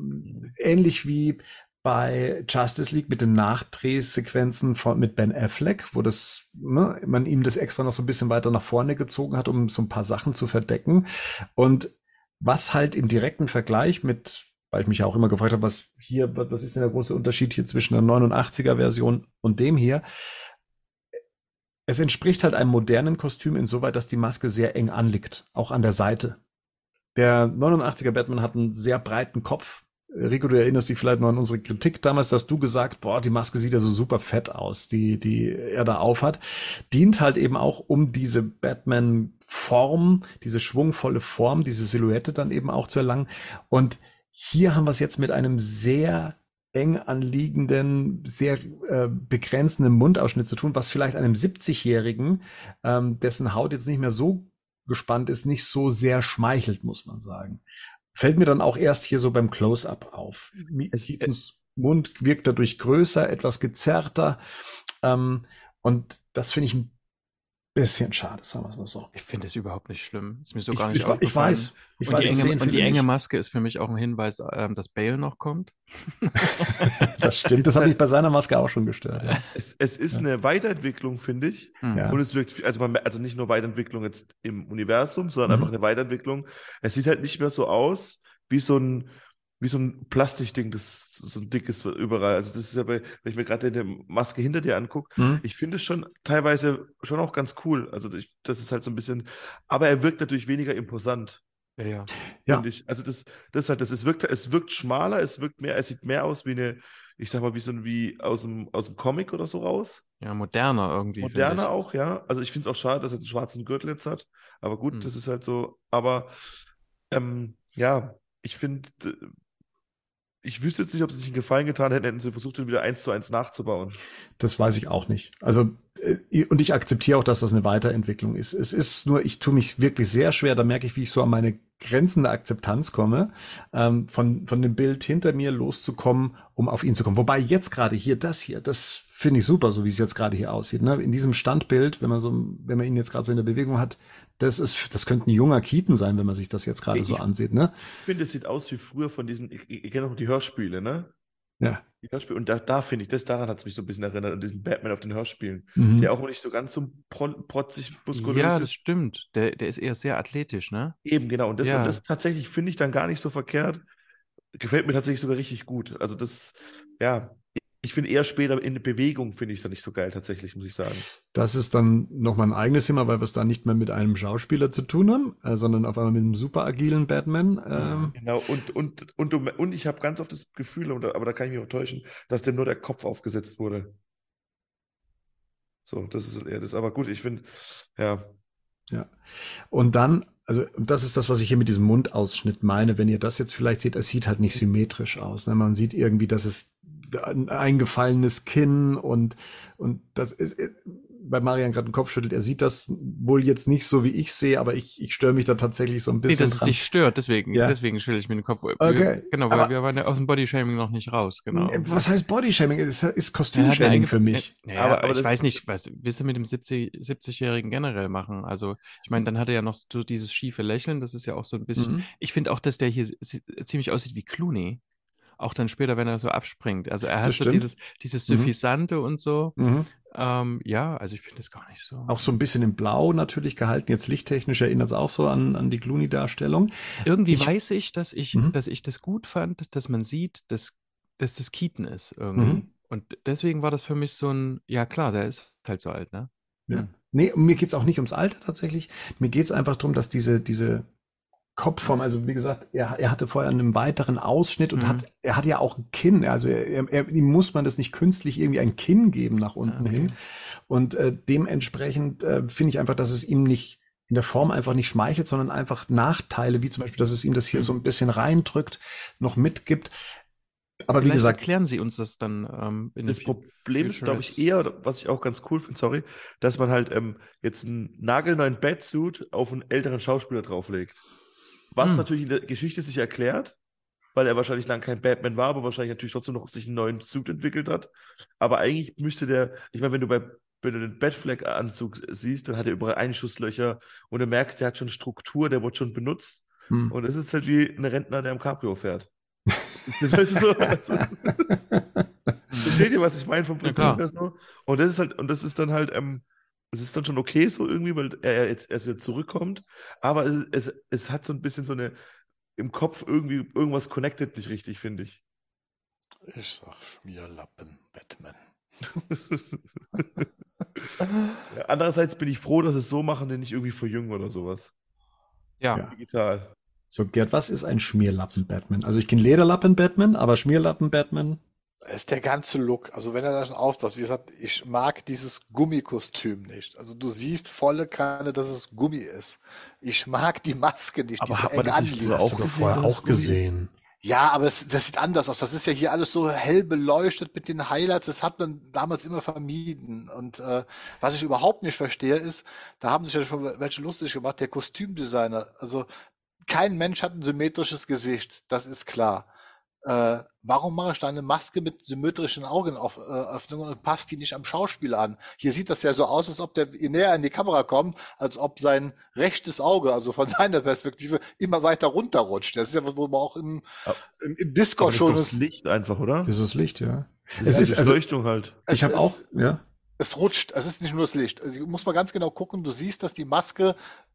ähnlich wie bei Justice League mit den Nachdrehsequenzen von, mit Ben Affleck, wo das, ne, man ihm das extra noch so ein bisschen weiter nach vorne gezogen hat, um so ein paar Sachen zu verdecken. Und was halt im direkten Vergleich mit, weil ich mich ja auch immer gefragt habe, was hier, was ist denn der große Unterschied hier zwischen der 89er Version und dem hier? Es entspricht halt einem modernen Kostüm insoweit, dass die Maske sehr eng anliegt, auch an der Seite. Der 89er Batman hat einen sehr breiten Kopf, Rico, du erinnerst dich vielleicht noch an unsere Kritik damals, dass du gesagt, boah, die Maske sieht ja so super fett aus, die, die er da aufhat. Dient halt eben auch, um diese Batman-Form, diese schwungvolle Form, diese Silhouette dann eben auch zu erlangen. Und hier haben wir es jetzt mit einem sehr eng anliegenden, sehr äh, begrenzenden Mundausschnitt zu tun, was vielleicht einem 70-Jährigen, ähm, dessen Haut jetzt nicht mehr so gespannt ist, nicht so sehr schmeichelt, muss man sagen fällt mir dann auch erst hier so beim Close-up auf. Keatons Mund wirkt dadurch größer, etwas gezerrter. Ähm, und das finde ich ein bisschen schade, sagen wir es mal so. Ich finde es überhaupt nicht schlimm. Ist mir so ich, gar nicht ich, ich weiß. Ich und, weiß, die enge, und die enge Maske ist für mich auch ein Hinweis, ähm, dass Bale noch kommt. das stimmt, das hat mich bei seiner Maske auch schon gestört. Ja. Es, es, ist ja. eine Weiterentwicklung, finde ich. Ja. Und es wirkt, also, man, also nicht nur Weiterentwicklung jetzt im Universum, sondern mhm. einfach eine Weiterentwicklung. Es sieht halt nicht mehr so aus wie so ein, wie so ein Plastikding, das so ein dickes überall. Also das ist ja bei, wenn ich mir gerade die Maske hinter dir angucke, mhm. ich finde es schon teilweise schon auch ganz cool. Also ich, das ist halt so ein bisschen, aber er wirkt natürlich weniger imposant. Ja, ja. ja. Ich. Also das, das halt, das ist, wirkt, es wirkt schmaler, es wirkt mehr, es sieht mehr aus wie eine, ich sag mal, wie so ein, wie aus dem, aus dem Comic oder so raus. Ja, moderner irgendwie. Moderner auch, ja. Also ich finde es auch schade, dass er den schwarzen Gürtel jetzt hat. Aber gut, mhm. das ist halt so. Aber ähm, ja, ich finde, ich wüsste jetzt nicht, ob sie sich einen Gefallen getan hätten, hätten sie versucht, den wieder eins zu eins nachzubauen. Das weiß ich auch nicht. Also, äh, und ich akzeptiere auch, dass das eine Weiterentwicklung ist. Es ist nur, ich tue mich wirklich sehr schwer, da merke ich, wie ich so an meine Grenzen der Akzeptanz komme, ähm, von, von dem Bild hinter mir loszukommen, um auf ihn zu kommen. Wobei jetzt gerade hier, das hier, das finde ich super, so wie es jetzt gerade hier aussieht. Ne? In diesem Standbild, wenn man so, wenn man ihn jetzt gerade so in der Bewegung hat, das ist, das könnte ein junger Keaton sein, wenn man sich das jetzt gerade so ansieht, ne? Ich finde, es sieht aus wie früher von diesen, ich, ich, ich kenne noch die Hörspiele, ne? Ja. Die Hörspiele. Und da, da finde ich, das daran hat es mich so ein bisschen erinnert, an diesen Batman auf den Hörspielen, mhm. der auch nicht so ganz so protzig muskulös Ja, das stimmt. Der, der ist eher sehr athletisch, ne? Eben, genau. Und das, ja. und das tatsächlich finde ich dann gar nicht so verkehrt. Gefällt mir tatsächlich sogar richtig gut. Also das, ja, ich finde eher später in Bewegung finde ich es dann nicht so geil, tatsächlich, muss ich sagen. Das ist dann nochmal ein eigenes Thema, weil wir es da nicht mehr mit einem Schauspieler zu tun haben, äh, sondern auf einmal mit einem super agilen Batman. Ähm. Genau, und, und, und, und ich habe ganz oft das Gefühl, aber da kann ich mich auch täuschen, dass dem nur der Kopf aufgesetzt wurde. So, das ist eher das. Aber gut, ich finde, ja. Ja. Und dann also das ist das, was ich hier mit diesem Mundausschnitt meine. Wenn ihr das jetzt vielleicht seht, es sieht halt nicht symmetrisch aus. Ne? Man sieht irgendwie, dass es ein eingefallenes Kinn und, und das ist, bei Marian gerade den Kopf schüttelt, er sieht das wohl jetzt nicht so, wie ich sehe, aber ich, ich störe mich da tatsächlich so ein bisschen. Nee, dass dran. es dich stört, deswegen, ja. deswegen schüttel ich mir den Kopf. Okay. Genau, weil aber, wir waren ja aus dem Bodyshaming noch nicht raus, genau. Was heißt Bodyshaming? Es ist Kostümshaming ja, für mich. Ja, aber, aber ich weiß nicht, was willst du mit dem 70, 70-Jährigen generell machen? Also, ich meine, dann hat er ja noch so dieses schiefe Lächeln, das ist ja auch so ein bisschen. Mhm. Ich finde auch, dass der hier ziemlich aussieht wie Clooney auch dann später, wenn er so abspringt. Also er hat so dieses, dieses mhm. Suffisante mhm. und so. Mhm. Ähm, ja, also ich finde das gar nicht so. Auch so ein bisschen in Blau natürlich gehalten. Jetzt lichttechnisch erinnert es auch so an, an die Clooney-Darstellung. Irgendwie ich, weiß ich, dass ich, mhm. dass ich das gut fand, dass man sieht, dass, dass das Keaton ist irgendwie. Mhm. Und deswegen war das für mich so ein, ja klar, der ist halt so alt, ne? Ja. Nee, mir geht's auch nicht ums Alter tatsächlich. Mir geht's einfach darum, dass diese, diese Kopfform, also wie gesagt, er, er hatte vorher einen weiteren Ausschnitt und mhm. hat, er hat ja auch ein Kinn, also er, er, ihm muss man das nicht künstlich irgendwie ein Kinn geben nach unten okay. hin. Und äh, dementsprechend äh, finde ich einfach, dass es ihm nicht in der Form einfach nicht schmeichelt, sondern einfach Nachteile, wie zum Beispiel, dass es ihm das hier mhm. so ein bisschen reindrückt, noch mitgibt. Aber Vielleicht wie gesagt, erklären Sie uns das dann. Ähm, das Problem ist, glaube ich, eher, was ich auch ganz cool finde, sorry, dass man halt ähm, jetzt einen nagelneuen Batsuit auf einen älteren Schauspieler drauflegt. Was hm. natürlich in der Geschichte sich erklärt, weil er wahrscheinlich lang kein Batman war, aber wahrscheinlich natürlich trotzdem noch sich einen neuen Suit entwickelt hat. Aber eigentlich müsste der, ich meine, wenn du bei wenn du den Batfleck-Anzug siehst, dann hat er überall Einschusslöcher und du merkst, der hat schon Struktur, der wird schon benutzt. Hm. Und es ist halt wie ein Rentner, der im Cabrio fährt. Weißt du so? Also, versteht ihr, was ich meine vom Ja, Prinzip klar. her so? Und das ist halt, und das ist dann halt, ähm, es ist dann schon okay so irgendwie, weil er jetzt erst wieder zurückkommt. Aber es, es, es hat so ein bisschen so eine, im Kopf irgendwie, irgendwas connected nicht richtig, finde ich. Ich sag Schmierlappen, Batman. Ja, andererseits bin ich froh, dass es so machen, den nicht irgendwie verjüngen oder sowas. Ja. Ja. Digital. So, Gerd, was ist ein Schmierlappen-Batman? Also ich kenne Lederlappen-Batman, aber Schmierlappen-Batman. Es ist der ganze Look. Also wenn er da schon auftaucht, wie gesagt, ich mag dieses Gummikostüm nicht. Also du siehst volle Kanne, dass es Gummi ist. Ich mag die Maske nicht, die Aber hat man das nicht so gesehen, vorher auch gesehen. Ja, aber es, das sieht anders aus. Das ist ja hier alles so hell beleuchtet mit den Highlights. Das hat man damals immer vermieden. Und äh, was ich überhaupt nicht verstehe, ist, da haben sich ja schon welche lustig gemacht, der Kostümdesigner. Also kein Mensch hat ein symmetrisches Gesicht, das ist klar. Äh, warum mache ich da eine Maske mit symmetrischen Augenöffnungen und passt die nicht am Schauspieler an? Hier sieht das ja so aus, als ob der je näher an die Kamera kommt, als ob sein rechtes Auge, also von seiner Perspektive, immer weiter runterrutscht. Das ist ja, wo man auch im, im, im Discord das ist schon doch das Licht einfach, oder? Das ist Licht, ja. Das Es ist ist die also, Beleuchtung halt. Ich habe ist- auch, ja. es rutscht. Es ist nicht nur das Licht. Also, du musst mal ganz genau gucken. Du siehst, dass die Maske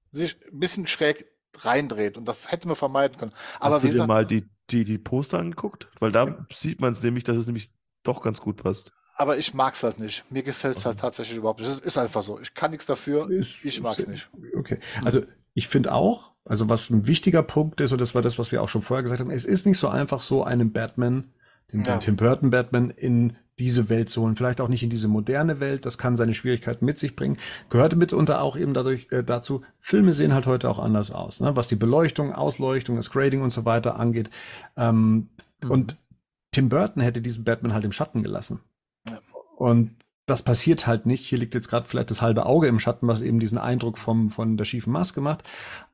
sich ein bisschen schräg reindreht. Und das hätte man vermeiden können. Aber Hast wie du dir gesagt, mal die, die, die Poster angeguckt? Weil da sieht man es nämlich, dass es nämlich doch ganz gut passt. aber ich mag's halt nicht. Mir gefällt's halt tatsächlich überhaupt nicht. Es ist einfach so. Ich kann nichts dafür. Ist- Ich mag's ist- nicht. Okay. Also ich finde auch, also was ein wichtiger Punkt ist, und das war das, was wir auch schon vorher gesagt haben, es ist nicht so einfach so, einen Batman, den, Ja. den Tim Burton Batman in diese Welt zu holen. Vielleicht auch nicht in diese moderne Welt. Das kann seine Schwierigkeiten mit sich bringen. Gehörte mitunter auch eben dadurch äh, dazu, Filme sehen halt heute auch anders aus, ne? was die Beleuchtung, Ausleuchtung, das Grading und so weiter angeht. Ähm, Und Tim Burton hätte diesen Batman halt im Schatten gelassen. Und das passiert halt nicht. Hier liegt jetzt gerade vielleicht das halbe Auge im Schatten, was eben diesen Eindruck vom, von der schiefen Maske macht.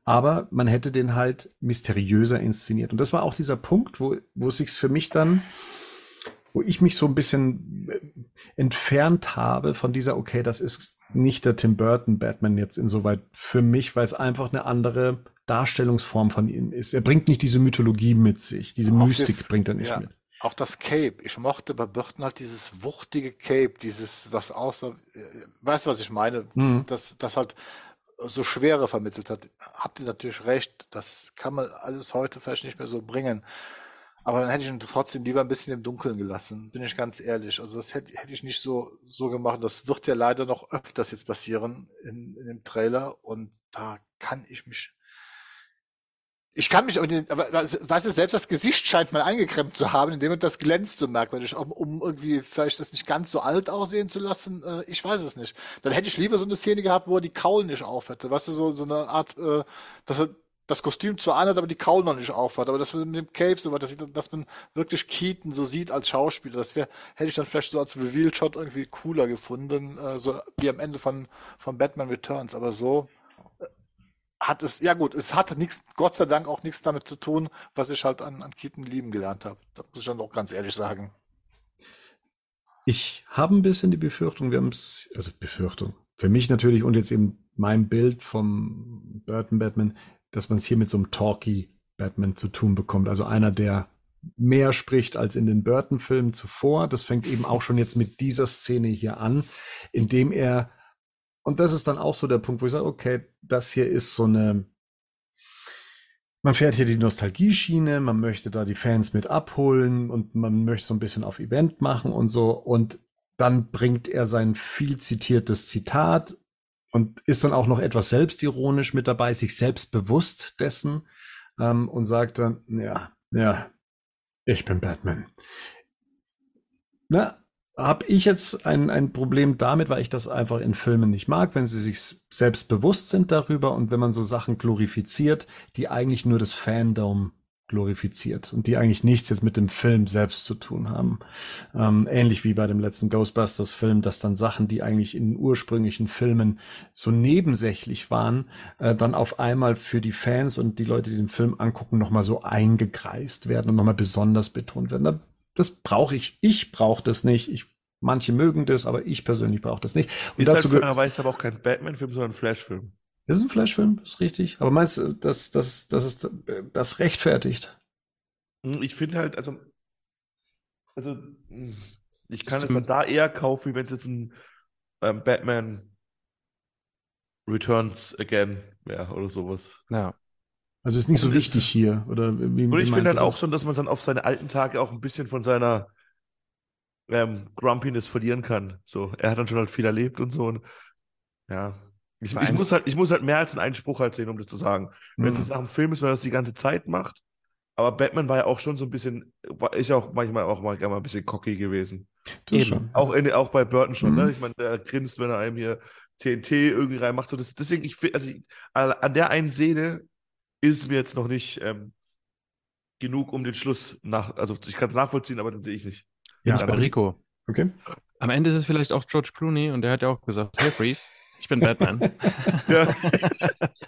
Aber man hätte den halt mysteriöser inszeniert. Und das war auch dieser Punkt, wo, wo es sich für mich dann, wo ich mich so ein bisschen äh, entfernt habe von dieser, okay, das ist nicht der Tim Burton Batman jetzt insoweit für mich, weil es einfach eine andere Darstellungsform von ihm ist. Er bringt nicht diese Mythologie mit sich. Diese Auch Mystik das- bringt er nicht ja. mit. Auch das Cape. Ich mochte bei Burton halt dieses wuchtige Cape, dieses, was außer, äh, weißt du, was ich meine? Mhm. Das, das halt so Schwere vermittelt hat. Habt ihr natürlich recht. Das kann man alles heute vielleicht nicht mehr so bringen. Aber dann hätte ich ihn trotzdem lieber ein bisschen im Dunkeln gelassen, bin ich ganz ehrlich. Also das hätte, hätte ich nicht so, so gemacht. Das wird ja leider noch öfters jetzt passieren in, in dem Trailer und da kann ich mich ich kann mich, aber weißt du, selbst das Gesicht scheint mal eingeklemmt zu haben, indem man das glänzt so merkwürdig, um, um irgendwie vielleicht das nicht ganz so alt aussehen zu lassen. Äh, ich weiß es nicht. Dann hätte ich lieber so eine Szene gehabt, wo er die Kaul nicht auf hätte. Weißt du, so, so eine Art, äh, dass er das Kostüm zwar anhat, aber die Kaul noch nicht aufhat. Aber das mit dem Cape so dass, dass man wirklich Keaton so sieht als Schauspieler. Das wäre, hätte ich dann vielleicht so als Reveal-Shot irgendwie cooler gefunden, äh, so wie am Ende von, von Batman Returns. Aber so, hat es, ja gut, es hat nichts, Gott sei Dank auch nichts damit zu tun, was ich halt an, an Keaton lieben gelernt habe. Da muss ich dann auch ganz ehrlich sagen. Ich habe ein bisschen die Befürchtung, wir haben es, also Befürchtung, für mich natürlich und jetzt eben mein Bild vom Burton Batman, dass man es hier mit so einem Talkie Batman zu tun bekommt. Also einer, der mehr spricht als in den Burton-Filmen zuvor. Das fängt eben auch schon jetzt mit dieser Szene hier an, indem er, und das ist dann auch so der Punkt, wo ich sage, okay, das hier ist so eine, man fährt hier die Nostalgie-Schiene, man möchte da die Fans mit abholen und man möchte so ein bisschen auf Event machen und so. Und dann bringt er sein viel zitiertes Zitat und ist dann auch noch etwas selbstironisch mit dabei, sich selbst bewusst dessen ähm, und sagt dann, ja, ja, ich bin Batman. Na, habe ich jetzt ein, ein Problem damit, weil ich das einfach in Filmen nicht mag, wenn sie sich selbst bewusst sind darüber und wenn man so Sachen glorifiziert, die eigentlich nur das Fandom glorifiziert und die eigentlich nichts jetzt mit dem Film selbst zu tun haben. Ähm, ähnlich wie bei dem letzten Ghostbusters-Film, dass dann Sachen, die eigentlich in den ursprünglichen Filmen so nebensächlich waren, äh, dann auf einmal für die Fans und die Leute, die den Film angucken, nochmal so eingekreist werden und nochmal besonders betont werden. Da- Das brauche ich. Ich brauche das nicht. Ich, manche mögen das, aber ich persönlich brauche das nicht. Und Ist halt dazu gehört, fairerweise aber auch kein Batman-Film, sondern ein Flash-Film. Ist ein Flashfilm, ist richtig. Aber meinst du, das, das, das ist, das rechtfertigt? Hm, Ich finde halt, also, also hm, ich kann es dann da eher kaufen, wie wenn es jetzt ein ähm, Batman Returns Again wäre oder sowas. Ja. Also ist nicht so wichtig hier, oder wie, Und ich finde halt auch schon, dass man dann auf seine alten Tage auch ein bisschen von seiner ähm, Grumpiness verlieren kann. So, er hat dann schon halt viel erlebt und so. Und, ja. Ich, ich, muss halt, ich muss halt mehr als einen Einspruch halt sehen, um das zu sagen. Wenn Mhm. es nach einem Film ist, wenn er das die ganze Zeit macht. Aber Batman war ja auch schon so ein bisschen, war, ist ja auch manchmal auch mal, ein bisschen cocky gewesen. Das Eben. schon. Auch, in, auch bei Burton schon, Mhm. ne? Ich meine, der grinst, wenn er einem hier TNT irgendwie reinmacht. So, das, deswegen, ich also ich, an der einen Szene ist mir jetzt noch nicht ähm, genug, um den Schluss nach. Also ich kann es nachvollziehen, aber den sehe ich nicht. Ja, Aber also- Rico, Okay. am Ende ist es vielleicht auch George Clooney und der hat ja auch gesagt, hey Freeze, ich bin Batman. Ja.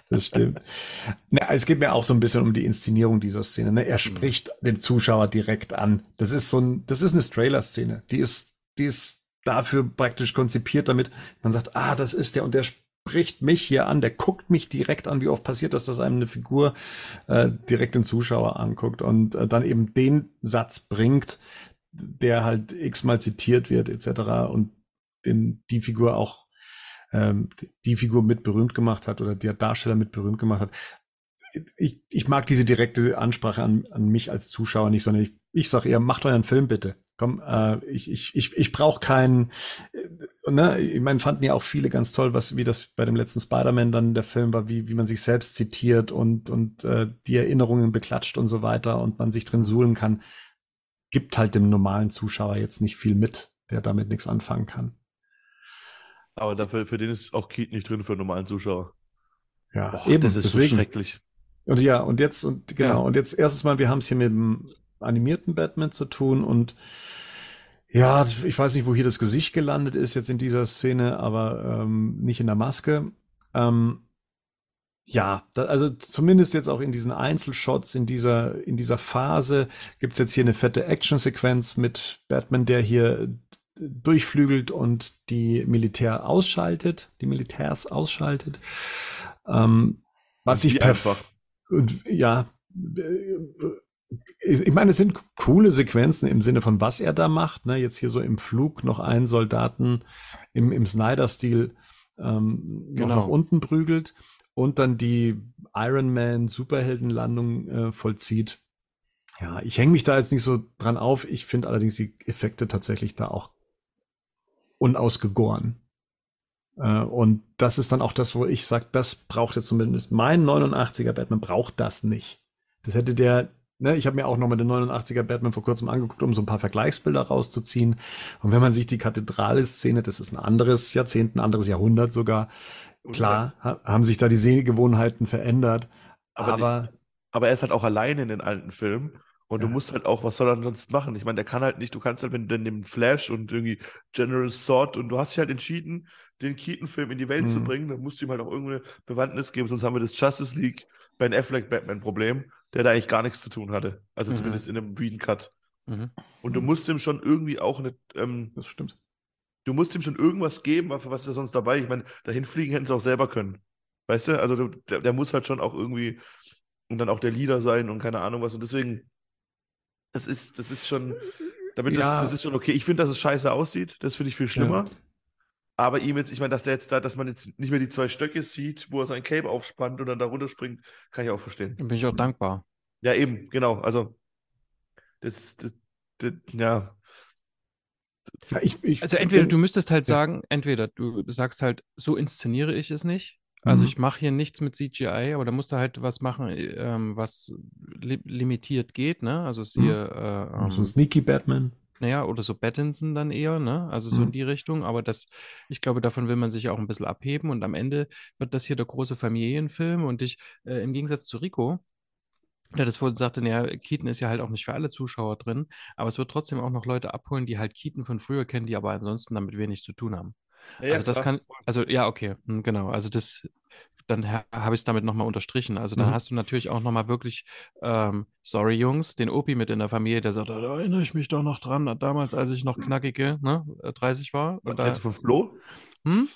Das stimmt. Na, es geht mir auch so ein bisschen um die Inszenierung dieser Szene. Ne? Er spricht den Zuschauer direkt an. Das ist so ein, das ist eine Trailer-Szene. Die ist, die ist dafür praktisch konzipiert, damit man sagt, ah, das ist der und der spricht mich hier an, der guckt mich direkt an. Wie oft passiert das, dass einem eine Figur äh, direkt den Zuschauer anguckt und äh, dann eben den Satz bringt, der halt x-mal zitiert wird, etc. und den die Figur auch ähm, die Figur mit berühmt gemacht hat oder der Darsteller mit berühmt gemacht hat. Ich, ich mag diese direkte Ansprache an, an mich als Zuschauer nicht, sondern ich, ich sage eher, macht euren Film bitte. Komm, äh, ich, ich, ich, ich brauche keinen, äh, ne, ich meine, fanden ja auch viele ganz toll, was, wie das bei dem letzten Spider-Man dann der Film war, wie, wie man sich selbst zitiert und, und äh, die Erinnerungen beklatscht und so weiter und man sich drin suhlen kann. Gibt halt dem normalen Zuschauer jetzt nicht viel mit, der damit nichts anfangen kann. Aber dafür, für den ist auch Keaton nicht drin für einen normalen Zuschauer. Ja, Boah, das ist so schrecklich. Und ja, und jetzt, und genau, Ja. und jetzt erstes Mal, wir haben es hier mit dem animierten Batman zu tun und ja, ich weiß nicht, wo hier das Gesicht gelandet ist jetzt in dieser Szene, aber ähm, nicht in der Maske. Ähm, ja, da, also zumindest jetzt auch in diesen Einzelshots, in dieser, in dieser Phase gibt's jetzt hier eine fette Actionsequenz mit Batman, der hier durchflügelt und die Militär ausschaltet, die Militärs ausschaltet. Ähm, was ich einfach. und ja, äh, ich meine, es sind coole Sequenzen im Sinne von, was er da macht. Ne? Jetzt hier so im Flug noch einen Soldaten im, im Snyder-Stil ähm, Genau. nach unten prügelt und dann die Iron Man Superheldenlandung äh, vollzieht. Ja, ich hänge mich da jetzt nicht so dran auf. Ich finde allerdings die Effekte tatsächlich da auch unausgegoren. Äh, und das ist dann auch das, wo ich sage, das braucht jetzt zumindest mein 89er Batman braucht das nicht. Das hätte der, ne, ich habe mir auch nochmal den 89er Batman vor kurzem angeguckt, um so ein paar Vergleichsbilder rauszuziehen. Und wenn man sich die Kathedrale-Szene, das ist ein anderes Jahrzehnt, ein anderes Jahrhundert sogar, klar, ha haben sich da die Sehgewohnheiten verändert. Aber Aber, die- Aber er ist halt auch alleine in den alten Filmen. Und du Ja. musst halt auch, was soll er sonst machen? Ich meine, der kann halt nicht, du kannst halt, wenn du dann den Flash und irgendwie General Zod und du hast dich halt entschieden, den Keaton-Film in die Welt zu Mhm. bringen, dann musst du ihm halt auch irgendeine Bewandtnis geben, sonst haben wir das Justice League Ben Affleck Batman-Problem, der da eigentlich gar nichts zu tun hatte. Also Mhm. zumindest in einem Read Cut. Mhm. Und du musst ihm schon irgendwie auch eine, ähm, das stimmt. du musst ihm schon irgendwas geben, was ist er sonst dabei? Ich meine, dahin fliegen hätten sie auch selber können. Weißt du? Also du, der, der muss halt schon auch irgendwie und dann auch der Leader sein und keine Ahnung was. Und deswegen, das ist, das ist schon, damit Ja. das, das ist schon okay. Ich finde, dass es scheiße aussieht. Das finde ich viel schlimmer. Ja. Aber ihm jetzt, ich meine, dass der jetzt da, dass man jetzt nicht mehr die zwei Stöcke sieht, wo er sein Cape aufspannt und dann da runterspringt, kann ich auch verstehen. Bin ich auch dankbar. Ja, eben, genau. Also, das, das, das ja. Ja, ich, ich, Also entweder bin- du müsstest halt Ja. sagen, entweder du sagst halt, so inszeniere ich es nicht. Also Mhm. ich mache hier nichts mit CGI, aber da musst du halt was machen, ähm, was li limitiert geht, ne? Also es Mhm. hier, äh, so ein ähm, Sneaky Batman. naja, oder so Pattinson dann eher, ne? Also so in Mhm. die Richtung. Aber das, ich glaube, davon will man sich auch ein bisschen abheben. Und am Ende wird das hier der große Familienfilm. Und ich, äh, im Gegensatz zu Rico, der das vorhin sagte, naja, Keaton ist ja halt auch nicht für alle Zuschauer drin, aber es wird trotzdem auch noch Leute abholen, die halt Keaton von früher kennen, die aber ansonsten damit wenig zu tun haben. Ja, ja, Also das klar. kann, also ja, okay, hm, genau. Also das, dann ha- habe ich es damit nochmal unterstrichen. Also dann Mhm. hast du natürlich auch nochmal wirklich, ähm, sorry Jungs, den Opi mit in der Familie, der sagt, da erinnere ich mich doch noch dran, damals, als ich noch knackige, ne, äh, 30 war. Und du von Flo? hm?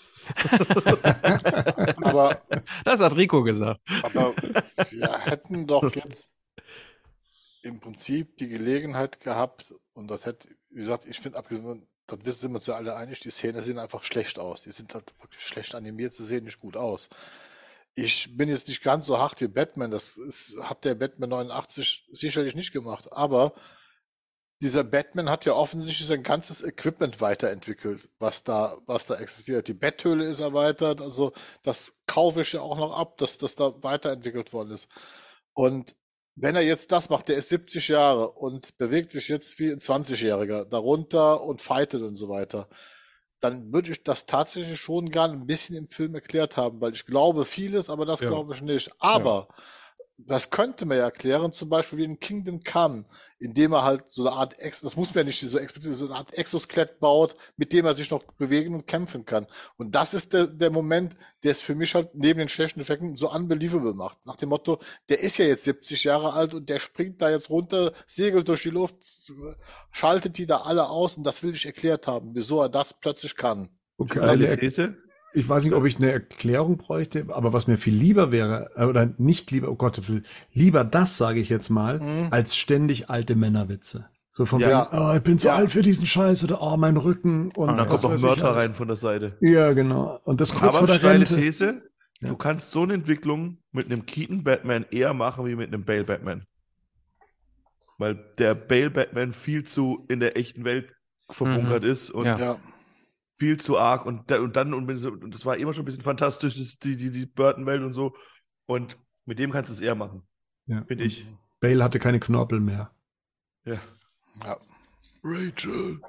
Aber, Das hat Rico gesagt. aber wir hätten doch jetzt im Prinzip die Gelegenheit gehabt, und das hätte, wie gesagt, ich finde, abgesehen, das wissen wir uns ja alle einig, die Szenen sehen einfach schlecht aus. Die sind halt wirklich schlecht animiert, sie sehen nicht gut aus. Ich bin jetzt nicht ganz so hart wie Batman, das ist, hat der Batman 89 sicherlich nicht gemacht, aber dieser Batman hat ja offensichtlich sein ganzes Equipment weiterentwickelt, was da, was da existiert. Die Betthöhle ist erweitert, also das kaufe ich ja auch noch ab, dass das da weiterentwickelt worden ist. Und wenn er jetzt das macht, der ist 70 Jahre und bewegt sich jetzt wie ein 20-Jähriger darunter und fightet und so weiter, dann würde ich das tatsächlich schon gern ein bisschen im Film erklärt haben, weil ich glaube vieles, aber das Ja. glaube ich nicht. Aber das könnte man ja erklären, zum Beispiel wie in Kingdom Come, indem er halt so eine Art, Ex das muss man ja nicht so explizit, so eine Art Exoskelett baut, mit dem er sich noch bewegen und kämpfen kann. Und das ist der, der Moment, der es für mich halt neben den schlechten Effekten so unbelievable macht. Nach dem Motto, der ist ja jetzt 70 Jahre alt und der springt da jetzt runter, segelt durch die Luft, schaltet die da alle aus und das will ich erklärt haben, wieso er das plötzlich kann. Okay, Deine also, These? Ich weiß nicht, ob ich eine Erklärung bräuchte, aber was mir viel lieber wäre, äh, oder nicht lieber, oh Gott, viel- lieber das, sage ich jetzt mal, Mhm. als ständig alte Männerwitze. So von Ja. wegen, oh, ich bin zu Ja. alt für diesen Scheiß oder oh, mein Rücken und Und dann was kommt noch Mörder rein von der Seite. Ja, genau. Und das kurz vor Aber der steile Rente. These, Ja. du kannst so eine Entwicklung mit einem Keaton Batman eher machen wie mit einem Bale Batman. Weil der Bale Batman viel zu in der echten Welt verbunkert ist und Ja. Viel zu arg und, da, und dann, und, das war immer schon ein bisschen fantastisch, das, die, die, die Burton-Welt und so. Und mit dem kannst du es eher machen, Ja. finde ich. Bale hatte keine Knorpel mehr. Ja. Ja. Rachel.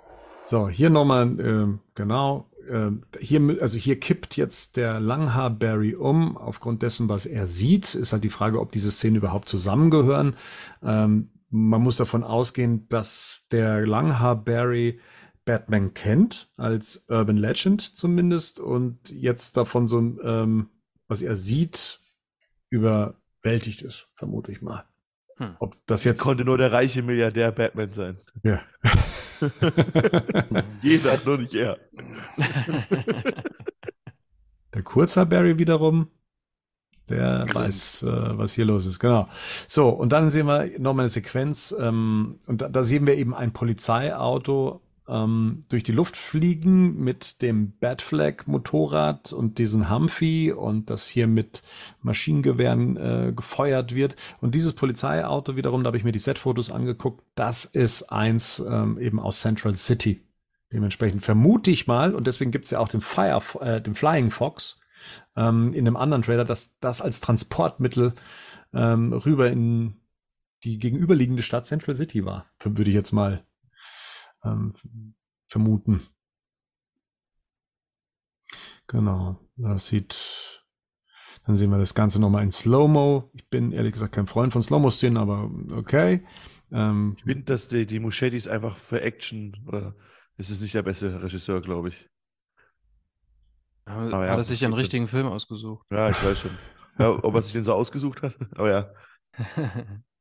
So, hier nochmal, ähm, genau, ähm, hier, also hier kippt jetzt der Langhaar Barry um, aufgrund dessen, was er sieht. Ist halt die Frage, ob diese Szenen überhaupt zusammengehören. Ähm, man muss davon ausgehen, dass der Langhaar Barry Batman kennt, als Urban Legend zumindest, und jetzt davon so, ähm, was er sieht, überwältigt ist, vermute ich mal. Hm. Ob das jetzt Konnte nur der reiche Milliardär Batman sein. ja. Jeder, nur nicht er. Der Kurzer Barry wiederum, der weiß, äh, was hier los ist. Genau. So, und dann sehen wir nochmal eine Sequenz. Ähm, und da, da sehen wir eben ein Polizeiauto ähm, durch die Luft fliegen mit dem Batflag-Motorrad und diesen Humphy und das hier mit Maschinengewehren äh, gefeuert wird. Und dieses Polizeiauto wiederum, da habe ich mir die Setfotos angeguckt, das ist eins ähm, eben aus Central City. Dementsprechend vermute ich mal, und deswegen gibt es ja auch den, Fire, äh, den Flying Fox ähm, in einem anderen Trailer, dass das als Transportmittel ähm, rüber in die gegenüberliegende Stadt Central City war. Würde ich jetzt mal ähm, vermuten. Genau, das sieht. Dann sehen wir das Ganze nochmal in Slow-Mo. Ich bin ehrlich gesagt kein Freund von Slow-Mo-Szenen, aber okay. Ähm, Ich finde, dass die, die Muschettis einfach für Action, oder ist es nicht der beste Regisseur, glaube ich. Aber Aber ja, hat er sich einen richtigen Film ausgesucht? Ja, ich weiß schon. Ja, ob er sich den so ausgesucht hat, aber ja.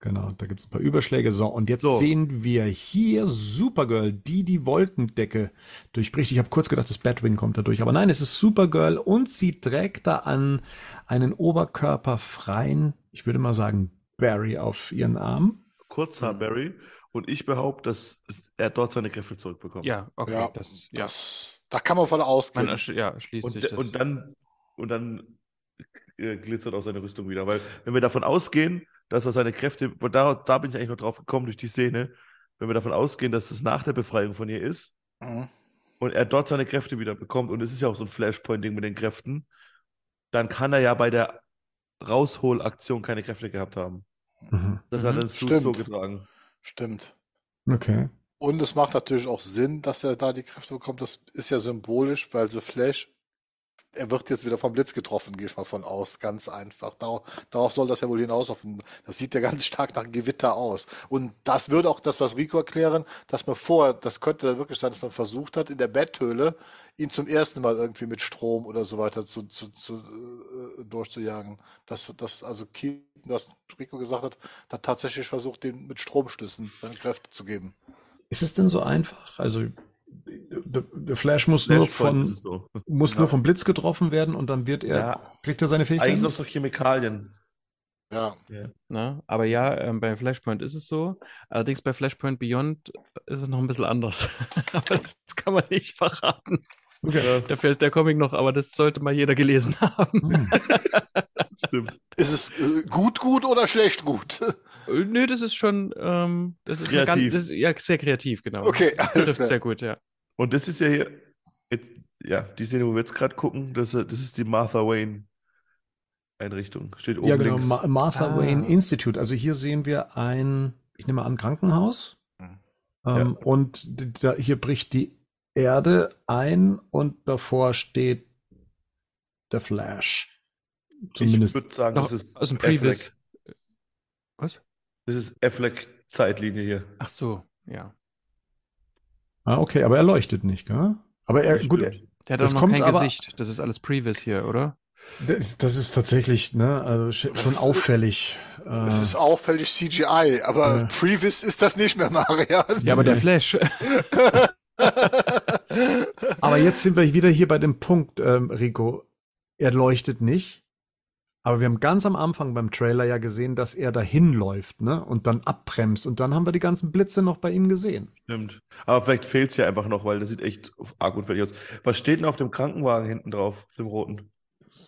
Genau, da gibt es ein paar Überschläge. So, und jetzt So. sehen wir hier Supergirl, die die Wolkendecke durchbricht. Ich habe kurz gedacht, das Batwing kommt da durch. Aber nein, es ist Supergirl und sie trägt da an einen oberkörperfreien, ich würde mal sagen, Barry auf ihren Arm. Kurzhaar Barry. Und ich behaupte, dass er dort seine Kräfte zurückbekommt. ja, okay, Ja, das, ja. Das, da kann man von ausgehen. Man ja, schließt Und, sich das. und dann, und dann glitzert auch seine Rüstung wieder. Weil, wenn wir davon ausgehen, dass er seine Kräfte, da, da bin ich eigentlich noch drauf gekommen durch die Szene, wenn wir davon ausgehen, dass es nach der Befreiung von ihr ist Mhm. und er dort seine Kräfte wieder bekommt, und es ist ja auch so ein Flashpoint-Ding mit den Kräften, dann kann er ja bei der Rausholaktion keine Kräfte gehabt haben. Mhm. Das hat Mhm. er Suit Stimmt. so getragen. Stimmt. Okay. Und es macht natürlich auch Sinn, dass er da die Kräfte bekommt. Das ist ja symbolisch, weil The Flash, er wird jetzt wieder vom Blitz getroffen, gehe ich mal von aus. Ganz einfach. Darauf, darauf soll das ja wohl hinauslaufen. Das sieht ja ganz stark nach Gewitter aus. Und das würde auch das, was Rico erklären, dass man vorher, das könnte dann wirklich sein, dass man versucht hat, in der Betthöhle ihn zum ersten Mal irgendwie mit Strom oder so weiter zu, zu, zu, äh, durchzujagen. Dass, dass also Keaton, was Rico gesagt hat, hat tatsächlich versucht, den mit Stromstößen seine Kräfte zu geben. Ist es denn so einfach? Also, der, Flash muss nur Flashpoint von, so. muss Ja. nur vom Blitz getroffen werden und dann wird er, Ja. kriegt er seine Eigentlich Fähigkeiten? noch so Chemikalien. Ja. Ne? Aber ja, ähm, bei Flashpoint ist es so. Allerdings bei Flashpoint Beyond ist es noch ein bisschen anders. aber das kann man nicht verraten. Ja, Dafür ist der Comic noch, aber das sollte mal jeder gelesen haben. Hm. stimmt. Ist es äh, gut, gut oder schlecht gut? Äh, Nö, das ist schon, ähm, das ist, Kreativ. Ganz, das ist ja sehr kreativ, genau. Okay, das alles trifft klar. sehr gut, ja. Und das ist ja hier, jetzt, ja, die Szene, wo wir jetzt gerade gucken, das, das ist die Martha Wayne Einrichtung. Steht oben Ja, genau, links. Ma Martha Ah. Wayne Institute. Also hier sehen wir ein, ich nehme an, Krankenhaus. Mhm. Ähm, Und d- da, hier bricht die Erde ein und davor steht der Flash. Zumindest. Ich würde sagen, Noch das ist aus dem Previous. Was? Das ist Affleck-Zeitlinie hier. Ach so, ja. Ah, okay, aber er leuchtet nicht, gell? Aber er, gut, er. Der hat Das auch noch kommt kein aber- Gesicht. Das ist alles Previous hier, oder? das, das ist tatsächlich, ne, also sch- schon Das- auffällig. Es Äh, ist auffällig CGI, aber Ja. Previous ist das nicht mehr, Marian. Ja, aber der Flash. aber jetzt sind wir wieder hier bei dem Punkt, ähm, Rico. Er leuchtet nicht. Aber wir haben ganz am Anfang beim Trailer ja gesehen, dass er dahin läuft, ne? Und dann abbremst. Und dann haben wir die ganzen Blitze noch bei ihm gesehen. Stimmt. Aber vielleicht fehlt es ja einfach noch, weil das sieht echt arg unfertig aus. Was steht denn auf dem Krankenwagen hinten drauf, auf dem roten?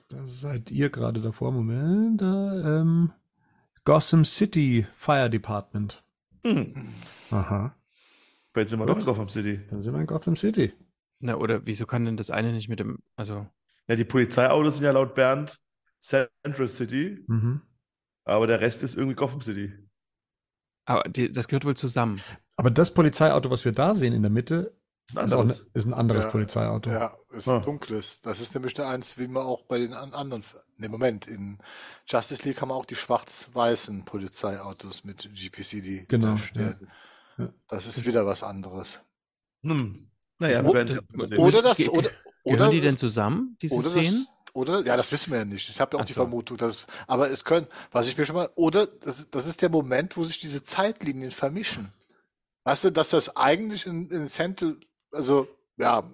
Da seid ihr gerade davor. Moment. Da, ähm, Gotham City Fire Department. Hm. Aha. Jetzt sind wir doch in Gotham City. Dann sind wir in Gotham City. Na, oder wieso kann denn das eine nicht mit dem, also, Ja, die Polizeiautos sind ja laut Bernd Central City, Mhm. aber der Rest ist irgendwie Gotham City. aber die, das gehört wohl zusammen. Aber das Polizeiauto, was wir da sehen in der Mitte, ist ein ist, anderes. ne- ist ein anderes Ja, Polizeiauto. Ja, ist Ah. ein dunkles. Das ist nämlich der eins, wie man auch bei den an- anderen. Ne, Moment, in Justice League haben wir auch die schwarz-weißen Polizeiautos mit GPCD. Genau, ja. Ja. Das ist wieder was anderes. Hm. Naja, werden Oder- sehen. Oder das, ge- oder, Gehören oder die denn zusammen, diese oder Szenen? Das, oder, ja, das wissen wir ja nicht. Ich habe ja auch Ach die so. Vermutung, dass, aber es können, was ich mir schon mal, oder das, das ist der Moment, wo sich diese Zeitlinien vermischen. Weißt du, dass das eigentlich in, in Central, also, ja,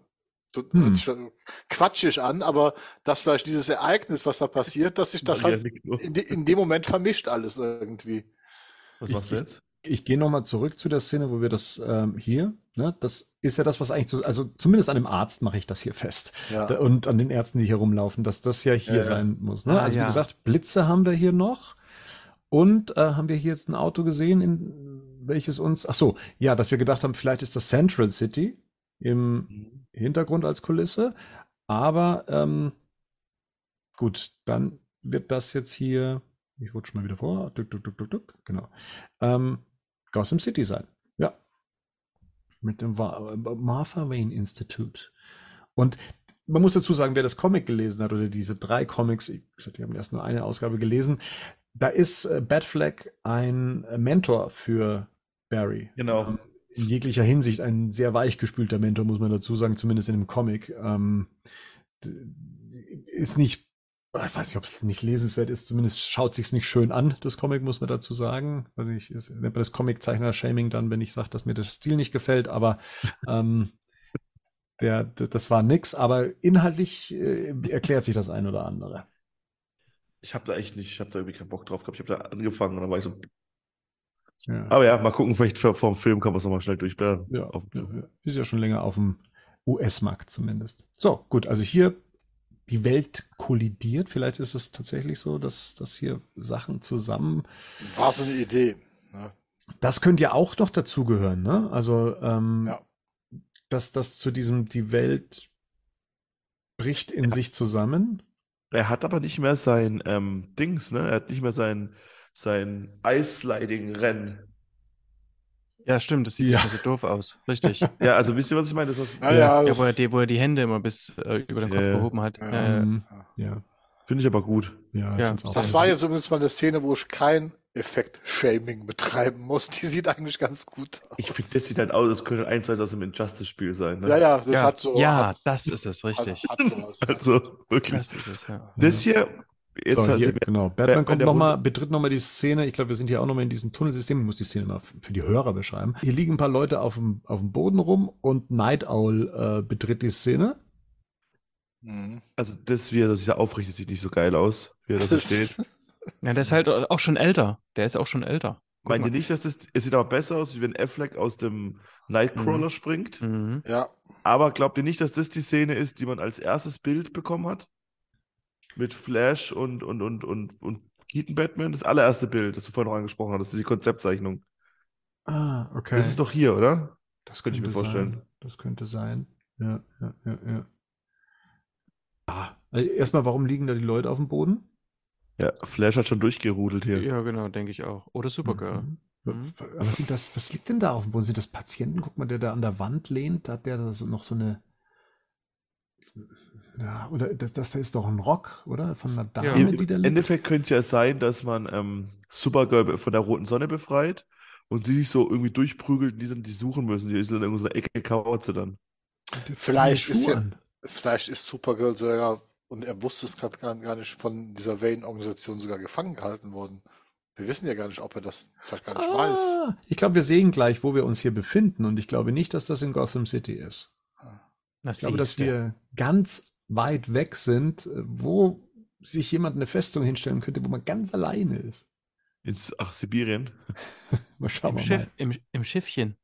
das Hm. hört sich schon quatschig an, aber das vielleicht dieses Ereignis, was da passiert, dass sich das halt in, in dem Moment vermischt alles irgendwie. Was machst du jetzt? Ich gehe nochmal zurück zu der Szene, wo wir das ähm, hier, ne, das ist ja das, was eigentlich, zu, also zumindest an dem Arzt mache ich das hier fest. Ja. Und an den Ärzten, die hier rumlaufen, dass das ja hier Ja, ja. sein muss. Ne? Ah, also wie ja. gesagt, Blitze haben wir hier noch. Und äh, haben wir hier jetzt ein Auto gesehen, in welches uns, ach so, ja, dass wir gedacht haben, vielleicht ist das Central City im Hintergrund als Kulisse. Aber ähm, gut, dann wird das jetzt hier, ich rutsche mal wieder vor, duck, duck, duck, duck, duck, genau, ähm, Gotham City sein. Ja. Mit dem Wa- Martha Wayne Institute. Und man muss dazu sagen, wer das Comic gelesen hat oder diese drei Comics, ich gesagt, wir haben erst nur eine Ausgabe gelesen, da ist äh, Batfleck ein äh, Mentor für Barry. Genau. Ähm, in jeglicher Hinsicht ein sehr weichgespülter Mentor, muss man dazu sagen, zumindest in dem Comic. Ähm, ist nicht, ich weiß nicht, ob es nicht lesenswert ist, zumindest schaut sich's nicht schön an, das Comic, muss man dazu sagen. Also ich ist- nennt man das Comic-Zeichner-Shaming dann, wenn ich sage, dass mir der Stil nicht gefällt, aber ähm, der, das war nix, aber inhaltlich äh, erklärt sich das ein oder andere. Ich habe da echt nicht, ich habe da irgendwie keinen Bock drauf gehabt. Ich habe da angefangen und dann war ich so. Ja. Aber ja, mal gucken, vielleicht vor, vor dem Film kann man es nochmal schnell durchblättern. Ja, Auf- ja, ja. ist ja schon länger auf dem US-Markt zumindest. So, gut, also hier die Welt kollidiert. Vielleicht ist es tatsächlich so, dass, dass hier Sachen zusammen. War so eine Idee. Ne? Das könnte ja auch noch dazugehören, ne? Also, ähm, Ja. dass das zu diesem, die Welt bricht in sich zusammen. Er hat aber nicht mehr sein ähm, Dings, ne? Er hat nicht mehr sein, sein Ice-Sliding-Rennen. Ja, stimmt, das sieht Ja. nicht so doof aus. Richtig. Ja, also wisst ihr, was ich meine? Das, was, Ja, ja, Ja, das, wo er, die, wo er die Hände immer bis äh, über den Kopf Ja. gehoben hat. Ja. Ja, ja. Ähm, ja, Finde ich aber gut. ja, Ja, das gut. war ja zumindest mal eine Szene, wo ich kein Effekt-Shaming betreiben muss. Die sieht eigentlich ganz gut aus. Ich finde, das sieht halt aus, das könnte eins aus dem Injustice-Spiel sein. Ne? Ja, ja, das ja, hat so. ja hat, das ist es, richtig. Hat, hat sowas. ja. Also, wirklich. Das ist es, ja. Das hier, jetzt so, hier, genau. Batman Batman kommt der noch mal, Wunde- betritt nochmal die Szene. Ich glaube, wir sind hier auch nochmal in diesem Tunnelsystem. Ich muss die Szene mal für die Hörer beschreiben. Hier liegen ein paar Leute auf dem, auf dem Boden rum und Night Owl äh, betritt die Szene. Mhm. also das, wie er sich da aufrichtet, sieht nicht so geil aus, wie er da so Das- steht. Ja, der ist halt auch schon älter. Der ist auch schon älter. Guck Meint mal. ihr nicht, dass das, es sieht aber besser aus, wie wenn Affleck aus dem Nightcrawler Mhm. springt? Mhm. Ja, Aber glaubt ihr nicht, dass das die Szene ist, die man als erstes Bild bekommen hat? Mit Flash und, und, und, und, und Keaton Batman? Das allererste Bild, das du vorhin noch angesprochen hast, das ist die Konzeptzeichnung. Ah, okay. Das ist doch hier, oder? Das könnte ich mir vorstellen. Sein. Das könnte sein. Ja, ja, ja, ja. Ah, also erstmal, warum liegen da die Leute auf dem Boden? Ja, Flash hat schon durchgerudelt hier. Ja, genau, denke ich auch. Oder Supergirl. Mhm. Mhm. Aber sind das, was liegt denn da auf dem Boden? Sind das Patienten? Guck mal, der da an der Wand lehnt, hat der da so noch so eine. Ja, oder das, das ist doch ein Rock, oder? Von einer Dame, Ja. Im die da liegt. Endeffekt könnte es ja sein, dass man ähm, Supergirl von der roten Sonne befreit und sie sich so irgendwie durchprügelt und die dann die suchen müssen. Die ist dann in irgendeiner Ecke kauert sie dann. vielleicht ist, ja, vielleicht ist Supergirl sogar, und er wusste es gerade gar, gar nicht, von dieser Wayne-Organisation sogar gefangen gehalten worden. Wir wissen ja gar nicht, ob er das vielleicht gar nicht weiß. Ah, ich glaube, wir sehen gleich, wo wir uns hier befinden. Und ich glaube nicht, dass das in Gotham City ist. Das Ich glaube, dass wir ganz weit weg sind, äh, wo sich jemand eine Festung hinstellen könnte, wo man ganz alleine ist. Ins, ach, Sibirien. Mal schauen Im, wir Schiff, mal. im, im Schiffchen.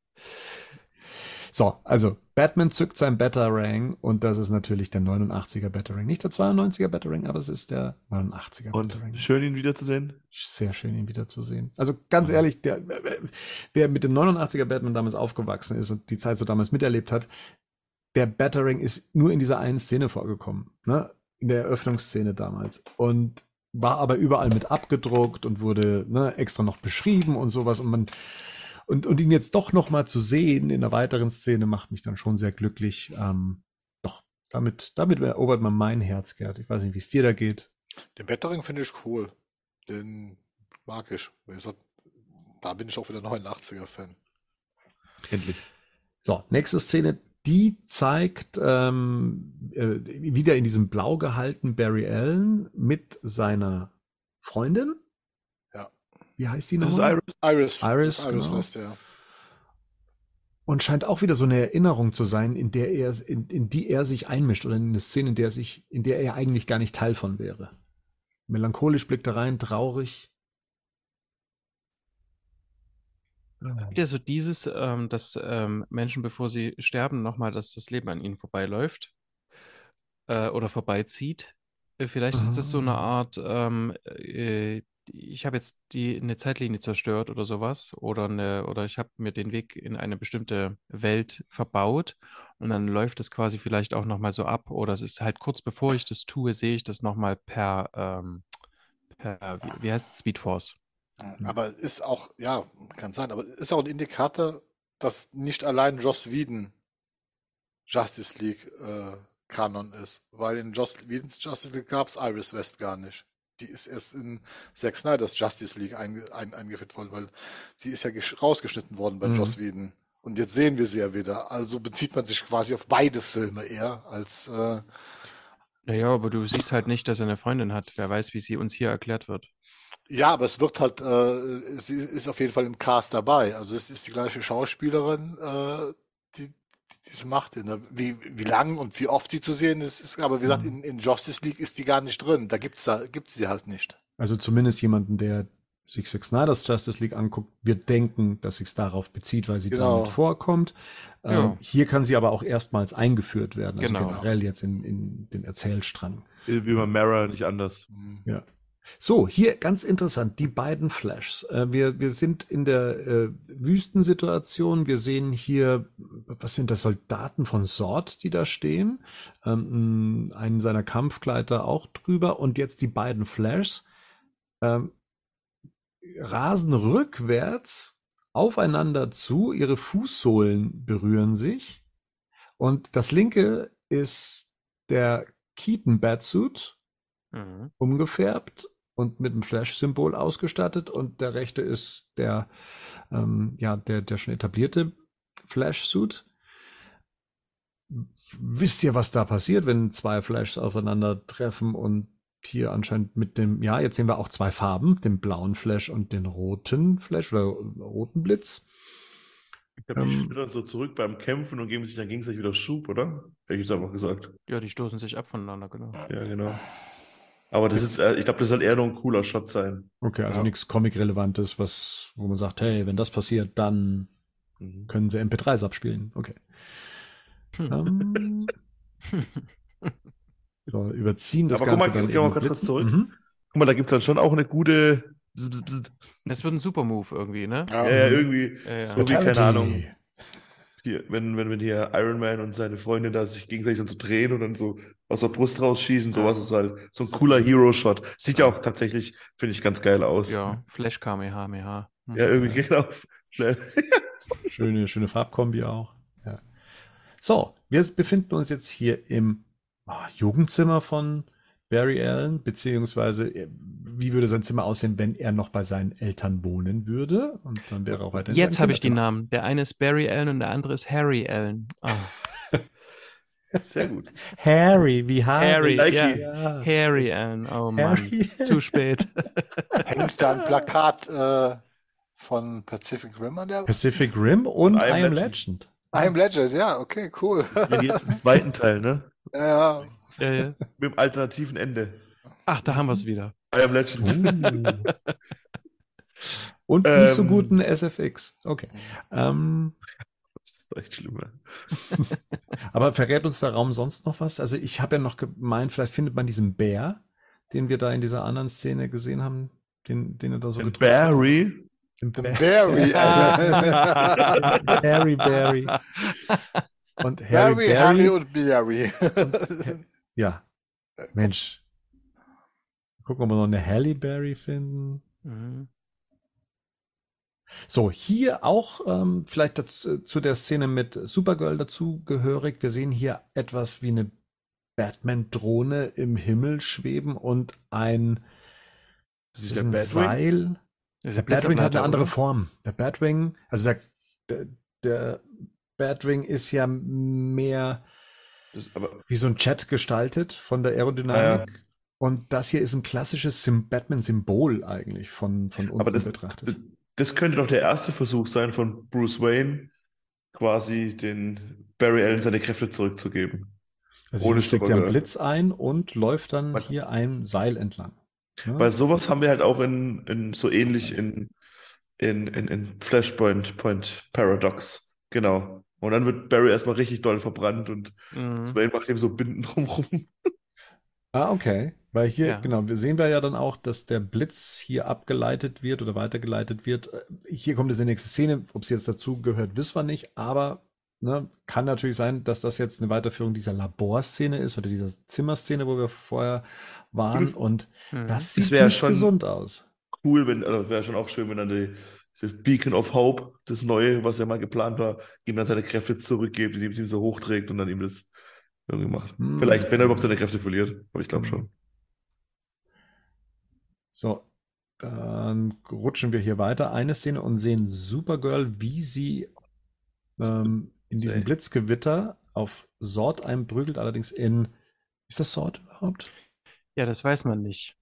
So, also Batman zückt sein Batarang und das ist natürlich der 89er Batarang. Nicht der 92er Batarang, aber es ist der 89er Und Batarang. schön, ihn wiederzusehen. Sehr schön, ihn wiederzusehen. Also ganz ehrlich, der, wer mit dem 89er Batman damals aufgewachsen ist und die Zeit so damals miterlebt hat, der Batarang ist nur in dieser einen Szene vorgekommen, ne? in der Eröffnungsszene damals. Und war aber überall mit abgedruckt und wurde ne, extra noch beschrieben und sowas. Und man und, und ihn jetzt doch noch mal zu sehen in einer weiteren Szene macht mich dann schon sehr glücklich. Ähm, doch, damit, damit erobert man mein Herz, Gerd. Ich weiß nicht, wie es dir da geht. Den Battering finde ich cool. Den mag ich. Da bin ich auch wieder 89er-Fan. Endlich. So, nächste Szene, die zeigt ähm, äh, wieder in diesem blau gehalten Barry Allen mit seiner Freundin. Ja. Wie heißt die ist nochmal? Iris. Iris. Iris, Iris genau. West, ja. Und scheint auch wieder so eine Erinnerung zu sein, in der er, in, in die er sich einmischt oder in eine Szene, in der er sich, in der er eigentlich gar nicht Teil von wäre. Melancholisch blickt er rein, traurig. Wieder so dieses, ähm, dass ähm, Menschen, bevor sie sterben, nochmal, dass das Leben an ihnen vorbeiläuft äh, oder vorbeizieht. Äh, Vielleicht ist das so eine Ah. Art, ähm, äh, ich habe jetzt die, eine Zeitlinie zerstört oder sowas oder, eine, oder ich habe mir den Weg in eine bestimmte Welt verbaut und dann läuft es quasi vielleicht auch nochmal so ab oder es ist halt kurz bevor ich das tue, sehe ich das nochmal per, ähm, per wie, wie heißt es, Speed Force. Aber ist auch, ja, kann sein, aber ist auch ein Indikator, dass nicht allein Joss Whedon Justice League äh, Kanon ist. Weil in Joss Whedons Justice League gab es Iris West gar nicht. Die ist erst in Zack Snyder's Justice League einge ein eingeführt worden, weil die ist ja gesch- rausgeschnitten worden bei Mhm. Joss Whedon. Und jetzt sehen wir sie ja wieder. Also bezieht man sich quasi auf beide Filme eher als äh, Naja, aber du siehst halt nicht, dass er eine Freundin hat. Wer weiß, wie sie uns hier erklärt wird. Ja, aber es wird halt, äh, sie ist auf jeden Fall im Cast dabei. Also es ist die gleiche Schauspielerin, äh, die, die diese macht. Ne? Wie, wie lang und wie oft sie zu sehen ist, ist aber wie gesagt, in, in Justice League ist die gar nicht drin. Da gibt's da, gibt's sie halt nicht. Also zumindest jemanden, der sich Zack Snyder's Justice League anguckt, wird denken, dass sich darauf bezieht, weil sie Genau. damit vorkommt. Ja. Ähm, hier kann sie aber auch erstmals eingeführt werden, also Genau. generell jetzt in, in den Erzählstrang. Wie bei Mara nicht anders. Hm. Ja. So, hier ganz interessant, die beiden Flashs. Äh, wir, wir sind in der äh, Wüstensituation. Wir sehen hier, was sind das, Soldaten von Sort, die da stehen. Ähm, einen seiner Kampfgleiter auch drüber. Und jetzt die beiden Flashs ähm, rasen rückwärts aufeinander zu. Ihre Fußsohlen berühren sich. Und das linke ist der Keaton Batsuit Mhm. umgefärbt und mit einem Flash-Symbol ausgestattet und der rechte ist der, ähm, ja, der, der schon etablierte Flash-Suit. Wisst ihr, was da passiert, wenn zwei Flashs aufeinandertreffen und hier anscheinend mit dem, ja, jetzt sehen wir auch zwei Farben, den blauen Flash und den roten Flash oder roten Blitz. Ich glaube, die Ähm. dann so zurück beim Kämpfen und geben sich dann gegenseitig wieder Schub, oder? Hätte ich jetzt einfach gesagt. Ja, die stoßen sich ab voneinander, genau. Ja, genau. Aber das ist, äh, ich glaube, das soll eher nur ein cooler Shot sein. Okay, also Ja. nichts Comic-Relevantes, was, wo man sagt, hey, wenn das passiert, dann Mhm. können sie MP3s abspielen. Okay. Ähm, so, überziehen das Aber guck Ganze mal, dann gehen wir eben mal kurz Blitzen. zurück. Mhm. Guck mal, da gibt es dann schon auch eine gute. Das wird ein super Move irgendwie, ne? Ja. Ja, irgendwie. Ja, ja. So wie, keine. Ahnung, hier, wenn, wenn, wenn hier Iron Man und seine Freundin da sich gegenseitig dann so drehen und dann so aus der Brust rausschießen, sowas ist halt so ein cooler Hero-Shot. Sieht ja auch tatsächlich, finde ich, ganz geil aus. Ja, Flash Kamehameha. Hm. Ja, irgendwie genau. Schöne, schöne Farbkombi auch. Ja. So, wir befinden uns jetzt hier im ah, Jugendzimmer von Barry Allen, beziehungsweise äh, wie würde sein Zimmer aussehen, wenn er noch bei seinen Eltern wohnen würde? Und dann wäre er auch weiter. Jetzt habe ich die Namen. Der eine ist Barry Allen und der andere ist Harry Allen. Ah. Sehr gut. Harry, wie Harry. Harry, Nike. ja. Ja. Harry Allen. Oh Mann. Harry. Zu spät. Hängt da ein Plakat äh, von Pacific Rim an der Pacific Rim und I Am I Am Legend. Legend. I Am Legend, ja, okay, cool. Ja, jetzt im zweiten Teil, ne? ja, ja, ja. Mit dem alternativen Ende. Ach, da haben wir es wieder. I am Legend. Uh. Und nicht so Ähm. guten SFX. Okay. Ähm, Echt schlimm. ne? aber verrät uns der Raum sonst noch was? Also ich habe ja noch gemeint, vielleicht findet man diesen Bär, den wir da in dieser anderen Szene gesehen haben, den, den er da so Und gedrückt hat. Barry. Den den. Barry. Harry Barry. Und Harry Barry, Barry. Harry und Barry. ja. Mensch. Gucken, ob wir noch eine Halle Berry finden. Mhm. So, hier auch ähm, vielleicht dazu, zu der Szene mit Supergirl dazugehörig. Wir sehen hier etwas wie eine Batman-Drohne im Himmel schweben und ein, Das das ist ist ein Batwing. Seil. Der Der Batwing hat eine andere oder? Form. Der Batwing, also der, der, der Batwing ist ja mehr wie so ein Chat gestaltet von der Aerodynamik. Und das hier ist ein klassisches Batman-Symbol eigentlich von, von unten Aber das, betrachtet. Das könnte doch der erste Versuch sein von Bruce Wayne, quasi den Barry Allen seine Kräfte zurückzugeben. Also ohne steckt ja. Blitz ein und läuft dann Man- hier ein Seil entlang. Ja? Weil sowas haben wir halt auch in, in so ähnlich in, in, in, in Flashpoint Point Paradox. Genau. Und dann wird Barry erstmal richtig doll verbrannt und Mhm. Wayne macht ihm so Binden drumrum. Ah, okay. Weil hier, Ja. genau, wir sehen wir ja dann auch, dass der Blitz hier abgeleitet wird oder weitergeleitet wird. Äh, Hier kommt in die nächste Szene. Ob es jetzt dazu gehört, wissen wir nicht. Aber ne, kann natürlich sein, dass das jetzt eine Weiterführung dieser Laborszene ist oder dieser Zimmerszene, wo wir vorher waren. Das- Und Mhm. das sieht wär nicht schon- gesund aus. Cool, wenn, also wäre schon auch schön, wenn dann die, das Beacon of Hope, das Neue, was ja mal geplant war, ihm dann seine Kräfte zurückgibt, indem es ihm so hochträgt und dann ihm das irgendwie macht. Hm. Vielleicht, wenn er überhaupt seine Kräfte verliert. Aber ich glaube schon. So, dann rutschen wir hier weiter. Eine Szene und sehen Supergirl, wie sie ähm, in diesem. Blitzgewitter auf Sort einprügelt, allerdings in. Ist das Sort überhaupt? Ja, das weiß man nicht.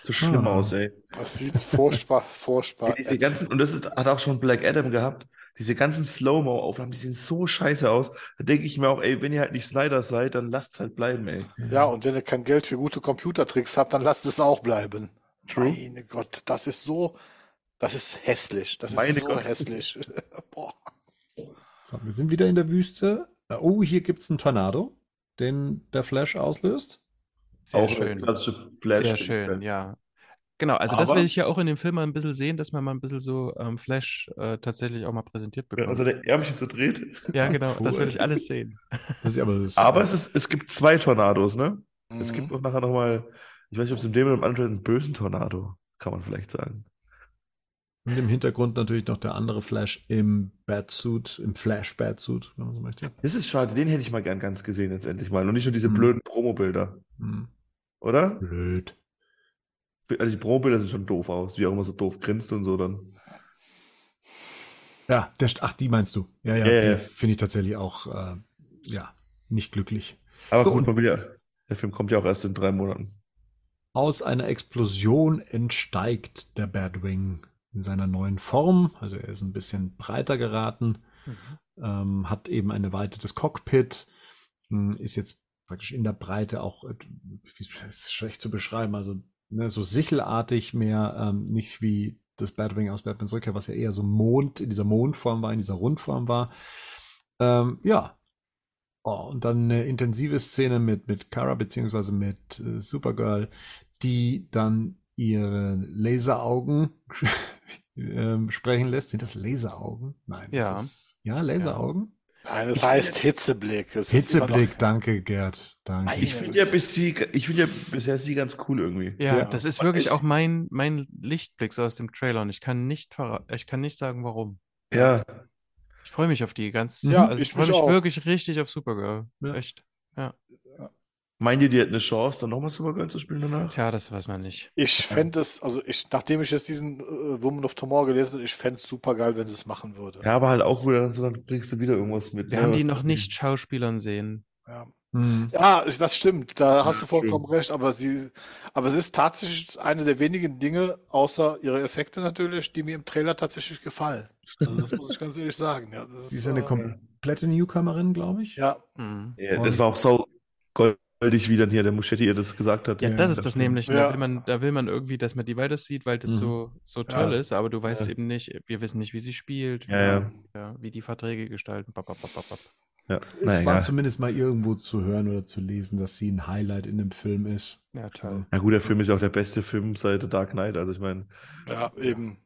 So schlimm Ah. aus, ey. Das sieht furchtbar, furchtbar. Diese ganzen, und das ist, hat auch schon Black Adam gehabt. Diese ganzen Slow-Mo-Aufnahmen, die sehen so scheiße aus. Da denke ich mir auch, ey, wenn ihr halt nicht Snyder seid, dann lasst es halt bleiben, ey. Ja, und wenn ihr kein Geld für gute Computertricks habt, dann lasst es auch bleiben. True. Meine Gott, das ist so, das ist hässlich. Das ist Meine so Gott. hässlich. Boah. So, wir sind wieder in der Wüste. Oh, hier gibt es einen Tornado, den der Flash auslöst. Sehr auch schön. Flash- Sehr schön, ja. Genau, also das Aber- will ich ja auch in dem Film mal ein bisschen sehen, dass man mal ein bisschen so ähm, Flash äh, tatsächlich auch mal präsentiert bekommt. Also der Ärmchen so dreht. ja, genau, das Cool. will ich alles sehen. Das ist aber das, Aber es, ist, es gibt zwei Tornados, ne? Es Mhm. gibt auch nachher nochmal, ich weiß nicht, ob es in dem oder im anderen einen bösen Tornado, kann man vielleicht sagen. und im Hintergrund natürlich noch der andere Flash im Batsuit, im Flash-Batsuit, wenn man so möchte. Das ist schade, den hätte ich mal gern ganz gesehen jetzt endlich mal. Und nicht nur diese Hm. blöden Promobilder, Hm, oder? blöd. Also die Promobilder sehen schon doof aus, wie auch immer so doof grinst und so dann. Ja, der, ach, die meinst du. Ja, ja, ja, die ja. finde ich tatsächlich auch, äh, ja, nicht glücklich. Aber So, gut, und- will ja, der Film kommt ja auch erst in drei Monaten. Aus einer Explosion entsteigt der Batwing in seiner neuen Form. Also er ist ein bisschen breiter geraten, ähm, hat eben ein erweitertes Cockpit, hm, ist jetzt praktisch in der Breite auch, wie ist schlecht zu beschreiben, also ne, so sichelartig mehr, ähm, nicht wie das Batwing aus Batman Rückkehr, was ja eher so Mond, in dieser Mondform war, in dieser Rundform war. Ähm, ja. Oh, und dann eine intensive Szene mit, mit Kara beziehungsweise mit äh, Supergirl, die dann ihre Laseraugen ähm, sprechen lässt. Sind das Laseraugen? Nein. das Ja. Ist, ja, Laseraugen. Nein, das heißt Hitzeblick. Das ist immer noch- Hitzeblick, danke Gerd. Danke. Ich finde ja, bis sie, ich finde ja bisher sie ganz cool irgendwie. Ja, Ja. das ist wirklich ich- auch mein, mein Lichtblick so aus dem Trailer und ich kann nicht ich kann nicht sagen, warum. Ja, Ich freue mich auf die ganz, Ja, also ich ich freue mich auch. wirklich richtig auf Supergirl. Ja. Echt. Meint ihr, die hat eine Chance, dann nochmal Supergirl zu spielen danach? Tja, das weiß man nicht. Ich fände es, also ich, nachdem ich jetzt diesen äh, Woman of Tomorrow gelesen habe, ich fände es super geil, wenn sie es machen würde. Ja, aber halt auch wieder, so, dann bringst du wieder irgendwas mit. Wir ne? haben die noch nicht Schauspielern sehen. Ja. Hm. Ja, das stimmt, da hast Ja, du vollkommen stimmt. recht, aber sie, aber es ist tatsächlich eine der wenigen Dinge, außer ihre Effekte natürlich, die mir im Trailer tatsächlich gefallen. Also das muss ich ganz ehrlich sagen. Ja, das Sie ist, ist eine äh, komplette Newcomerin, glaube ich. ja, Mhm. Ja, das war auch sau goldig, wie dann hier der Muschetti ihr das gesagt hat. Ja, Ja, das ist das das stimmt. nämlich. Ja. Da will man, da will man irgendwie, dass man die weiter sieht, weil das Mhm. so, so toll Ja. ist, aber du weißt Ja. eben nicht, wir wissen nicht, wie sie spielt, Ja, ja. ja, wie die Verträge gestalten. Bap, bap, bap. Ja, Es naja, war egal. zumindest mal irgendwo zu hören oder zu lesen, dass sie ein Highlight in dem Film ist. Ja, toll. Na gut, der Film ist ja auch der beste Film seit The Dark Knight. Also ich meine, ja, eben.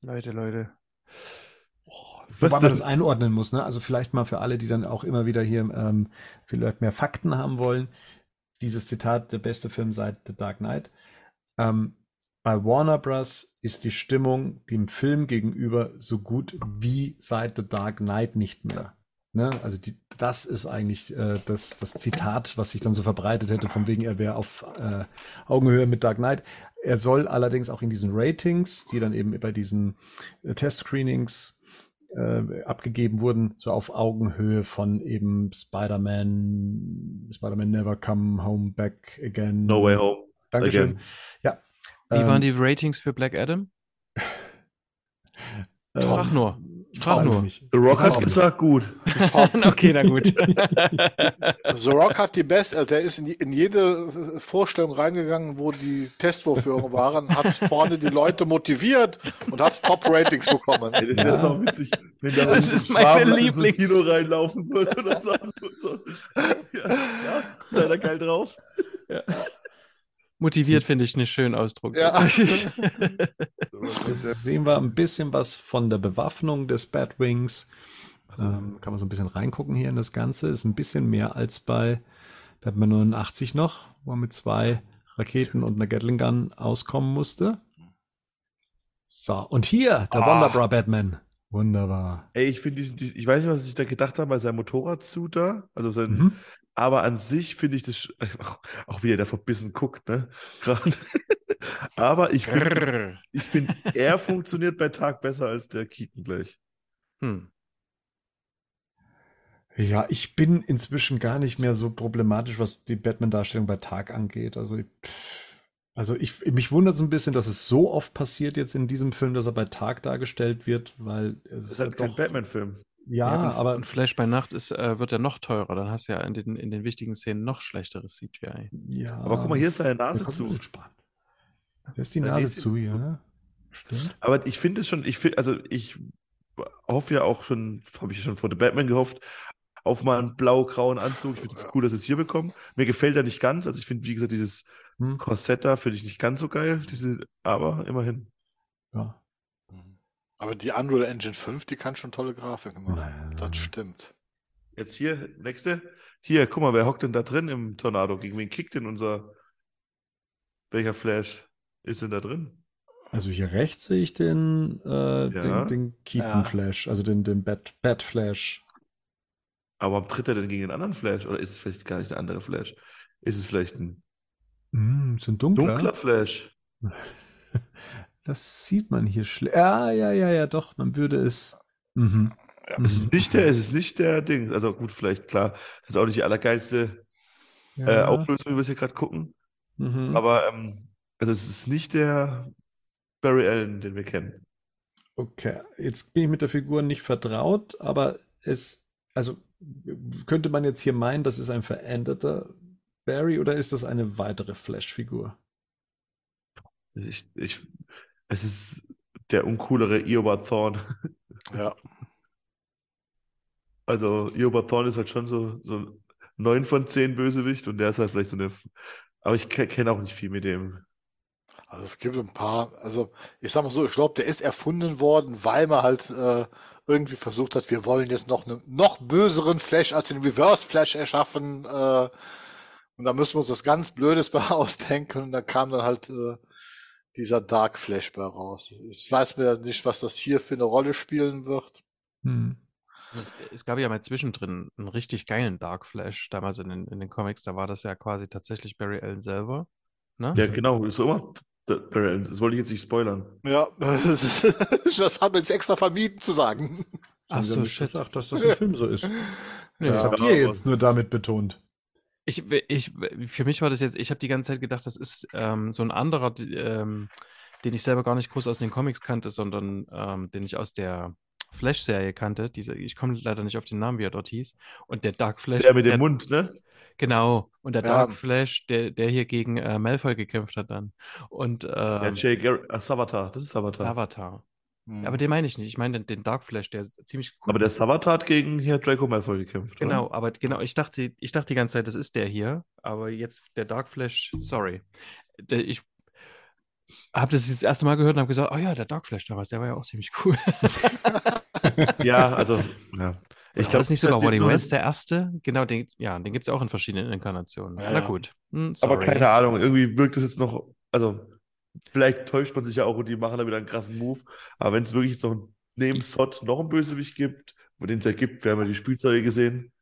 Leute, Leute. Wobei man das einordnen muss, ne? Also vielleicht mal für alle, die dann auch immer wieder hier ähm, vielleicht mehr Fakten haben wollen. Dieses Zitat, der beste Film seit The Dark Knight. Ähm, bei Warner Bros. ist die Stimmung dem Film gegenüber so gut wie seit The Dark Knight nicht mehr. Ne? Also die, das ist eigentlich äh, das, das Zitat, was sich dann so verbreitet hätte, von wegen er wäre auf äh, Augenhöhe mit Dark Knight. Er soll allerdings auch in diesen Ratings, die dann eben bei diesen äh, Testscreenings äh, abgegeben wurden, so auf Augenhöhe von eben Spider-Man, Spider-Man Never Come Home Back Again. No Way Home. Dankeschön. Again. Ja. Wie Ähm, waren die Ratings für Black Adam? ähm, frag nur. Ich frag nur. nicht. The Rock hat gesagt, gut. okay, na gut. The Rock hat die beste, der ist in, in jede Vorstellung reingegangen, wo die Testvorführungen waren, hat vorne die Leute motiviert und hat Top-Ratings bekommen. Ey, das wäre so witzig, wenn da Das ist meine Schwaben in so ein Lieblings- Kino reinlaufen würde oder so. Ja, ja, seid ihr geil drauf? Motiviert finde ich einen schönen Ausdruck. Ja. Sehen wir ein bisschen was von der Bewaffnung des Batwings. Ähm, kann man so ein bisschen reingucken hier in das Ganze. Ist ein bisschen mehr als bei Batman 89 noch, wo man mit zwei Raketen und einer Gatling Gun auskommen musste. So, und hier der Ah. Wonderbra Batman. Wunderbar. Ey, ich finde diesen, diesen, ich weiß nicht, was sich da gedacht haben bei seinem Motorradzug da. Also sein, Mhm. Aber an sich finde ich das sch- auch wie er da verbissen guckt, ne? Gerade. aber ich finde, ich finde, er funktioniert bei Tag besser als der Keaton gleich. Hm. Ja, ich bin inzwischen gar nicht mehr so problematisch, was die Batman-Darstellung bei Tag angeht. Also, pff, also ich, mich wundert es ein bisschen, dass es so oft passiert jetzt in diesem Film, dass er bei Tag dargestellt wird, weil es Das ist ist ja halt kein Batman-Film. Ja, und, aber und Flash bei Nacht ist, äh, wird ja noch teurer. Dann hast du ja in den, in den wichtigen Szenen noch schlechteres CGI. ja. Aber guck mal, hier ist seine Nase zu. spannend. Da ist die Ja, Nase ist- zu, ja. Stimmt. Aber ich finde es schon, ich finde, also ich hoffe ja auch schon, habe ich schon vor The Batman gehofft, auf mal einen blau-grauen Anzug. Ich finde es cool, dass wir es hier bekommen. Mir gefällt er nicht ganz. Also ich finde, wie gesagt, dieses Hm, Korsett da finde ich nicht ganz so geil. Diese, aber immerhin. ja. Aber die Unreal Engine 5, die kann schon tolle Grafiken machen. Naja. Das stimmt. Jetzt hier, nächste. Hier, guck mal, wer hockt denn da drin im Tornado? Gegen wen kickt denn unser welcher Flash ist denn da drin? Also hier rechts sehe ich den, äh, Ja. den, den Keaton Flash, also den, den Bat, Bat Flash. Aber warum tritt er denn gegen den anderen Flash? Oder ist es vielleicht gar nicht der andere Flash? Ist es vielleicht ein Hm, so ein dunkler. dunkler Flash? Das sieht man hier schlecht. Ja, ja, ja, ja, doch, man würde es. Mhm. Ja, Es ist nicht der, es ist nicht der Ding. Also gut, vielleicht klar. Das ist auch nicht die allergeilste äh, Ja. Auflösung, wie wir es hier gerade gucken. Mhm. Aber ähm, also es ist nicht der Barry Allen, den wir kennen. Okay, jetzt bin ich mit der Figur nicht vertraut, aber es, also könnte man jetzt hier meinen, das ist ein veränderter Barry oder ist das eine weitere Flash-Figur? Ich, ich, es ist der uncoolere Eobard Thorn. Ja. Also Eobard Thorn ist halt schon so, so ein 9 von 10 Bösewicht und der ist halt vielleicht so eine. Aber ich ke- kenne auch nicht viel mit dem. Also es gibt ein paar, also ich sag mal so, ich glaube, der ist erfunden worden, weil man halt äh, irgendwie versucht hat, wir wollen jetzt noch einen noch böseren Flash als den Reverse Flash erschaffen. Äh, und da müssen wir uns was ganz Blödes bei ausdenken. Und da kam dann halt äh, dieser Dark Flash bei raus. Ich weiß mir nicht, was das hier für eine Rolle spielen wird. Hm. Also es, es gab ja mal zwischendrin einen richtig geilen Dark Flash, damals in den, in den Comics, da war das ja quasi tatsächlich Barry Allen selber. Ne? Ja, genau, ist so immer. Das das wollte ich jetzt nicht spoilern. Ja, das, ist, das haben wir jetzt extra vermieden zu sagen. Ach so, shit. gesagt, dass das im Film so ist. Nee, Das ja. habt ihr jetzt nur damit betont. Ich, ich, für mich war das jetzt, ich habe die ganze Zeit gedacht, das ist ähm, so ein anderer, ähm, den ich selber gar nicht groß aus den Comics kannte, sondern ähm, den ich aus der Flash-Serie kannte. Diese, ich komme leider nicht auf den Namen, wie er dort hieß. Und der Dark Flash. Der mit dem der, Mund, ne? Genau. Und der Ja. Dark Flash, der, der hier gegen äh, Malfoy gekämpft hat dann. Und Ja, ähm, Jay Garrett, ah, Savatar, das ist Savatar. Avatar. Hm. Aber den meine ich nicht. Ich meine den, den Dark Flash, der ziemlich cool Aber der Savatar hat gegen hier Draco Malfoy gekämpft. oder? Genau, aber genau, ich dachte, ich dachte die ganze Zeit, das ist der hier, aber jetzt der Dark Flash, sorry. Der, ich habe das jetzt das erste Mal gehört und habe gesagt, oh ja, der Dark Flash damals, der war ja auch ziemlich cool. Ja, also, ja. Ich glaube, das nicht sogar Wally West der erste? Genau, den, ja, den gibt es auch in verschiedenen Inkarnationen. Ja, Na gut. Hm, Aber keine Ahnung, irgendwie wirkt es jetzt noch, also vielleicht täuscht man sich ja auch und die machen da wieder einen krassen Move. Aber wenn es wirklich jetzt noch neben Sod noch einen Bösewicht gibt, wo den es ja gibt, wir haben ja die Spielzeuge gesehen.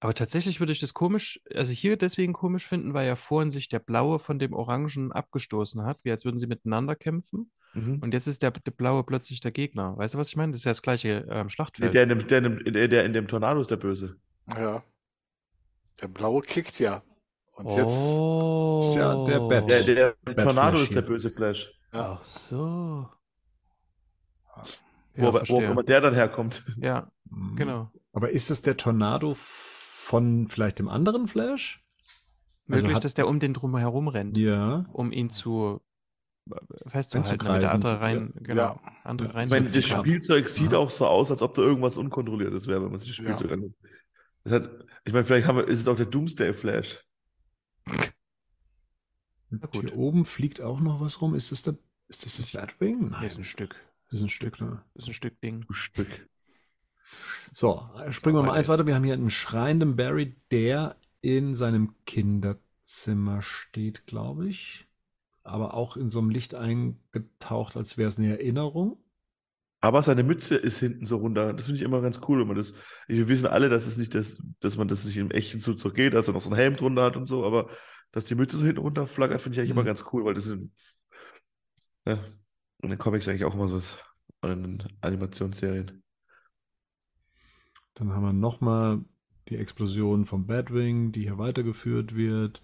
Aber tatsächlich würde ich das komisch, also hier deswegen komisch finden, weil ja vorhin sich der Blaue von dem Orangen abgestoßen hat, wie als würden sie miteinander kämpfen. Mhm. Und jetzt ist der, der Blaue plötzlich der Gegner. Weißt du, was ich meine? Das ist ja das gleiche ähm, Nee, Schlachtfeld. der, in dem, der, in dem, der in dem Tornado ist der Böse. Ja. Der blaue kickt ja. Und jetzt, Oh. Ist ja der Bat. Der, der, der Bad Tornado Flash ist der böse Flash. ja. Ach so. Wo, Ja, aber- wo immer der dann herkommt. Ja, Mhm. genau. Aber ist das der Tornado von vielleicht dem anderen Flash? Also Möglich, hat- dass der um den drum herum rennt, Ja. um ihn zu äh, festzuhalten, damit der andere rein, genau, Ja. andere rein Ich meine, das kann. Spielzeug sieht Ja. auch so aus, als ob da irgendwas Unkontrolliertes wäre, wenn man sich das Ja. Spielzeug annimmt. Das hat, ich meine, vielleicht haben wir, ist es auch der Doomsday Flash. Na gut. Hier oben fliegt auch noch was rum. Ist das, der, ist das das Batwing? Nein, ist ein Stück. das ist ein Stück. Ne? Das ist ein Stück Ding. Du Stück. So, springen wir mal eins weiter. Wir haben hier einen schreienden Barry, der in seinem Kinderzimmer steht, glaube ich. Aber auch in so einem Licht eingetaucht, als wäre es eine Erinnerung. Aber seine Mütze ist hinten so runter. Das finde ich immer ganz cool, wenn man das. Wir wissen alle, dass es nicht das, dass man das nicht im echten Zug so geht, dass er noch so einen Helm drunter hat und so, aber dass die Mütze so hinten runter flackert, finde ich eigentlich Mhm. immer ganz cool, weil das in, ja, in den Comics eigentlich auch immer so ist. Und in den Animationsserien. Dann haben wir nochmal die Explosion vom Batwing, die hier weitergeführt wird.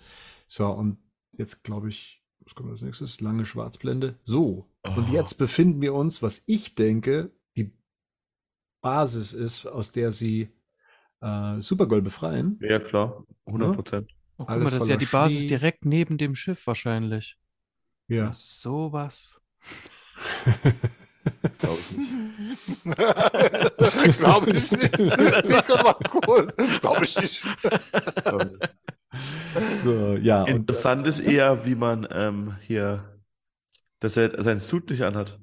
So, und jetzt glaube ich, was kommt als nächstes? Lange Schwarzblende. So, und Oh. jetzt befinden wir uns, was ich denke, die Basis ist, aus der sie äh, Supergirl befreien. Ja, klar. 100 Prozent. Oh, guck mal, das ist ja die Basis Schnee. direkt neben dem Schiff wahrscheinlich. Ja. Ja. Sowas. Glaube ich nicht. Glaube ich nicht. Das ist aber cool. Glaube ich nicht. so, ja. Und, äh, Interessant ist eher, wie man ähm, hier, dass er seinen Suit nicht anhat.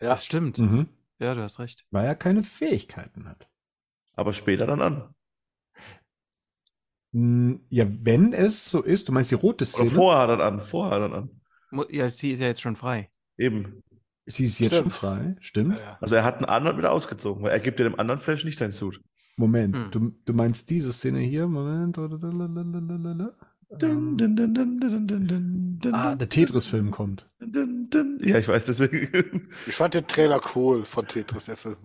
Ja, Das stimmt. mhm. Ja, du hast recht. weil er keine Fähigkeiten hat. Aber später dann an. Hm, Ja, wenn es so ist, du meinst die rote Oder Szene, vorher hat er dann an. Vorher hat er an. Ja, sie ist ja jetzt schon frei. Eben. sie ist jetzt Stimmt. schon frei, stimmt? ja. Also er hat einen anderen wieder ausgezogen, weil er gibt ja dem anderen Flash nicht seinen Suit. Moment, Hm. du, du meinst diese Szene hier? Moment. Dun, dun, dun, ah, der Tetris-Film kommt. Ja, ich weiß, deswegen. Ich fand den Trailer cool von Tetris, der Film.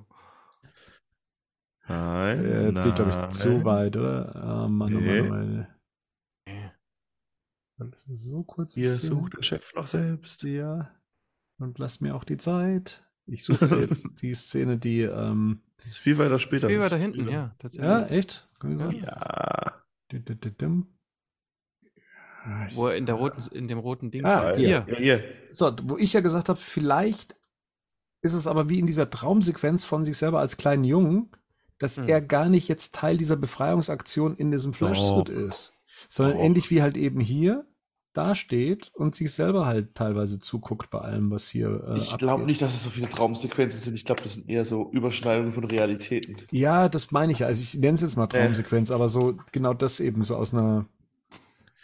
Nein. Äh, Jetzt geht, glaube ich, zu weit, oder? Ah, Mann, oh Nee. Mann, oh Mann. Das ist so kurz. Ihr sucht den Chef noch selbst. Ja. Und lass mir auch die Zeit. Ich suche jetzt die Szene, die. Ähm, Das ist viel weiter Ist später. viel Das weiter hinten, ja, tatsächlich. ja, echt? Kann ich sagen? Ja. Dim. Ah, ich- Wo er in, der roten, in dem roten Ding Ah, steht. hier. Hier. Ja, hier. So, wo ich ja gesagt habe, vielleicht ist es aber wie in dieser Traumsequenz von sich selber als kleinen Jungen, dass Hm. er gar nicht jetzt Teil dieser Befreiungsaktion in diesem Flash-Suit Doch. ist, sondern Doch. ähnlich wie halt eben hier dasteht und sich selber halt teilweise zuguckt bei allem, was hier äh, Ich glaube nicht, dass es so viele Traumsequenzen sind. Ich glaube, das sind eher so Überschneidungen von Realitäten. Ja, das meine ich ja. Also ich nenne es jetzt mal Äh. Traumsequenz, aber so genau das eben so aus einer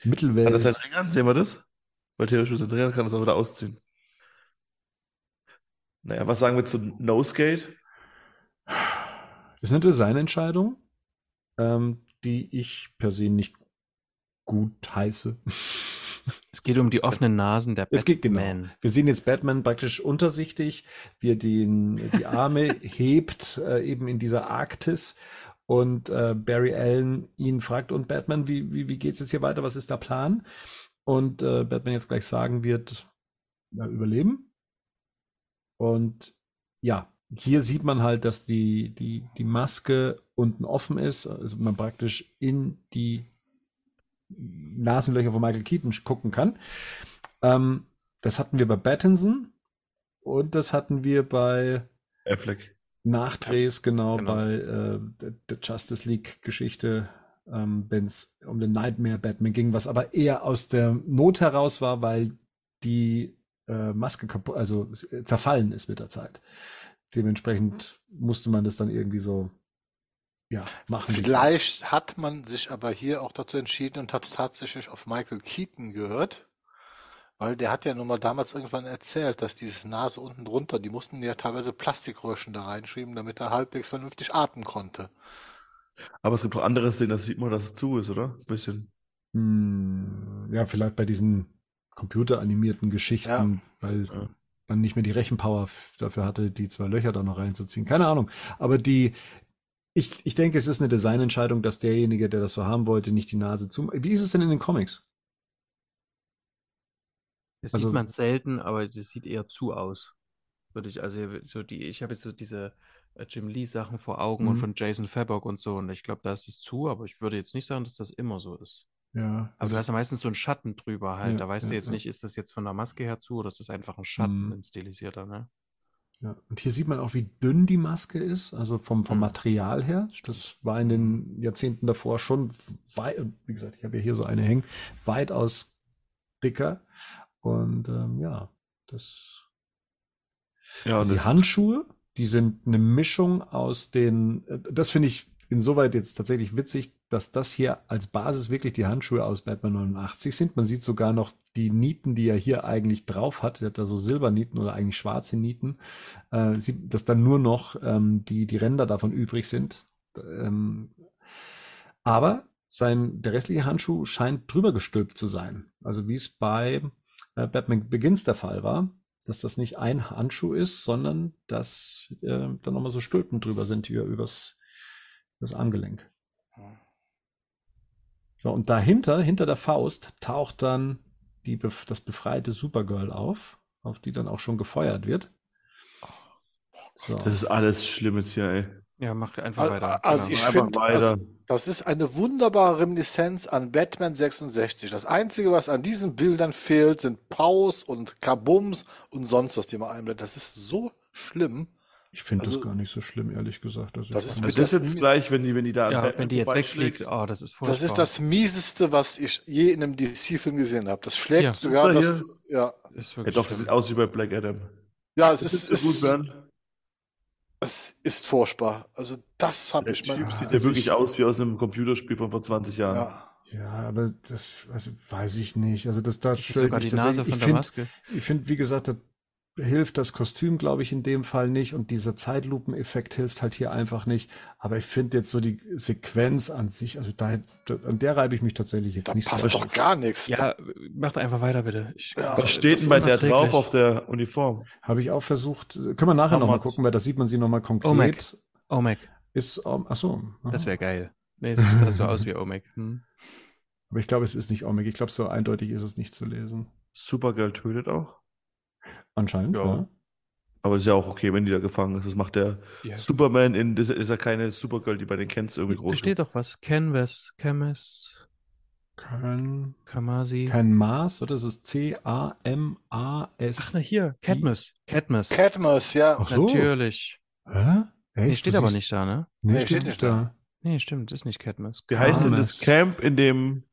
Mittelwelt. Kann das sein Ring an? Sehen wir das? Weil theoretisch sein Ring an kann das auch wieder ausziehen. Naja, was sagen wir zu Nosegate? Das ist eine Designentscheidung, ähm, die ich per se nicht gut heiße. Es geht um die offenen Nasen der Es geht genau. Batman. Wir sehen jetzt Batman praktisch untersichtig, wie er den, die Arme hebt, äh, eben in dieser Arktis. Und äh, Barry Allen ihn fragt, und Batman, wie, wie, wie geht's jetzt hier weiter? Was ist der Plan? Und äh, Batman jetzt gleich sagen wird, ja, überleben. Und ja, hier sieht man halt, dass die, die, die Maske unten offen ist, also man praktisch in die Nasenlöcher von Michael Keaton gucken kann. Ähm, das hatten wir bei Battinson und das hatten wir bei Affleck. Nachdrehs, genau, genau. bei äh, der, der Justice League-Geschichte, ähm, wenn es um den Nightmare Batman ging, was aber eher aus der Not heraus war, weil die äh, Maske kaputt, also zerfallen ist mit der Zeit. Dementsprechend musste man das dann irgendwie so ja, machen. Vielleicht hat man sich aber hier auch dazu entschieden und hat tatsächlich auf Michael Keaton gehört, weil der hat ja nun mal damals irgendwann erzählt, dass diese Nase unten drunter, die mussten ja teilweise Plastikröhrchen da reinschieben, damit er halbwegs vernünftig atmen konnte. Aber es gibt auch andere Szenen, da sieht man, dass es zu ist, oder? Ein bisschen. Hm, ja, vielleicht bei diesen computeranimierten Geschichten, Ja. weil Ja. Man nicht mehr die Rechenpower dafür hatte, die zwei Löcher da noch reinzuziehen. Keine Ahnung. Aber die, ich, ich denke, es ist eine Designentscheidung, dass derjenige, der das so haben wollte, nicht die Nase zu. Wie ist es denn in den Comics? Das Also- sieht man selten, aber das sieht eher zu aus. Würde ich, also so die, ich habe jetzt so diese äh, Jim Lee Sachen vor Augen und Mhm. von Jason Fabok und so und ich glaube, da ist es zu, aber ich würde jetzt nicht sagen, dass das immer so ist. Ja. Aber du hast ja meistens so einen Schatten drüber halt. Ja, da weißt ja, du jetzt nicht, ist das jetzt von der Maske her zu oder ist das einfach ein Schatten, Mhm. ein stilisierter, ne? Ja, und hier sieht man auch, wie dünn die Maske ist, also vom, vom Mhm. Material her. Das war in den Jahrzehnten davor schon weit, wie gesagt, ich habe ja hier so eine hängen, weitaus dicker. Und ähm, ja, das. Ja, die das- Handschuhe, die sind eine Mischung aus den, äh, das finde ich insoweit jetzt tatsächlich witzig, dass das hier als Basis wirklich die Handschuhe aus Batman 89 sind. Man sieht sogar noch die Nieten, die er hier eigentlich drauf hat. Er hat da so Silbernieten oder eigentlich schwarze Nieten. Äh, sieht, dass dann nur noch ähm, die, die Ränder davon übrig sind. Ähm, aber sein, der restliche Handschuh scheint drüber gestülpt zu sein. Also wie es bei äh, Batman Begins der Fall war, dass das nicht ein Handschuh ist, sondern dass äh, da nochmal so Stülpen drüber sind hier übers, übers Armgelenk. So, und dahinter, hinter der Faust, taucht dann die, das befreite Supergirl auf, auf die dann auch schon gefeuert wird. So. Das ist alles schlimm jetzt hier, ey. Ja, mach einfach Al- weiter. Also genau. ich finde, weiter. also, das ist eine wunderbare Reminiszenz an Batman 66. Das Einzige, was an diesen Bildern fehlt, sind Paus und Kabums und sonst was, die man einblendet. Das ist so schlimm. Ich finde also- das gar nicht so schlimm, ehrlich gesagt. Also Das ist Das ist das jetzt gleich, wenn die, wenn die da ja, wenn die jetzt wegfliegt, oh, das ist furchtbar. Das ist das Mieseste, was ich je in einem DC-Film gesehen habe. Das schlägt Ja. sogar Ist da das. Ja, Ist Ja, wirklich doch, das sieht aus wie bei Black Adam. ja es Das ist, ist es, gut, es ist furchtbar. Also, das habe ich mal. Sieht ja also wirklich ich- aus wie aus einem Computerspiel von vor 20 Jahren. Ja. Ja, aber das also, weiß ich nicht. Also das da Das ist sogar die Nase tatsächlich. von ich der find, Maske. Ich finde, wie gesagt, da hilft das Kostüm, glaube ich, in dem Fall nicht und dieser Zeitlupeneffekt hilft halt hier einfach nicht. Aber ich finde jetzt so die Sequenz an sich, also da, da an der reibe ich mich tatsächlich jetzt Da nicht passt so. doch gar nichts. Ja, macht einfach weiter, bitte. Ich, Ja. Was steht das denn bei der drauf auf der Uniform? Habe ich auch versucht. Können wir nachher nochmal gucken, weil da sieht man sie nochmal konkret. Omek. Omek, Ist, um, ach so. das aha. wäre geil. Nee, es sieht so aus wie Omek. Hm. Aber ich glaube, es ist nicht Omeg. Ich glaube, so eindeutig ist es nicht zu lesen. Supergirl tötet auch. Anscheinend, Ja. ja. Aber das ist ja auch okay, wenn die da gefangen ist. Das macht der Ja. Superman in, das ist ja keine Supergirl, die bei den Kents irgendwie groß Da steht doch was. Canvas, Camus, Kein, Kamasi. kein Maß, oder? Das ist Ach, C-A-M-A-S. na hier. Cadmus. Cadmus. Cadmus, ja. Ach so. Natürlich. Hä? Echt? Nee, steht Du aber siehst- nicht da, ne? Nee, Nee, steht, steht nicht nicht da. Nee, stimmt, ist nicht Cadmus. Wie heißt denn das. Camp, in dem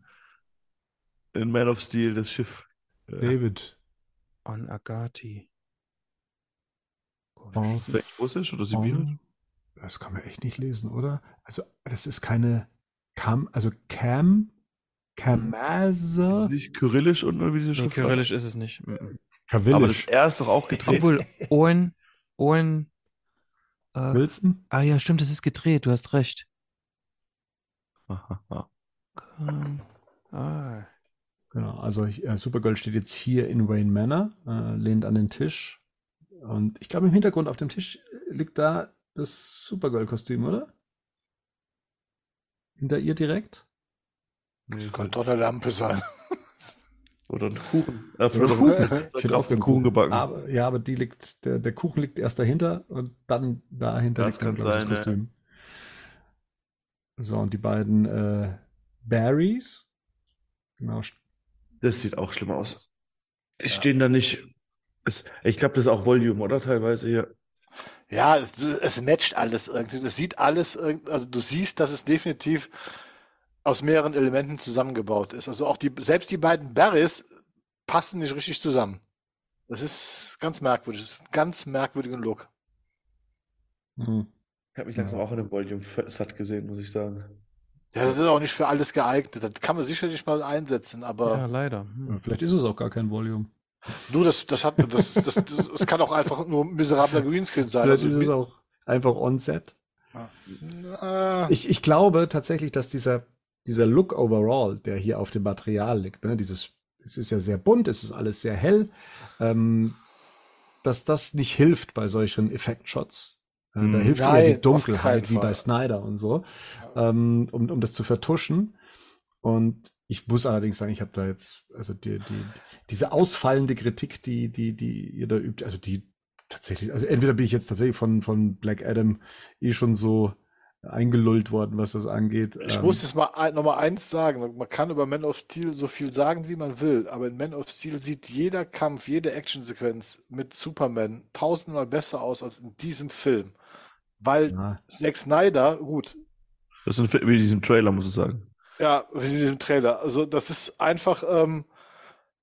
in Man of Steel das Schiff? äh, David. On Agati. Ist das echt Russisch oder Sibirisch? Das kann man echt nicht lesen, oder? Also, das ist keine Cam, also Cam, Ist Kamase, das nicht Kyrillisch und wie diese Schrift war? Kyrillisch ist es nicht. Mhm. Aber das Kavillisch. R ist doch auch gedreht. Obwohl, Owen, Owen, äh, Wilson? ah ja, stimmt, es ist gedreht, du hast recht. Aha. Ah, Genau, also ich, äh, Supergirl steht jetzt hier in Wayne Manor, äh, lehnt an den Tisch. Und ich glaube, im Hintergrund auf dem Tisch liegt da das Supergirl-Kostüm, oder? Hinter ihr direkt? Nee, Könnte doch eine Lampe sein. Oder ein Kuchen. Äh, Oder oder Kuchen. Kuchen. Ich hätte auf den Kuchen gebacken. Aber, ja, aber die liegt, der, der Kuchen liegt erst dahinter und dann dahinter Das liegt dann, kann glaub ich, das Kostüm. So, und die beiden äh, Barrys. Genau. Das sieht auch schlimm aus. Die stehen da nicht. Es, ich glaube, das ist auch Volume, oder? Teilweise hier. Ja, es, es matcht alles irgendwie. Das sieht alles irgendwie, also du siehst, dass es definitiv aus mehreren Elementen zusammengebaut ist. Also auch die, selbst die beiden Barrys passen nicht richtig zusammen. Das ist ganz merkwürdig. Das ist ein ganz merkwürdigen Look. Hm. Ich habe mich langsam auch in dem Volume satt gesehen, muss ich sagen. Ja, das ist auch nicht für alles geeignet. Das kann man sicherlich mal einsetzen, aber ja, leider. Hm. Vielleicht ist es auch gar kein Volume. du, das, das hat, das, das, das, das kann auch einfach nur miserabler Greenscreen sein. Vielleicht Also, ist es auch einfach on-set. äh, Ich, ich glaube tatsächlich, dass dieser, dieser Look overall, der hier auf dem Material liegt, ne, dieses, es ist ja sehr bunt, es ist alles sehr hell, ähm, dass das nicht hilft bei solchen Effektshots. Äh, Da Hm. hilft Nein, die auf Dunkelheit, wie bei. Snyder und so, ähm, um, um das zu vertuschen. Und ich muss allerdings sagen, ich habe da jetzt, also die, die, diese ausfallende Kritik, die, die, die ihr da übt, also die tatsächlich, also entweder bin ich jetzt tatsächlich von, von Black Adam eh schon so eingelullt worden, was das angeht. Ich Ähm, muss jetzt mal ein, noch mal eins sagen. Man kann über Man of Steel so viel sagen, wie man will, aber in Man of Steel sieht jeder Kampf, jede Actionsequenz mit Superman tausendmal besser aus als in diesem Film. Weil ja, Zack Snyder, gut, Das ein, wie in diesem Trailer, muss ich sagen. ja, wie in diesem Trailer. Also das ist einfach ähm,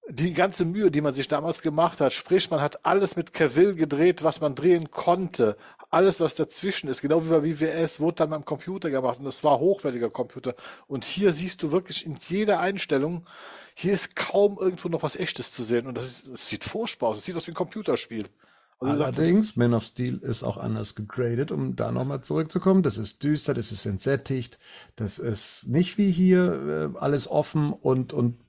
die ganze Mühe, die man sich damals gemacht hat. Sprich, man hat alles mit Cavill gedreht, was man drehen konnte. Alles, was dazwischen ist, genau wie bei WWS, wurde dann am Computer gemacht und das war hochwertiger Computer. Und hier siehst du wirklich in jeder Einstellung, hier ist kaum irgendwo noch was Echtes zu sehen und das, ist, das sieht furchtbar aus. Das sieht aus wie ein Computerspiel. Also Allerdings, Man of Steel ist auch anders gegradet, um da nochmal zurückzukommen. Das ist düster, das ist entsättigt, das ist nicht wie hier äh, alles offen und, und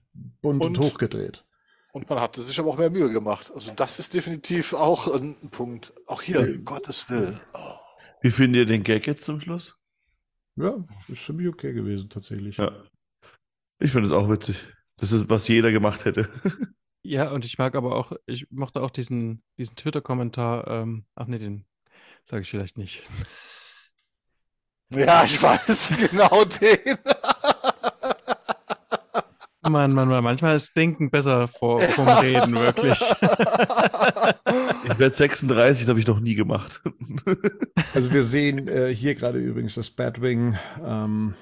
bunt und, Und- hochgedreht. Und man hatte sich aber auch mehr Mühe gemacht. Also das ist definitiv auch ein Punkt. Auch hier, um Gottes Willen. Oh. Wie findet ihr den Gag jetzt zum Schluss? Ja, ist für mich okay gewesen, tatsächlich. Ja. Ich finde es auch witzig. Das ist, was jeder gemacht hätte. Ja, und ich mag aber auch, ich mochte auch diesen, diesen Twitter-Kommentar, ähm, ach nee, den sage ich vielleicht nicht. Ja, ich weiß genau den. Mann, Mann, Mann, manchmal ist Denken besser vor, vom Reden, wirklich. Ich werde 36, das habe ich noch nie gemacht. Also wir sehen äh, hier gerade übrigens das Batwing, ähm,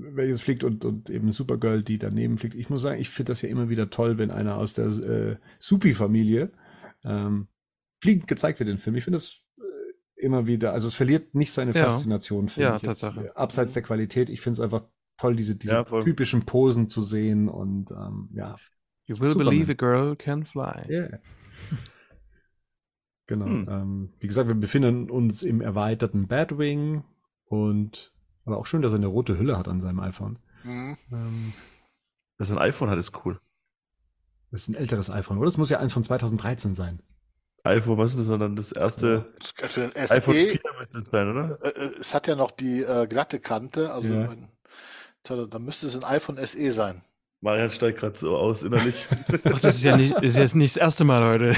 welches fliegt und, und eben Supergirl, die daneben fliegt. Ich muss sagen, ich finde das ja immer wieder toll, wenn einer aus der äh, Supi-Familie ähm, fliegend gezeigt wird im Film. Ich finde das äh, immer wieder, also es verliert nicht seine Ja. Faszination, finde Ja, ich. jetzt, Tatsache. äh, abseits der Qualität. Ich finde es einfach toll, diese, diese Ja, typischen Posen zu sehen und ähm, ja. You will Superman. believe a girl can fly. Yeah. Genau. Hm. Ähm, wie gesagt, wir befinden uns im erweiterten Batwing und aber auch schön, dass er eine rote Hülle hat an seinem iPhone. Mhm. Ähm, Dass er ein iPhone hat, ist cool. das ist ein älteres iPhone, oder? Das muss ja eins von 2013 sein. iPhone, was ist das, sondern das erste Das gehört für den iPhone SE. 4 müsste es sein, oder? Äh, äh, es hat ja noch die äh, glatte Kante, also Ja. ein, da müsste es ein iPhone SE sein. Marian steigt gerade so aus innerlich. Ach, das ist ja nicht, ist jetzt nicht das erste Mal heute.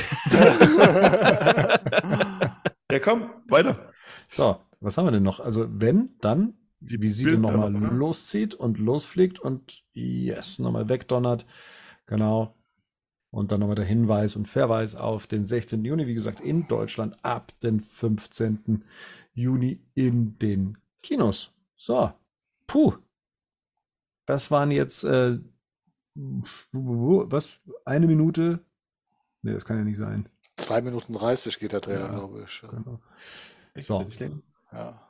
komm, weiter. So, was haben wir denn noch? Also wenn, dann, wie sie denn Bilder nochmal noch, oder? loszieht und losfliegt und yes, nochmal wegdonnert. Genau. Und dann nochmal der Hinweis und Verweis auf den 16. Juni, wie gesagt, in Deutschland ab den 15. Juni in den Kinos. So, puh. Das waren jetzt, äh, was? Eine Minute? Nee, das kann ja nicht sein. Zwei Minuten 30 geht der Trailer, Ja. glaube ich. Genau. So. Ja.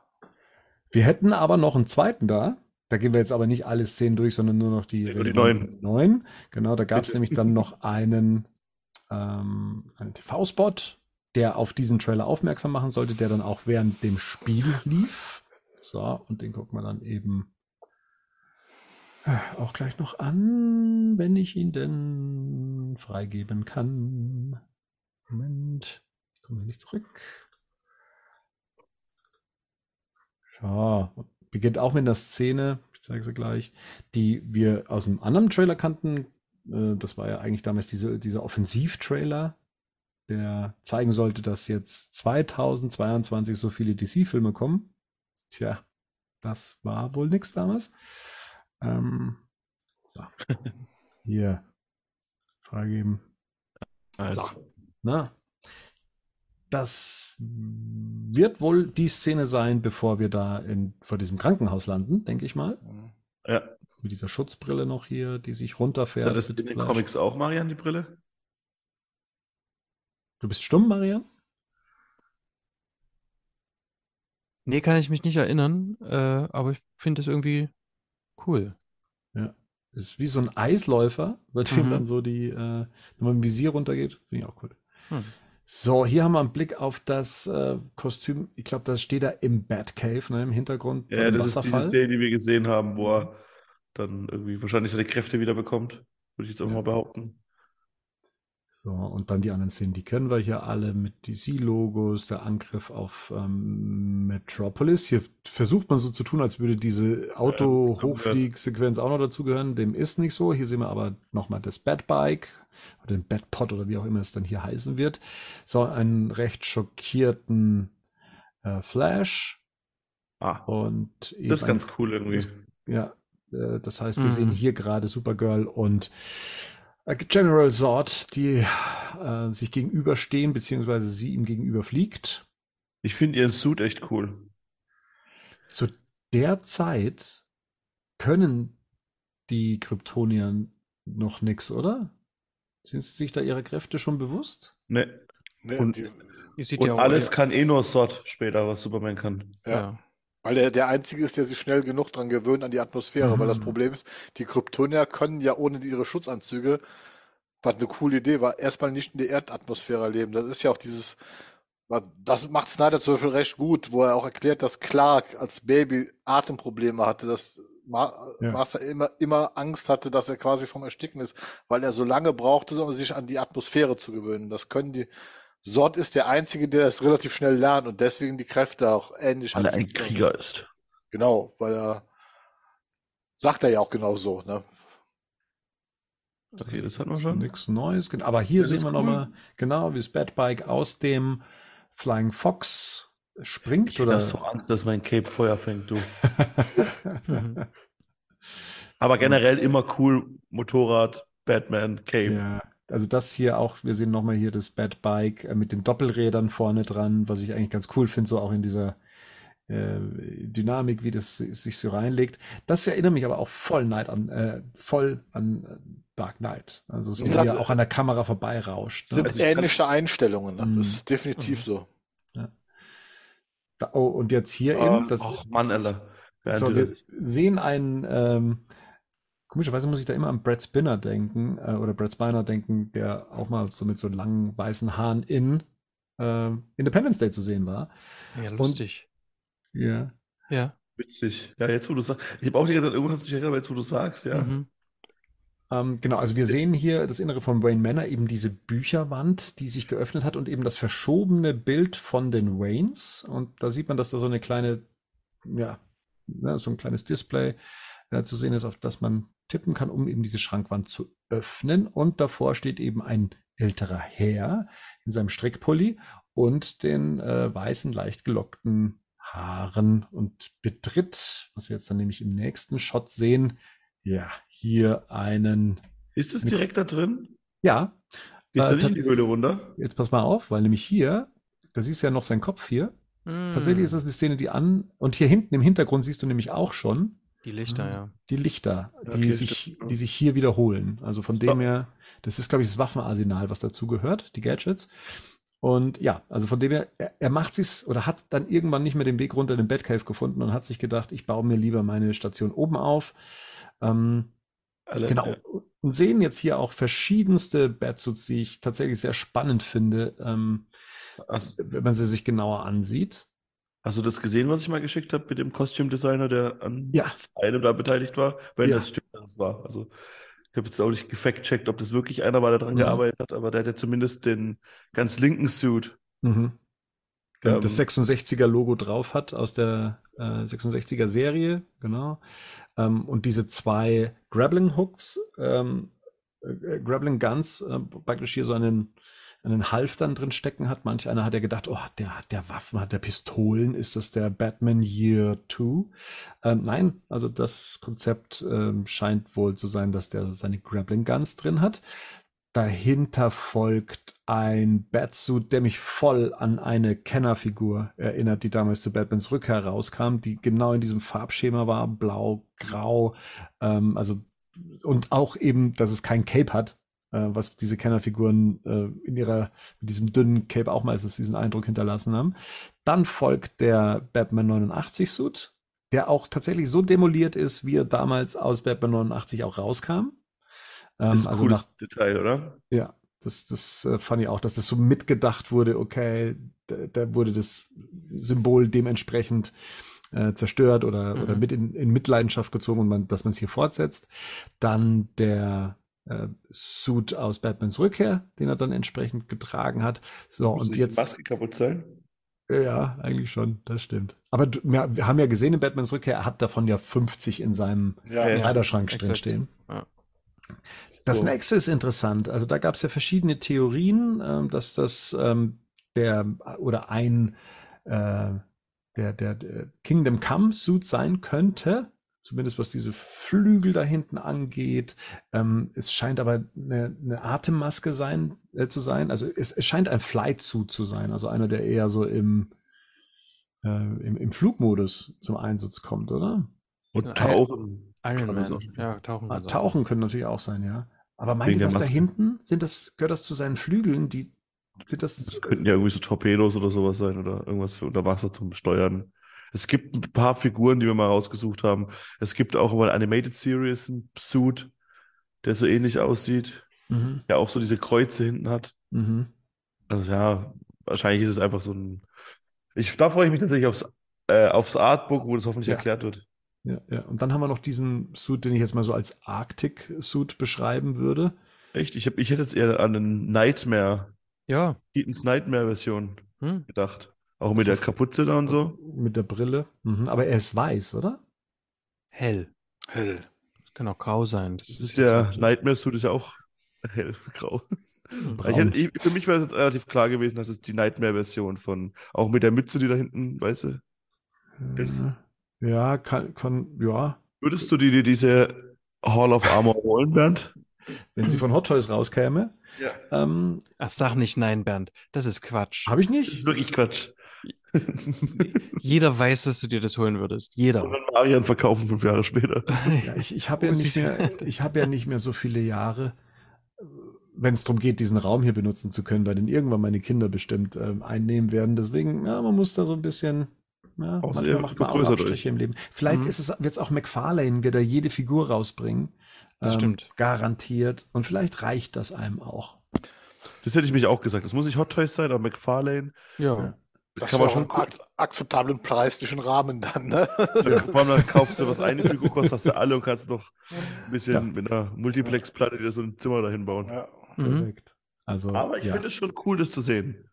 Wir hätten aber noch einen zweiten da. Da gehen wir jetzt aber nicht alle Szenen durch, sondern nur noch die, Nur die neun. Genau, da gab es nämlich dann noch einen, ähm, einen TV-Spot, der auf diesen Trailer aufmerksam machen sollte, der dann auch während dem Spiel lief. So, und den gucken wir dann eben äh, auch gleich noch an, wenn ich ihn denn freigeben kann. Moment, ich komme nicht zurück. Ja, beginnt auch mit einer Szene, ich zeige sie gleich, die wir aus einem anderen Trailer kannten. Äh, Das war ja eigentlich damals diese, dieser Offensiv-Trailer, der zeigen sollte, dass jetzt 2022 so viele DC-Filme kommen. Tja, das war wohl nix damals. Ähm, so. Hier. Freigeben. Also, Na, das wird wohl die Szene sein, bevor wir da in, vor diesem Krankenhaus landen, denke ich mal. Ja. Mit dieser Schutzbrille noch hier, die sich runterfährt. ja, das ist in den. Comics auch, Marian, die Brille. Du bist stumm, Marian? Nee, kann ich mich nicht erinnern, äh, aber ich finde es irgendwie cool. Ist wie so ein Eisläufer, bei dem Mhm. dann so die, äh, wenn man im Visier runtergeht. Finde ich auch cool. Hm. So, hier haben wir einen Blick auf das äh, Kostüm. Ich glaube, das steht da im Batcave, ne, im Hintergrund. Ja, das ist diese. Szene, die wir gesehen haben, wo er dann irgendwie wahrscheinlich seine Kräfte wieder bekommt. Würde ich jetzt auch Ja. mal behaupten. So, und dann die anderen Szenen, die kennen wir hier alle mit DC-Logos, der Angriff auf ähm, Metropolis. Hier versucht man so zu tun, als würde diese Auto-Hochflieg-Sequenz auch noch dazugehören. Dem ist nicht so. Hier sehen wir aber nochmal das Batbike oder den Batpod oder wie auch immer es dann hier heißen wird. So, einen recht schockierten äh, Flash Ah, und das ist ein- ganz cool irgendwie. ja, äh, das heißt, wir Mhm. sehen hier gerade Supergirl und äh, General Zod, die äh, sich gegenüberstehen, beziehungsweise sie ihm gegenüber fliegt. Ich finde ihren Suit echt cool. Zu der Zeit können die Kryptonier noch nix, oder? Sind sie sich da ihrer Kräfte schon bewusst? Ne. Ne, Und- die, Und ja auch, alles äh, kann eh nur Sod später, was Superman kann. ja. ja. Weil er der Einzige ist, der sich schnell genug dran gewöhnt an die Atmosphäre. Weil das Mhm. Problem ist, die Kryptonier können ja ohne ihre Schutzanzüge, was eine coole Idee war, erstmal nicht in der Erdatmosphäre leben. Das ist ja auch dieses, das macht Snyder zum Beispiel recht gut, wo er auch erklärt, dass Clark als Baby Atemprobleme hatte, dass Ma Ja. Master immer, immer Angst hatte, dass er quasi vom Ersticken ist, weil er so lange brauchte, um sich an die Atmosphäre zu gewöhnen. Das können die, Sod ist der Einzige, der das relativ schnell lernt und deswegen die Kräfte auch ähnlich Weil er hat. ein Krieger ist. Genau, weil er sagt er ja auch genau so, ne? Okay, das hatten wir schon. Nichts Neues. Gen- Aber hier Das sehen wir cool. nochmal, genau, wie das Batbike aus dem Flying Fox springt. Ich oder? habe so Angst, dass mein Cape Feuer fängt, du. Mhm. Aber generell immer cool, Motorrad, Batman, Cape. Ja, also das hier auch, wir sehen nochmal hier das Batbike äh, mit den Doppelrädern vorne dran, was ich eigentlich ganz cool finde, so auch in dieser äh, Dynamik, wie das si- sich so reinlegt. Das erinnert mich aber auch voll Night an, äh, voll an äh, Dark Knight. Also so Wie er auch an der Kamera vorbeirauscht. Sind Ne? Also ich kann- ähnliche Einstellungen, ne? Mhm. Das ist definitiv so. Oh, und jetzt hier eben, das, Och, Mann, Alter. So, wir sehen einen, ähm, komischerweise muss ich da immer an Brad Spinner denken, äh, oder Brad Spiner denken, der auch mal so mit so langen weißen Haaren in äh, Independence Day zu sehen war. Ja, lustig. Ja. Ja. Witzig. Ja, jetzt wo du sagst. Ich habe auch die ganze Zeit irgendwas hast du dich erinnert, aber jetzt wo du sagst, ja. Mhm. Ähm, genau, also wir sehen hier das Innere von Wayne Manor, eben diese Bücherwand, die sich geöffnet hat und eben das verschobene Bild von den Waynes. Und da sieht man, dass da so eine kleine, ja, ne, so ein kleines Display äh, zu sehen ist, auf das man tippen kann, um eben diese Schrankwand zu öffnen. Und davor steht eben ein älterer Herr in seinem Strickpulli und den äh, weißen, leicht gelockten Haaren und betritt, was wir jetzt dann nämlich im nächsten Shot sehen, ja, hier einen, Ist es direkt da drin? ja, Geht's Äh, da nicht in die Höhle runter? jetzt pass mal auf, weil nämlich hier, da siehst du ja noch seinen Kopf hier. Hm. Tatsächlich ist das die Szene, die an, und hier hinten im Hintergrund siehst du nämlich auch schon Die Lichter, ja. die Lichter, die okay, sich, die sich hier wiederholen. Also von So. dem her, das ist, glaube ich, das Waffenarsenal, was dazu gehört, die Gadgets. Und ja, also von dem her, er, er macht sich's oder hat dann irgendwann nicht mehr den Weg runter in den Batcave gefunden und hat sich gedacht, ich baue mir lieber meine Station oben auf. Ähm, Alle, genau. ja. Und sehen jetzt hier auch verschiedenste Batsuits, die ich tatsächlich sehr spannend finde, ähm, Hast, wenn man sie sich genauer ansieht. hast du das gesehen, was ich mal geschickt habe mit dem Kostümdesigner, der an Ja. einem da beteiligt war? Wenn Ja. das stimmt, das war. Also ich habe jetzt auch nicht gefact-checkt, ob das wirklich einer war, der dran Mhm. gearbeitet hat, aber der hat ja zumindest den ganz linken Suit. Mhm. Ähm, das 66er Logo drauf hat aus der äh, 66er Serie, genau. Ähm, und diese zwei Grappling Hooks, ähm, äh, Grappling Guns, äh, praktisch hier so einen, einen Halftern drin stecken hat. Manch einer hat ja gedacht, oh, der hat der Waffen, hat der Pistolen, ist das der Batman Year 2? Ähm, nein, also das Konzept ähm, scheint wohl zu sein, dass der seine Grappling Guns drin hat. Dahinter folgt ein Batsuit, der mich voll an eine Kennerfigur erinnert, die damals zu Batmans Rückkehr rauskam, die genau in diesem Farbschema war, blau, grau, ähm, also und auch eben, dass es kein Cape hat, äh, was diese Kennerfiguren äh, in ihrer mit diesem dünnen Cape auch meistens diesen Eindruck hinterlassen haben. Dann folgt der Batman 89 Suit, der auch tatsächlich so demoliert ist, wie er damals aus Batman 89 auch rauskam. Ähm, Das ist ein also cooles nach Detail, oder? ja, das, das äh, fand ich auch, dass das so mitgedacht wurde, okay, da, da wurde das Symbol dementsprechend äh, zerstört oder, Mhm. oder mit in, in Mitleidenschaft gezogen und man, dass man es hier fortsetzt. Dann der äh, Suit aus Batmans Rückkehr, den er dann entsprechend getragen hat. So, Muss und jetzt. Maske kaputt sein? Ja, eigentlich schon, das stimmt. Aber du, wir, wir haben ja gesehen in Batmans Rückkehr, er hat davon ja 50 in seinem Ja, Ja, ja. Kleiderschrank exakt. drinstehen. Das So. nächste ist interessant. Also da gab es ja verschiedene Theorien, ähm, dass das ähm, der oder ein äh, der, der, der Kingdom Come Suit sein könnte. Zumindest was diese Flügel da hinten angeht. Ähm, es scheint aber eine, eine Atemmaske sein, äh, zu sein. Also es, es scheint ein Flight Suit zu sein. Also einer, der eher so im, äh, im, im Flugmodus zum Einsatz kommt, oder? Und Ja, tauchen. Iron man so- Ja, tauchen. Ah, kann sein. Tauchen können natürlich auch sein, ja. Aber meint ihr das da hinten? Sind das, gehört das zu seinen Flügeln? Die, sind das, Das könnten ja irgendwie so Torpedos oder sowas sein oder irgendwas für unter Wasser zum Steuern. Es gibt ein paar Figuren, die wir mal rausgesucht haben. Es gibt auch mal Animated Series, ein Suit, der so ähnlich aussieht, mhm, der auch so diese Kreuze hinten hat. mhm. Also ja, wahrscheinlich ist es einfach so ein. Ich, da freue ich mich tatsächlich aufs, äh, aufs Artbook, wo das hoffentlich Ja. erklärt wird. Ja, ja. Und dann haben wir noch diesen Suit, den ich jetzt mal so als Arctic-Suit beschreiben würde. Echt? Ich, hab, ich hätte jetzt eher an einen Nightmare, Ja. Keatons Nightmare-Version Hm. gedacht. Auch mit der Kapuze da und so. Mit der Brille. Mhm. Aber er ist weiß, oder? Hell. Hell. Das kann auch grau sein. Das Das ist ist der Nightmare-Suit ist ja auch hellgrau. Hm. Hätte, für mich wäre es jetzt relativ klar gewesen, dass es die Nightmare-Version von, auch mit der Mütze, die da hinten, weißt du, Äh, Ja, kann, kann, ja. würdest du dir diese Hall of Armor holen, Bernd? Wenn sie von Hot Toys rauskäme, Ja. ähm, Ach, sag nicht nein, Bernd. Das ist Quatsch. habe ich Das ist nicht. wirklich Quatsch. Jeder weiß, dass du dir das holen würdest. Jeder. Und dann Marian verkaufen fünf Jahre später. Ja, ich, ich habe ja nicht ich- mehr, ich habe ja nicht mehr so viele Jahre, wenn es darum geht, diesen Raum hier benutzen zu können, weil den irgendwann meine Kinder bestimmt ähm, einnehmen werden. Deswegen, ja, man muss da so ein bisschen, ja, Auch manchmal macht man auch vergrößert Abstriche im Leben. Vielleicht Mhm. ist es jetzt auch McFarlane, wird da jede Figur rausbringen. Das ähm, stimmt. Garantiert. Und vielleicht reicht das einem auch. Das hätte ich mich auch gesagt. Das muss nicht Hot Toys sein, aber McFarlane Ja. Das kann man schon auch einen ak akzeptablen preislichen Rahmen dann, ne? Vor allem dann kaufst du, was eine Figur kostet, hast du alle und kannst noch ein bisschen mit einer Multiplex-Platte dir so ein Zimmer dahin bauen. Ja. Mhm. Perfekt. Also, Aber ich ja. finde es schon cool, das zu sehen.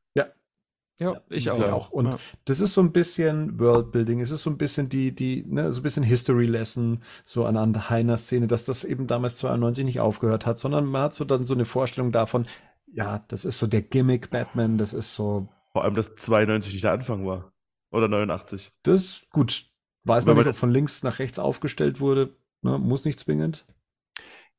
Ja, ich auch. auch. Und Ja. das ist so ein bisschen Worldbuilding, es ist so ein bisschen die, die, ne, so ein bisschen History Lesson, so anhand Heiner Szene, dass das eben damals 92 nicht aufgehört hat, sondern man hat so dann so eine Vorstellung davon, ja, das ist so der Gimmick Batman, das ist so, Vor allem, dass 92 nicht der Anfang war. Oder 89. Das ist gut. Weiß Wenn man man nicht, ob von links nach rechts aufgestellt wurde. Ne? Muss nicht zwingend.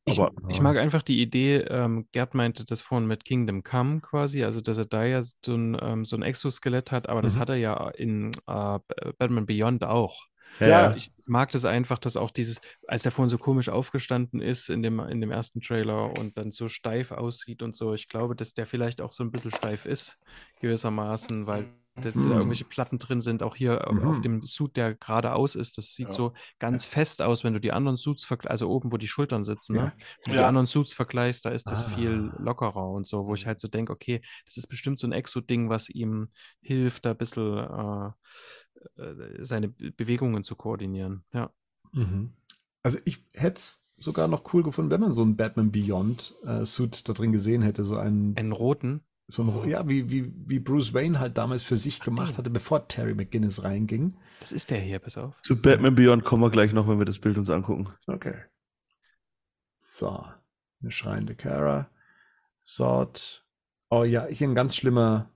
Ich, Aber- ich mag einfach die Idee, ähm, Gerd meinte das vorhin mit Kingdom Come quasi, also dass er da ja so ein, ähm, so ein Exoskelett hat, aber das Mhm. hat er ja in äh, Batman Beyond auch. Ja. Ich mag das einfach, dass auch dieses, als er vorhin so komisch aufgestanden ist in dem, in dem ersten Trailer und dann so steif aussieht und so, ich glaube, dass der vielleicht auch so ein bisschen steif ist, gewissermaßen, weil da, da Mhm. irgendwelche Platten drin sind, auch hier Mhm. auf dem Suit, der geradeaus ist, das sieht Ja. so ganz fest aus, wenn du die anderen Suits vergleichst, also oben, wo die Schultern sitzen, ne? Ja. Wenn du die anderen Suits vergleichst, da ist das Ah. viel lockerer und so, wo ich halt so denke, okay, das ist bestimmt so ein Exo-Ding, was ihm hilft, da ein bisschen äh, seine Be- Bewegungen zu koordinieren. Ja. Mhm. Also ich hätte es sogar noch cool gefunden, wenn man so einen Batman Beyond äh, Suit da drin gesehen hätte, so einen, Einen roten. so ein, ja, wie, wie, wie Bruce Wayne halt damals für sich gemacht den. hatte, bevor Terry McGinnis reinging. Das ist der hier, pass auf. Zu Batman Beyond kommen wir gleich noch, wenn wir das Bild uns angucken. Okay. So, eine schreiende Kara. Sword. Oh ja, hier ein ganz schlimmer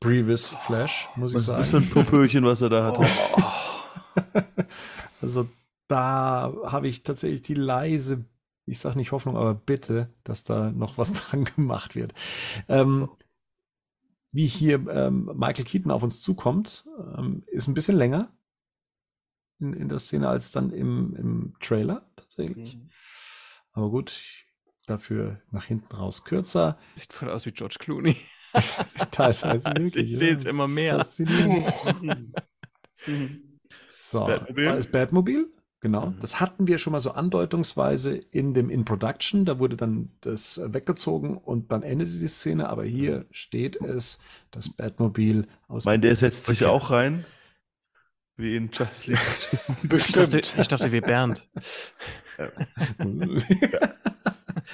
Grievous Flash, muss Was ich ist sagen. das für ein Popöchen, was er da hat? Oh. also da habe ich tatsächlich die leise, ich sage nicht Hoffnung, aber bitte, dass da noch was dran gemacht wird. Ähm, wie hier ähm, Michael Keaton auf uns zukommt, ähm, ist ein bisschen länger in, in der Szene als dann im, im Trailer tatsächlich. Aber gut, dafür nach hinten raus kürzer. Sieht voll aus wie George Clooney. Teilweise wirklich. ich sehe es immer mehr. Faszinierend. So, Das Batmobil? das Batmobil, genau. Mhm. Das hatten wir schon mal so andeutungsweise in dem In Production. Da wurde dann das weggezogen und dann endete die Szene. Aber hier steht es, das Batmobil aus. Ich meine, der setzt sich auch rein. Wie in Justice League. Ich dachte, Bestimmt. ich dachte, wie Bernd.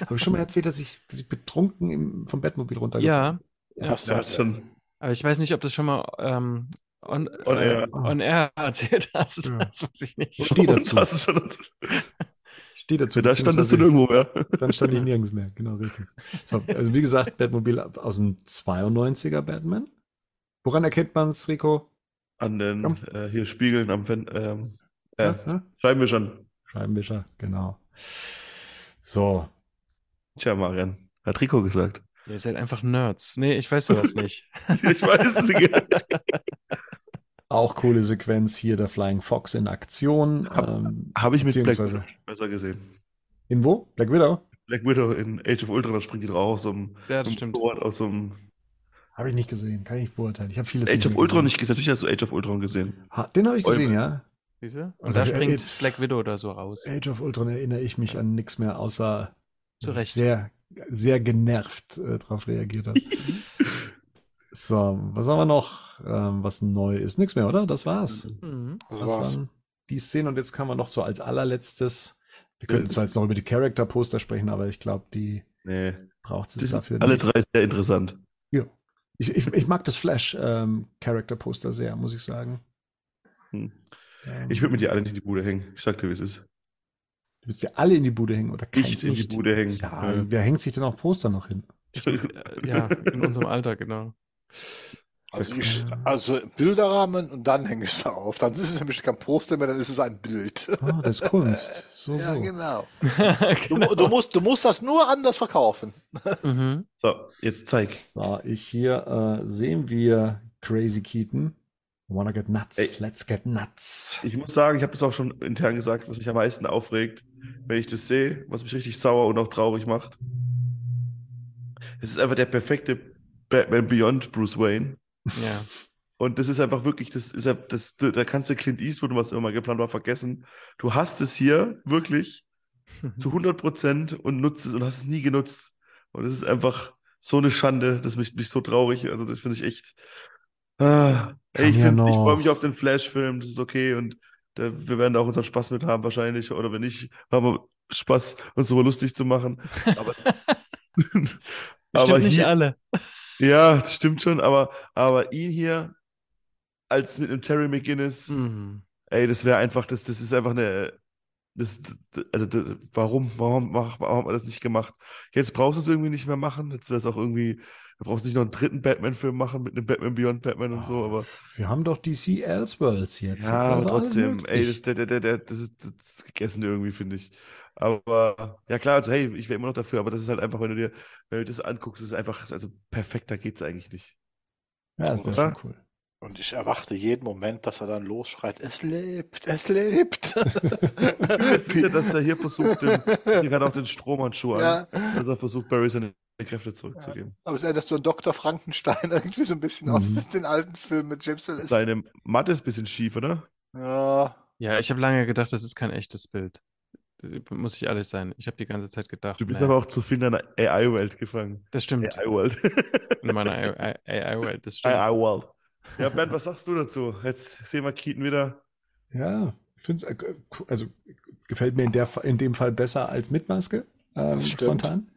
Habe ich schon mal erzählt, dass ich, dass ich betrunken im, vom Batmobil runtergefahren Ja, ja. Hast du halt schon. Aber ich weiß nicht, ob das schon mal ähm, on, On äh, air. on air erzählt hast. Ja. Das weiß ich nicht. Steh dazu. Das ist schon. Steht dazu. Da standest du nirgendwo mehr. Dann stand ich nirgends mehr, genau richtig. So, also wie gesagt, Batmobil aus dem 92er Batman. Woran erkennt man's, Rico? An den äh, hier Spiegeln am Fen ähm, äh, Ja, ja? Scheibenwischern. Scheibenwischer, genau. So, Tja, Marian. Hat Rico gesagt. Ihr seid einfach Nerds. Nee, ich weiß sowas nicht. Ich weiß es nicht. auch coole Sequenz hier, der Flying Fox in Aktion. Hab- ähm, Habe ich mit Black Widow besser gesehen. In wo? Black Widow? Black Widow in Age of Ultron, da springt die drauf aus so einem, Ja, das so einem stimmt. Motorrad aus so einem Habe ich nicht gesehen, kann ich nicht beurteilen. Ich habe vieles Age nicht of Ultron gesehen. nicht gesehen. Natürlich hast du Age of Ultron gesehen. Ha, den habe ich gesehen, Eure- ja. Siehst du? Und Also, da springt Black Widow da so raus. Age of Ultron erinnere ich mich an nichts mehr, außer Zu dass ich Recht. sehr, sehr genervt äh, darauf reagiert habe. so, was haben wir noch, ähm, was neu ist? Nichts mehr, oder? Das war's. Mhm. Das Das war's. waren die Szenen und jetzt kann man noch so als allerletztes, wir könnten zwar jetzt noch über die Charakter-Poster sprechen, aber ich glaube, die Nee. braucht Die es dafür alle nicht. drei sehr interessant. Ja. Ich, ich, ich mag das Flash-Charakter-Poster sehr, muss ich sagen. Hm. Ähm, Ich würde mit dir alle nicht in die Bude hängen. Ich sag dir, wie es ist. Du willst ja alle in die Bude hängen oder keins Nicht in die nicht? Bude hängen. Ja, Ja. wer hängt sich denn auf Poster noch hin? Ja, in unserem Alter, genau. Also, ich, also Bilderrahmen und dann hänge ich es auf. Dann ist es nämlich kein Poster mehr, dann ist es ein Bild. Ah, das ist Kunst. So, ja, so. genau. Du, mu- du, musst, du musst das nur anders verkaufen. Mhm. So, jetzt zeig. So, ich hier äh, sehen wir Crazy Keaton. Wanna get nuts? Ey. Let's get nuts. Ich muss sagen, ich habe das auch schon intern gesagt, was mich am meisten aufregt, wenn ich das sehe, was mich richtig sauer und auch traurig macht. Es ist einfach der perfekte Batman Beyond Bruce Wayne. Ja. Und das ist einfach wirklich, das ist ja, das, da kannst du Clint Eastwood und was immer geplant war vergessen. Du hast es hier wirklich zu 100 Prozent und nutzt es und hast es nie genutzt. Und das ist einfach so eine Schande, das macht mich so traurig. Also das finde ich echt. Ah, ey, ich ja ich freue mich auf den Flash-Film, das ist okay und da, wir werden da auch unseren Spaß mit haben wahrscheinlich. Oder wenn nicht, haben wir Spaß, uns so lustig zu machen. Aber, aber nicht hier, alle. ja, das stimmt schon, aber, aber ihn hier als mit einem Terry McGinnis, Mhm. ey, das wäre einfach, das, das ist einfach eine, Das, also das, warum, warum, warum, warum hat man das nicht gemacht? Jetzt brauchst du es irgendwie nicht mehr machen. Jetzt wäre es auch irgendwie, du brauchst nicht noch einen dritten Batman-Film machen mit einem Batman Beyond Batman und so, aber Wir haben doch DC Elseworlds jetzt. ja, aber trotzdem, ey, das, der, der, der, der, das, ist, das ist gegessen irgendwie, finde ich. Aber ja klar, also hey, ich wäre immer noch dafür, aber das ist halt einfach, wenn du dir, wenn du das anguckst, ist es einfach, also perfekter geht's eigentlich nicht. Ja, das wäre schon cool. Und ich erwarte jeden Moment, dass er dann losschreit, es lebt, es lebt. Ich bin sicher, dass er hier versucht, den, hier gerade auch den Strohmannschuh an, ja, dass er versucht, Barry seine Kräfte zurückzugeben. aber es erinnert so an Dr. Frankenstein irgendwie so ein bisschen aus Mhm. den alten Filmen mit James Willis. Seine Matte ist ein bisschen schief, oder? Ja, Ja, ich habe lange gedacht, das ist kein echtes Bild. Muss ich ehrlich sein. Ich habe die ganze Zeit gedacht, Du bist nee, aber auch zu viel in einer AI-Welt gefangen. das stimmt. AI-Welt. In meiner AI-Welt, das stimmt. AI-Welt. Ja, Bernd, was sagst du dazu? Jetzt sehen wir Keaton wieder. Ja, ich finde es, also gefällt mir in, der, in dem Fall besser als mit Maske, ähm, Das stimmt. spontan.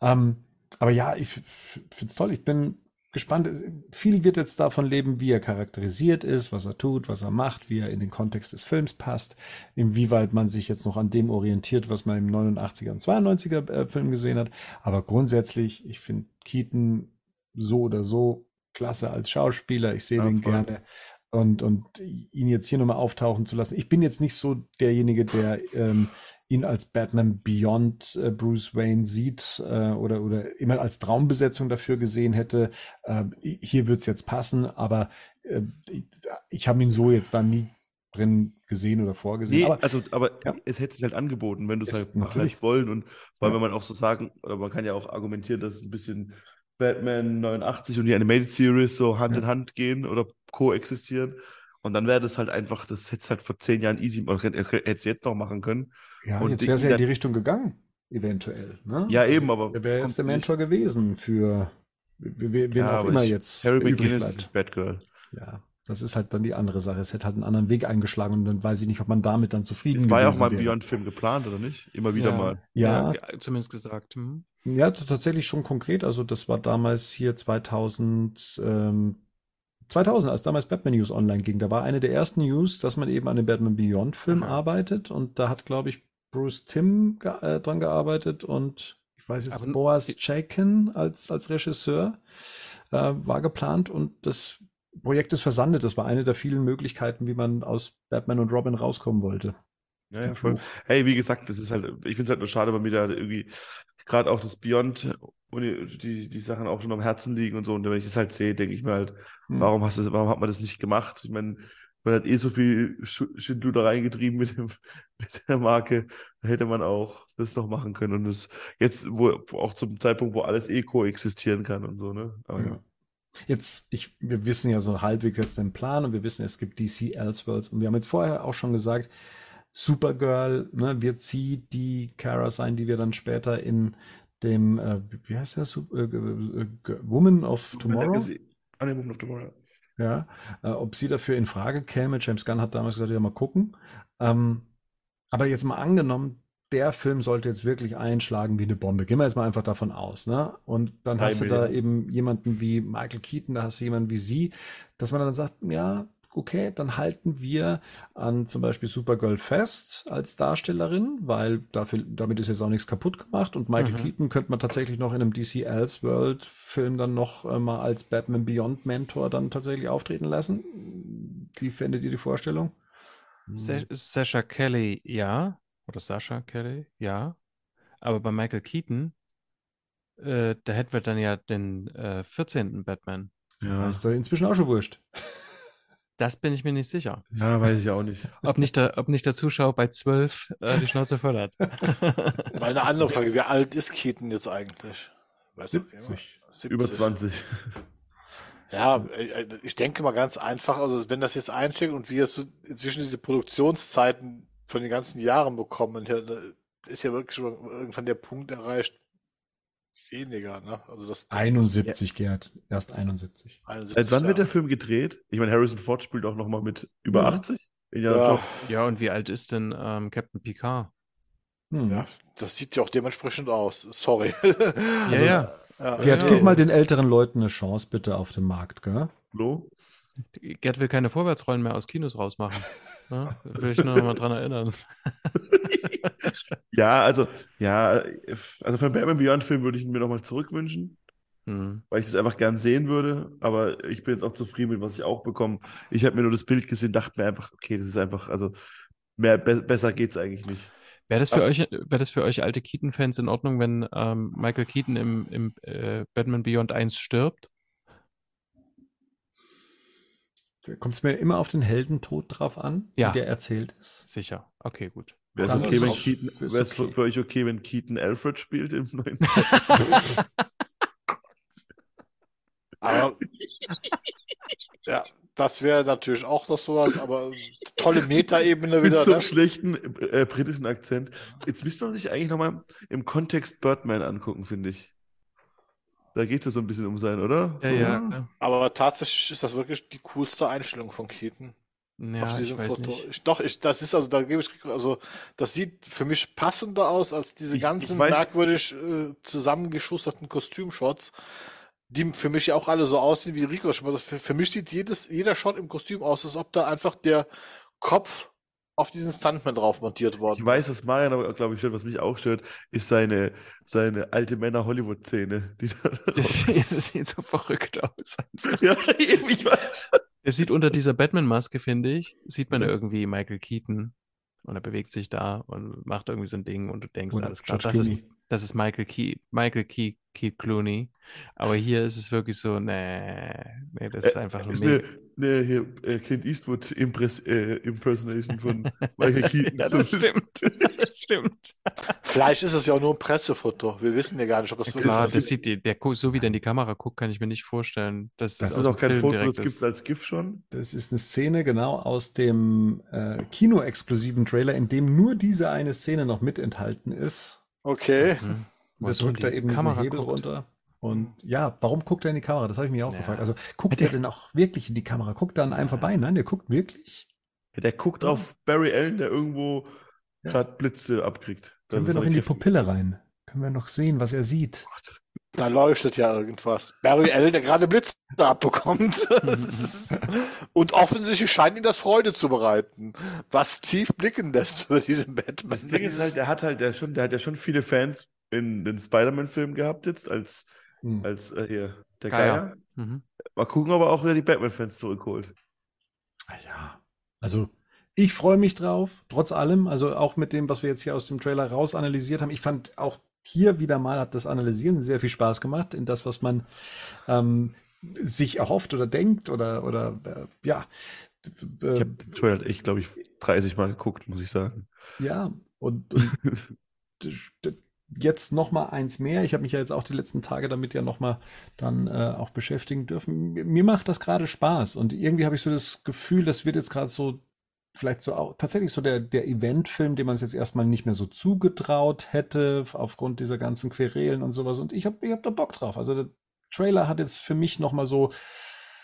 Ähm, aber ja, ich finde es toll. Ich bin gespannt. Viel wird jetzt davon leben, wie er charakterisiert ist, was er tut, was er macht, wie er in den Kontext des Films passt, inwieweit man sich jetzt noch an dem orientiert, was man im 89er und 92er äh, Film gesehen hat. Aber grundsätzlich, ich finde Keaton so oder so klasse als Schauspieler. Ich sehe Ja, den voll. gerne. Und, und ihn jetzt hier nochmal auftauchen zu lassen. Ich bin jetzt nicht so derjenige, der ähm, ihn als Batman Beyond äh, Bruce Wayne sieht äh, oder, oder immer als Traumbesetzung dafür gesehen hätte. Äh, hier wird's jetzt passen, aber äh, ich, ich habe ihn so jetzt da nie drin gesehen oder vorgesehen. Nee, aber also, aber Ja. es hätte sich halt angeboten, wenn du es Es- halt natürlich. wollen. Und vor allem, Ja. wenn man auch so sagen, oder man kann ja auch argumentieren, dass es ein bisschen Batman 89 und die Animated Series so Hand Ja. in Hand gehen oder koexistieren. Und dann wäre das halt einfach, das hätte es halt vor zehn Jahren easy, oder hätte es jetzt noch machen können. ja, und jetzt wäre es ja in die Richtung gegangen, eventuell. Ne? Ja, eben, aber Er wäre jetzt der nicht. Mentor gewesen für wen, Ja, auch immer ich- jetzt Harry McGinnis ist Batgirl. Ja, das ist halt dann die andere Sache. Es hätte halt einen anderen Weg eingeschlagen und dann weiß ich nicht, ob man damit dann zufrieden Es war ja auch mal ein. Beyond-Film geplant, oder nicht? Immer wieder Ja. mal. Ja, ge- zumindest gesagt. Hm. ja, tatsächlich schon konkret. Also das war damals hier 2000, ähm, 2000, als damals Batman News online ging. Da war eine der ersten News, dass man eben an dem Batman Beyond Film Aha. arbeitet und da hat, glaube ich, Bruce Timm ge äh, dran gearbeitet und ich weiß jetzt, Aber- Boaz Chaikin als, als Regisseur äh, war geplant und das Projekt ist versandet. Das war eine der vielen Möglichkeiten, wie man aus Batman und Robin rauskommen wollte. Ja, ja, voll. Hey, wie gesagt, das ist halt, ich finde es halt nur schade, weil mir da irgendwie gerade auch das Beyond und die, die, Sachen auch schon am Herzen liegen und so. Und wenn ich das halt sehe, denke ich mir halt, Hm. warum hast du, warum hat man das nicht gemacht? Ich meine, man hat eh so viel Sch- Schindluder reingetrieben mit, dem, mit der Marke, da hätte man auch das noch machen können. Und das jetzt, wo, auch zum Zeitpunkt, wo alles eh koexistieren kann und so, ne? Aber ja. Ja. Jetzt, ich, wir wissen ja so halbwegs jetzt den Plan und wir wissen, es gibt DC Elseworlds und wir haben jetzt vorher auch schon gesagt, Supergirl, ne, wird sie die Kara sein, die wir dann später in dem, äh, wie heißt der, Sup- äh, äh, äh, Woman of Tomorrow? Ah, nee, Woman of Tomorrow. Ja, äh, ob sie dafür in Frage käme. James Gunn hat damals gesagt, ja, mal gucken. Ähm, aber jetzt mal angenommen, der Film sollte jetzt wirklich einschlagen wie eine Bombe. Gehen wir jetzt mal einfach davon aus, ne? Und dann hast du da eben jemanden wie Michael Keaton, da hast du jemanden wie sie, dass man dann sagt, ja, okay, dann halten wir an zum Beispiel Supergirl fest als Darstellerin, weil dafür, damit ist jetzt auch nichts kaputt gemacht und Michael Mhm. Keaton könnte man tatsächlich noch in einem DC Elseworld Film dann noch äh, mal als Batman Beyond Mentor dann tatsächlich auftreten lassen. Wie findet ihr die Vorstellung? Sa. Sasha Kelly, ja. Oder Sasha Kelly, ja. Aber bei Michael Keaton, äh, da hätten wir dann ja den äh, 14. Batman. Ja, Ist doch inzwischen auch schon wurscht. Das bin ich mir nicht sicher. ja, weiß ich auch nicht. Ob nicht der, ob nicht der Zuschauer bei 12 äh, die Schnauze voll hat. Mal eine andere Frage, wie alt ist Keaton jetzt eigentlich? Weißt du, 70. 70. Über 20. Ja, äh, ich denke mal ganz einfach, also wenn das jetzt einsteckt und wir so inzwischen diese Produktionszeiten von den ganzen Jahren bekommen, ja, da ist ja wirklich schon irgendwann der Punkt erreicht, weniger, ne? Also das, das 71, Gerd. Erst 71. 71 Seit wann wird der Jahre. Film gedreht? Ich meine, Harrison Ford spielt auch noch mal mit über Ja. 80. Ja, Ja. Ja, und wie alt ist denn ähm, Captain Picard? Hm. ja, das sieht ja auch dementsprechend aus. Sorry. Ja, ja. ja, Gerd, nee. gib mal den älteren Leuten eine Chance bitte auf dem Markt, gell? Flo? Gerd will keine Vorwärtsrollen mehr aus Kinos rausmachen. Ja, will ich nur noch mal dran erinnern. Ja, also, ja, also für einen Batman Beyond-Film würde ich ihn mir nochmal zurückwünschen, Hm. weil ich das einfach gern sehen würde. Aber ich bin jetzt auch zufrieden mit, was ich auch bekomme. Ich habe mir nur das Bild gesehen, dachte mir einfach, okay, das ist einfach, also mehr, be besser geht's eigentlich nicht. Wäre das für Was- euch, wäre das für euch alte Keaton-Fans in Ordnung, wenn ähm, Michael Keaton im, im äh, Batman Beyond 1 stirbt? Kommt es mir immer auf den Heldentod drauf an, Ja. wie der erzählt ist? Sicher. Okay, gut. Wäre es okay, Keaton, wär's okay. für euch okay, wenn Keaton Alfred spielt im neuen? Aber ja, das wäre natürlich auch noch sowas, aber tolle Metaebene Mit wieder. so einem Ne? schlechten äh, britischen Akzent. Jetzt müsste man sich eigentlich nochmal im Kontext Birdman angucken, finde ich. Da geht es so ein bisschen um sein, oder? Ja, So, ja. Aber tatsächlich ist das wirklich die coolste Einstellung von Keaton Ja, auf ich diesem weiß Foto. nicht. Ich, doch, ich, das ist also, da gebe ich, also das sieht für mich passender aus als diese Ich- ganzen ich weiß- merkwürdig äh, zusammengeschusterten Kostümshots, die für mich ja auch alle so aussehen wie Rico. schon mal sagt. Für, für mich sieht jedes, jeder Shot im Kostüm aus, als ob da einfach der Kopf auf diesen Stuntman drauf montiert worden Ich weiß, was Marian aber, glaube ich, stört, was mich auch stört, ist seine, seine alte Männer-Hollywood-Szene. Die da Das, sieht- das sieht so verrückt aus. ja, eben, ich weiß. Er sieht unter dieser Batman-Maske, finde ich, sieht man Mhm. irgendwie Michael Keaton. Und er bewegt sich da und macht irgendwie so ein Ding und du denkst, Oder alles klar, das ist. Das ist Michael Key, Michael Key, Keith Clooney. Aber hier ist es wirklich so, nee, nee, das ist einfach nur Ist eine, eine hier, äh, Clint Eastwood Impress, äh, Impersonation von Michael Keaton. ja, das stimmt. Das stimmt. Vielleicht ist es ja auch nur ein Pressefoto. Wir wissen ja gar nicht, ob das Klar, so das ist. sieht die, der, gu- so wie der in die Kamera guckt, kann ich mir nicht vorstellen, dass das, Das ist auch kein Film Foto, das gibt es als GIF schon. Das ist eine Szene genau aus dem äh, Kino-exklusiven Trailer, in dem nur diese eine Szene noch mit enthalten ist. Okay. Mhm. Er in drückt da die eben Kamera Hebel guckt. runter. Und ja, warum guckt er in die Kamera? Das habe ich mich auch Ja. gefragt. Also guckt er denn auch wirklich in die Kamera? Guckt er an einem vorbei? Nein, der guckt wirklich. Ja, der guckt auf Barry Allen, der irgendwo Ja. gerade Blitze abkriegt. Das Können wir noch in die. Pupille rein? Können wir noch sehen, was er sieht? Da leuchtet ja irgendwas. Barry Allen, der gerade Blitz abbekommt. Und offensichtlich scheint ihn das Freude zu bereiten. Was tief blicken lässt über diesen Batman. Das Ding ist halt, der hat halt der schon, der hat ja schon viele Fans in den Spider-Man-Filmen gehabt jetzt als, Hm. als äh, hier der Geier. Geier. Mhm. Mal gucken, ob er auch wieder die Batman-Fans zurückholt. Ah Ja, also ich freue mich drauf, trotz allem, also auch mit dem, was wir jetzt hier aus dem Trailer raus analysiert haben. Ich fand auch hier wieder mal hat das Analysieren sehr viel Spaß gemacht in das, was man ähm, sich erhofft oder denkt oder oder äh, ja. Ich Äh, habe den Trailer echt, glaube ich, 30 Mal geguckt, muss ich sagen. ja, und, und jetzt noch mal eins mehr. Ich habe mich ja jetzt auch die letzten Tage damit ja noch mal dann äh, auch beschäftigen dürfen. Mir, mir macht das gerade Spaß und irgendwie habe ich so das Gefühl, das wird jetzt gerade so vielleicht so auch tatsächlich so der, der Eventfilm, dem man es jetzt erstmal nicht mehr so zugetraut hätte, aufgrund dieser ganzen Querelen und sowas. Und ich habe ich hab da Bock drauf. Also der Trailer hat jetzt für mich nochmal so,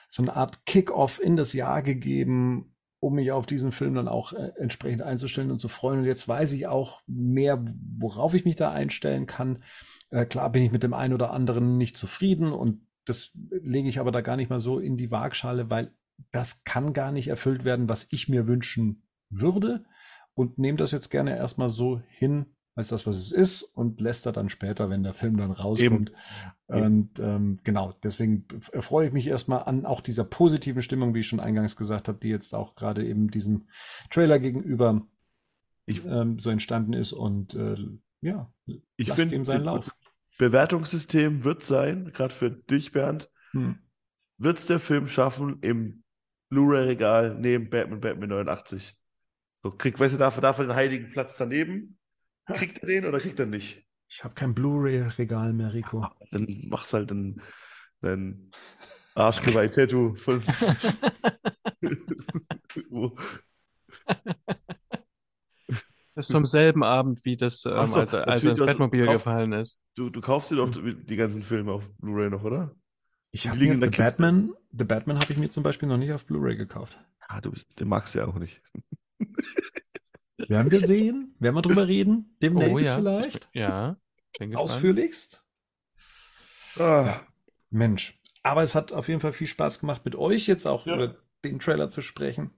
so eine Art Kick-off in das Jahr gegeben, um mich auf diesen Film dann auch äh, entsprechend einzustellen und zu freuen. Und jetzt weiß ich auch mehr, worauf ich mich da einstellen kann. Äh, klar bin ich mit dem einen oder anderen nicht zufrieden und das lege ich aber da gar nicht mal so in die Waagschale, weil das kann gar nicht erfüllt werden, was ich mir wünschen würde und nehme das jetzt gerne erstmal so hin, als das, was es ist und lässt er dann später, wenn der Film dann rauskommt. Eben. Und ähm, genau, deswegen freue ich mich erstmal an auch dieser positiven Stimmung, wie ich schon eingangs gesagt habe, die jetzt auch gerade eben diesem Trailer gegenüber Ich, ähm, so entstanden ist und äh, ja, ich finde, ihm seinen Lauf. Bewertungssystem wird sein, gerade für dich, Bernd, Hm. wird es der Film schaffen im Blu-ray-Regal neben Batman, Batman 89. So, kriegt, weißt du, darf er den heiligen Platz daneben? Kriegt er den oder kriegt er nicht? Ich habe kein Blu-ray-Regal mehr, Rico. Dann machst halt ein, ein Arschgeweih-Tattoo von. Das ist vom selben Abend, wie das, ähm, so, als, als hast- Batmobil gefallen ist. Du, du kaufst dir doch die ganzen Filme auf Blu-ray noch, oder? Ich habe mir The. Batman, The Batman habe ich mir zum Beispiel noch nicht auf Blu-ray gekauft. Ah, du bist, den magst du ja auch nicht. Werden wir sehen? Werden wir drüber reden? Demnächst Oh ja. vielleicht? Ja. Ausführlichst? Ah, Mensch. Aber es hat auf jeden Fall viel Spaß gemacht mit euch jetzt auch Ja. über den Trailer zu sprechen.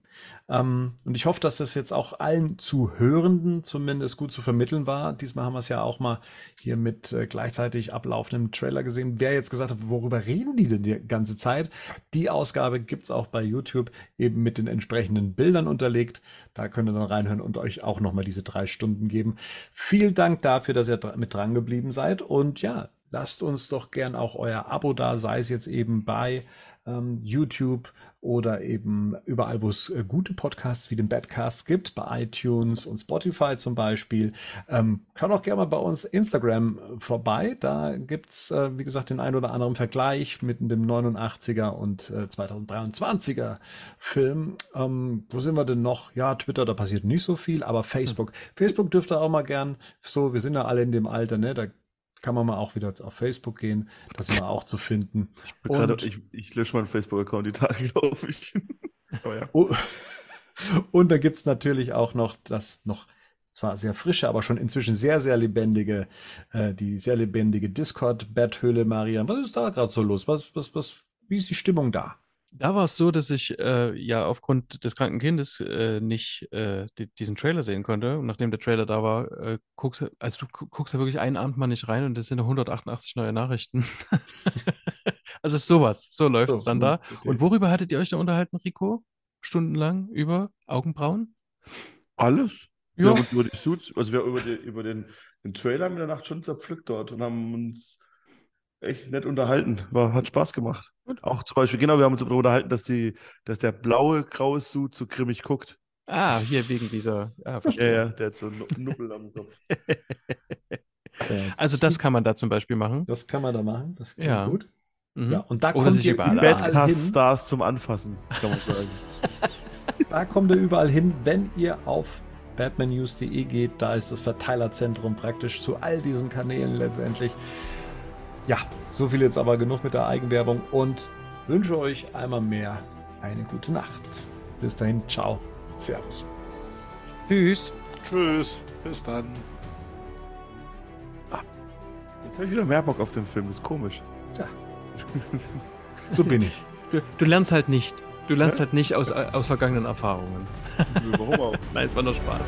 Ähm, und ich hoffe, dass das jetzt auch allen Zuhörenden zumindest gut zu vermitteln war. Diesmal haben wir es ja auch mal hier mit äh, gleichzeitig ablaufendem Trailer gesehen. Wer jetzt gesagt hat, worüber reden die denn die ganze Zeit? Die Ausgabe gibt's auch bei YouTube eben mit den entsprechenden Bildern unterlegt. Da könnt ihr dann reinhören und euch auch nochmal diese drei Stunden geben. Vielen Dank dafür, dass ihr mit dran geblieben seid. Und ja, lasst uns doch gern auch euer Abo da, sei es jetzt eben bei ähm, YouTube oder eben überall, wo es äh, gute Podcasts wie den Badcast gibt, bei iTunes und Spotify zum Beispiel. Ähm, kann auch gerne mal bei uns Instagram äh, vorbei. Da gibt's äh, wie gesagt, den ein oder anderen Vergleich mit dem 89er und äh, 2023er Film. Ähm, wo sind wir denn noch? Ja, Twitter, da passiert nicht so viel, aber Facebook. Mhm. Facebook dürfte auch mal gern so, wir sind ja alle in dem Alter, ne? Da kann man mal auch wieder auf Facebook gehen. Das ist immer auch zu finden. Ich, grade, ich, ich lösche meinen Facebook-Account die Tage, glaube ich. oh, ja. oh. Und da gibt es natürlich auch noch das noch zwar sehr frische, aber schon inzwischen sehr, sehr lebendige, äh, die sehr lebendige Discord-Betthöhle, Marian. Was ist da gerade so los? Was, was, was, wie ist die Stimmung da? Da war es so, dass ich äh, ja aufgrund des kranken Kindes äh, nicht äh, die, diesen Trailer sehen konnte. Und nachdem der Trailer da war, äh, guckst also du guckst da wirklich einen Abend mal nicht rein und es sind 188 neue Nachrichten. also sowas, so läuft es so, dann da. Okay. Und worüber hattet ihr euch da unterhalten, Rico? Stundenlang über Augenbrauen? Alles. Ja. Wir über die Suits, also wir über, die, über den, den Trailer in der Nacht schon zerpflückt dort und haben uns echt nett unterhalten. War, hat Spaß gemacht. Gut. Auch zum Beispiel, genau, wir haben uns darüber unterhalten, dass, die, dass der blaue, graue Suit so grimmig guckt. Ah, hier wegen dieser. Ah, ja, ja, der hat so einen Nubbel am Kopf. also, das kann man da zum Beispiel machen. Das kann man da machen. Das klingt ja. gut. Mhm. Ja, und da Oder kommt ihr überall, überall hin. Stars zum Anfassen, kann man sagen. da kommt ihr überall hin, wenn ihr auf batmannews.de geht. Da ist das Verteilerzentrum praktisch zu all diesen Kanälen letztendlich. Ja, so viel jetzt aber genug mit der Eigenwerbung und wünsche euch einmal mehr eine gute Nacht. Bis dahin, ciao, servus. Tschüss. Tschüss, bis dann. Ah, jetzt habe ich wieder mehr Bock auf den Film, das ist komisch. Ja. so bin ich. Du, du, lernst halt nicht. Du lernst ja? halt nicht aus, aus vergangenen Erfahrungen. Warum auch? Nein, es war nur Spaß.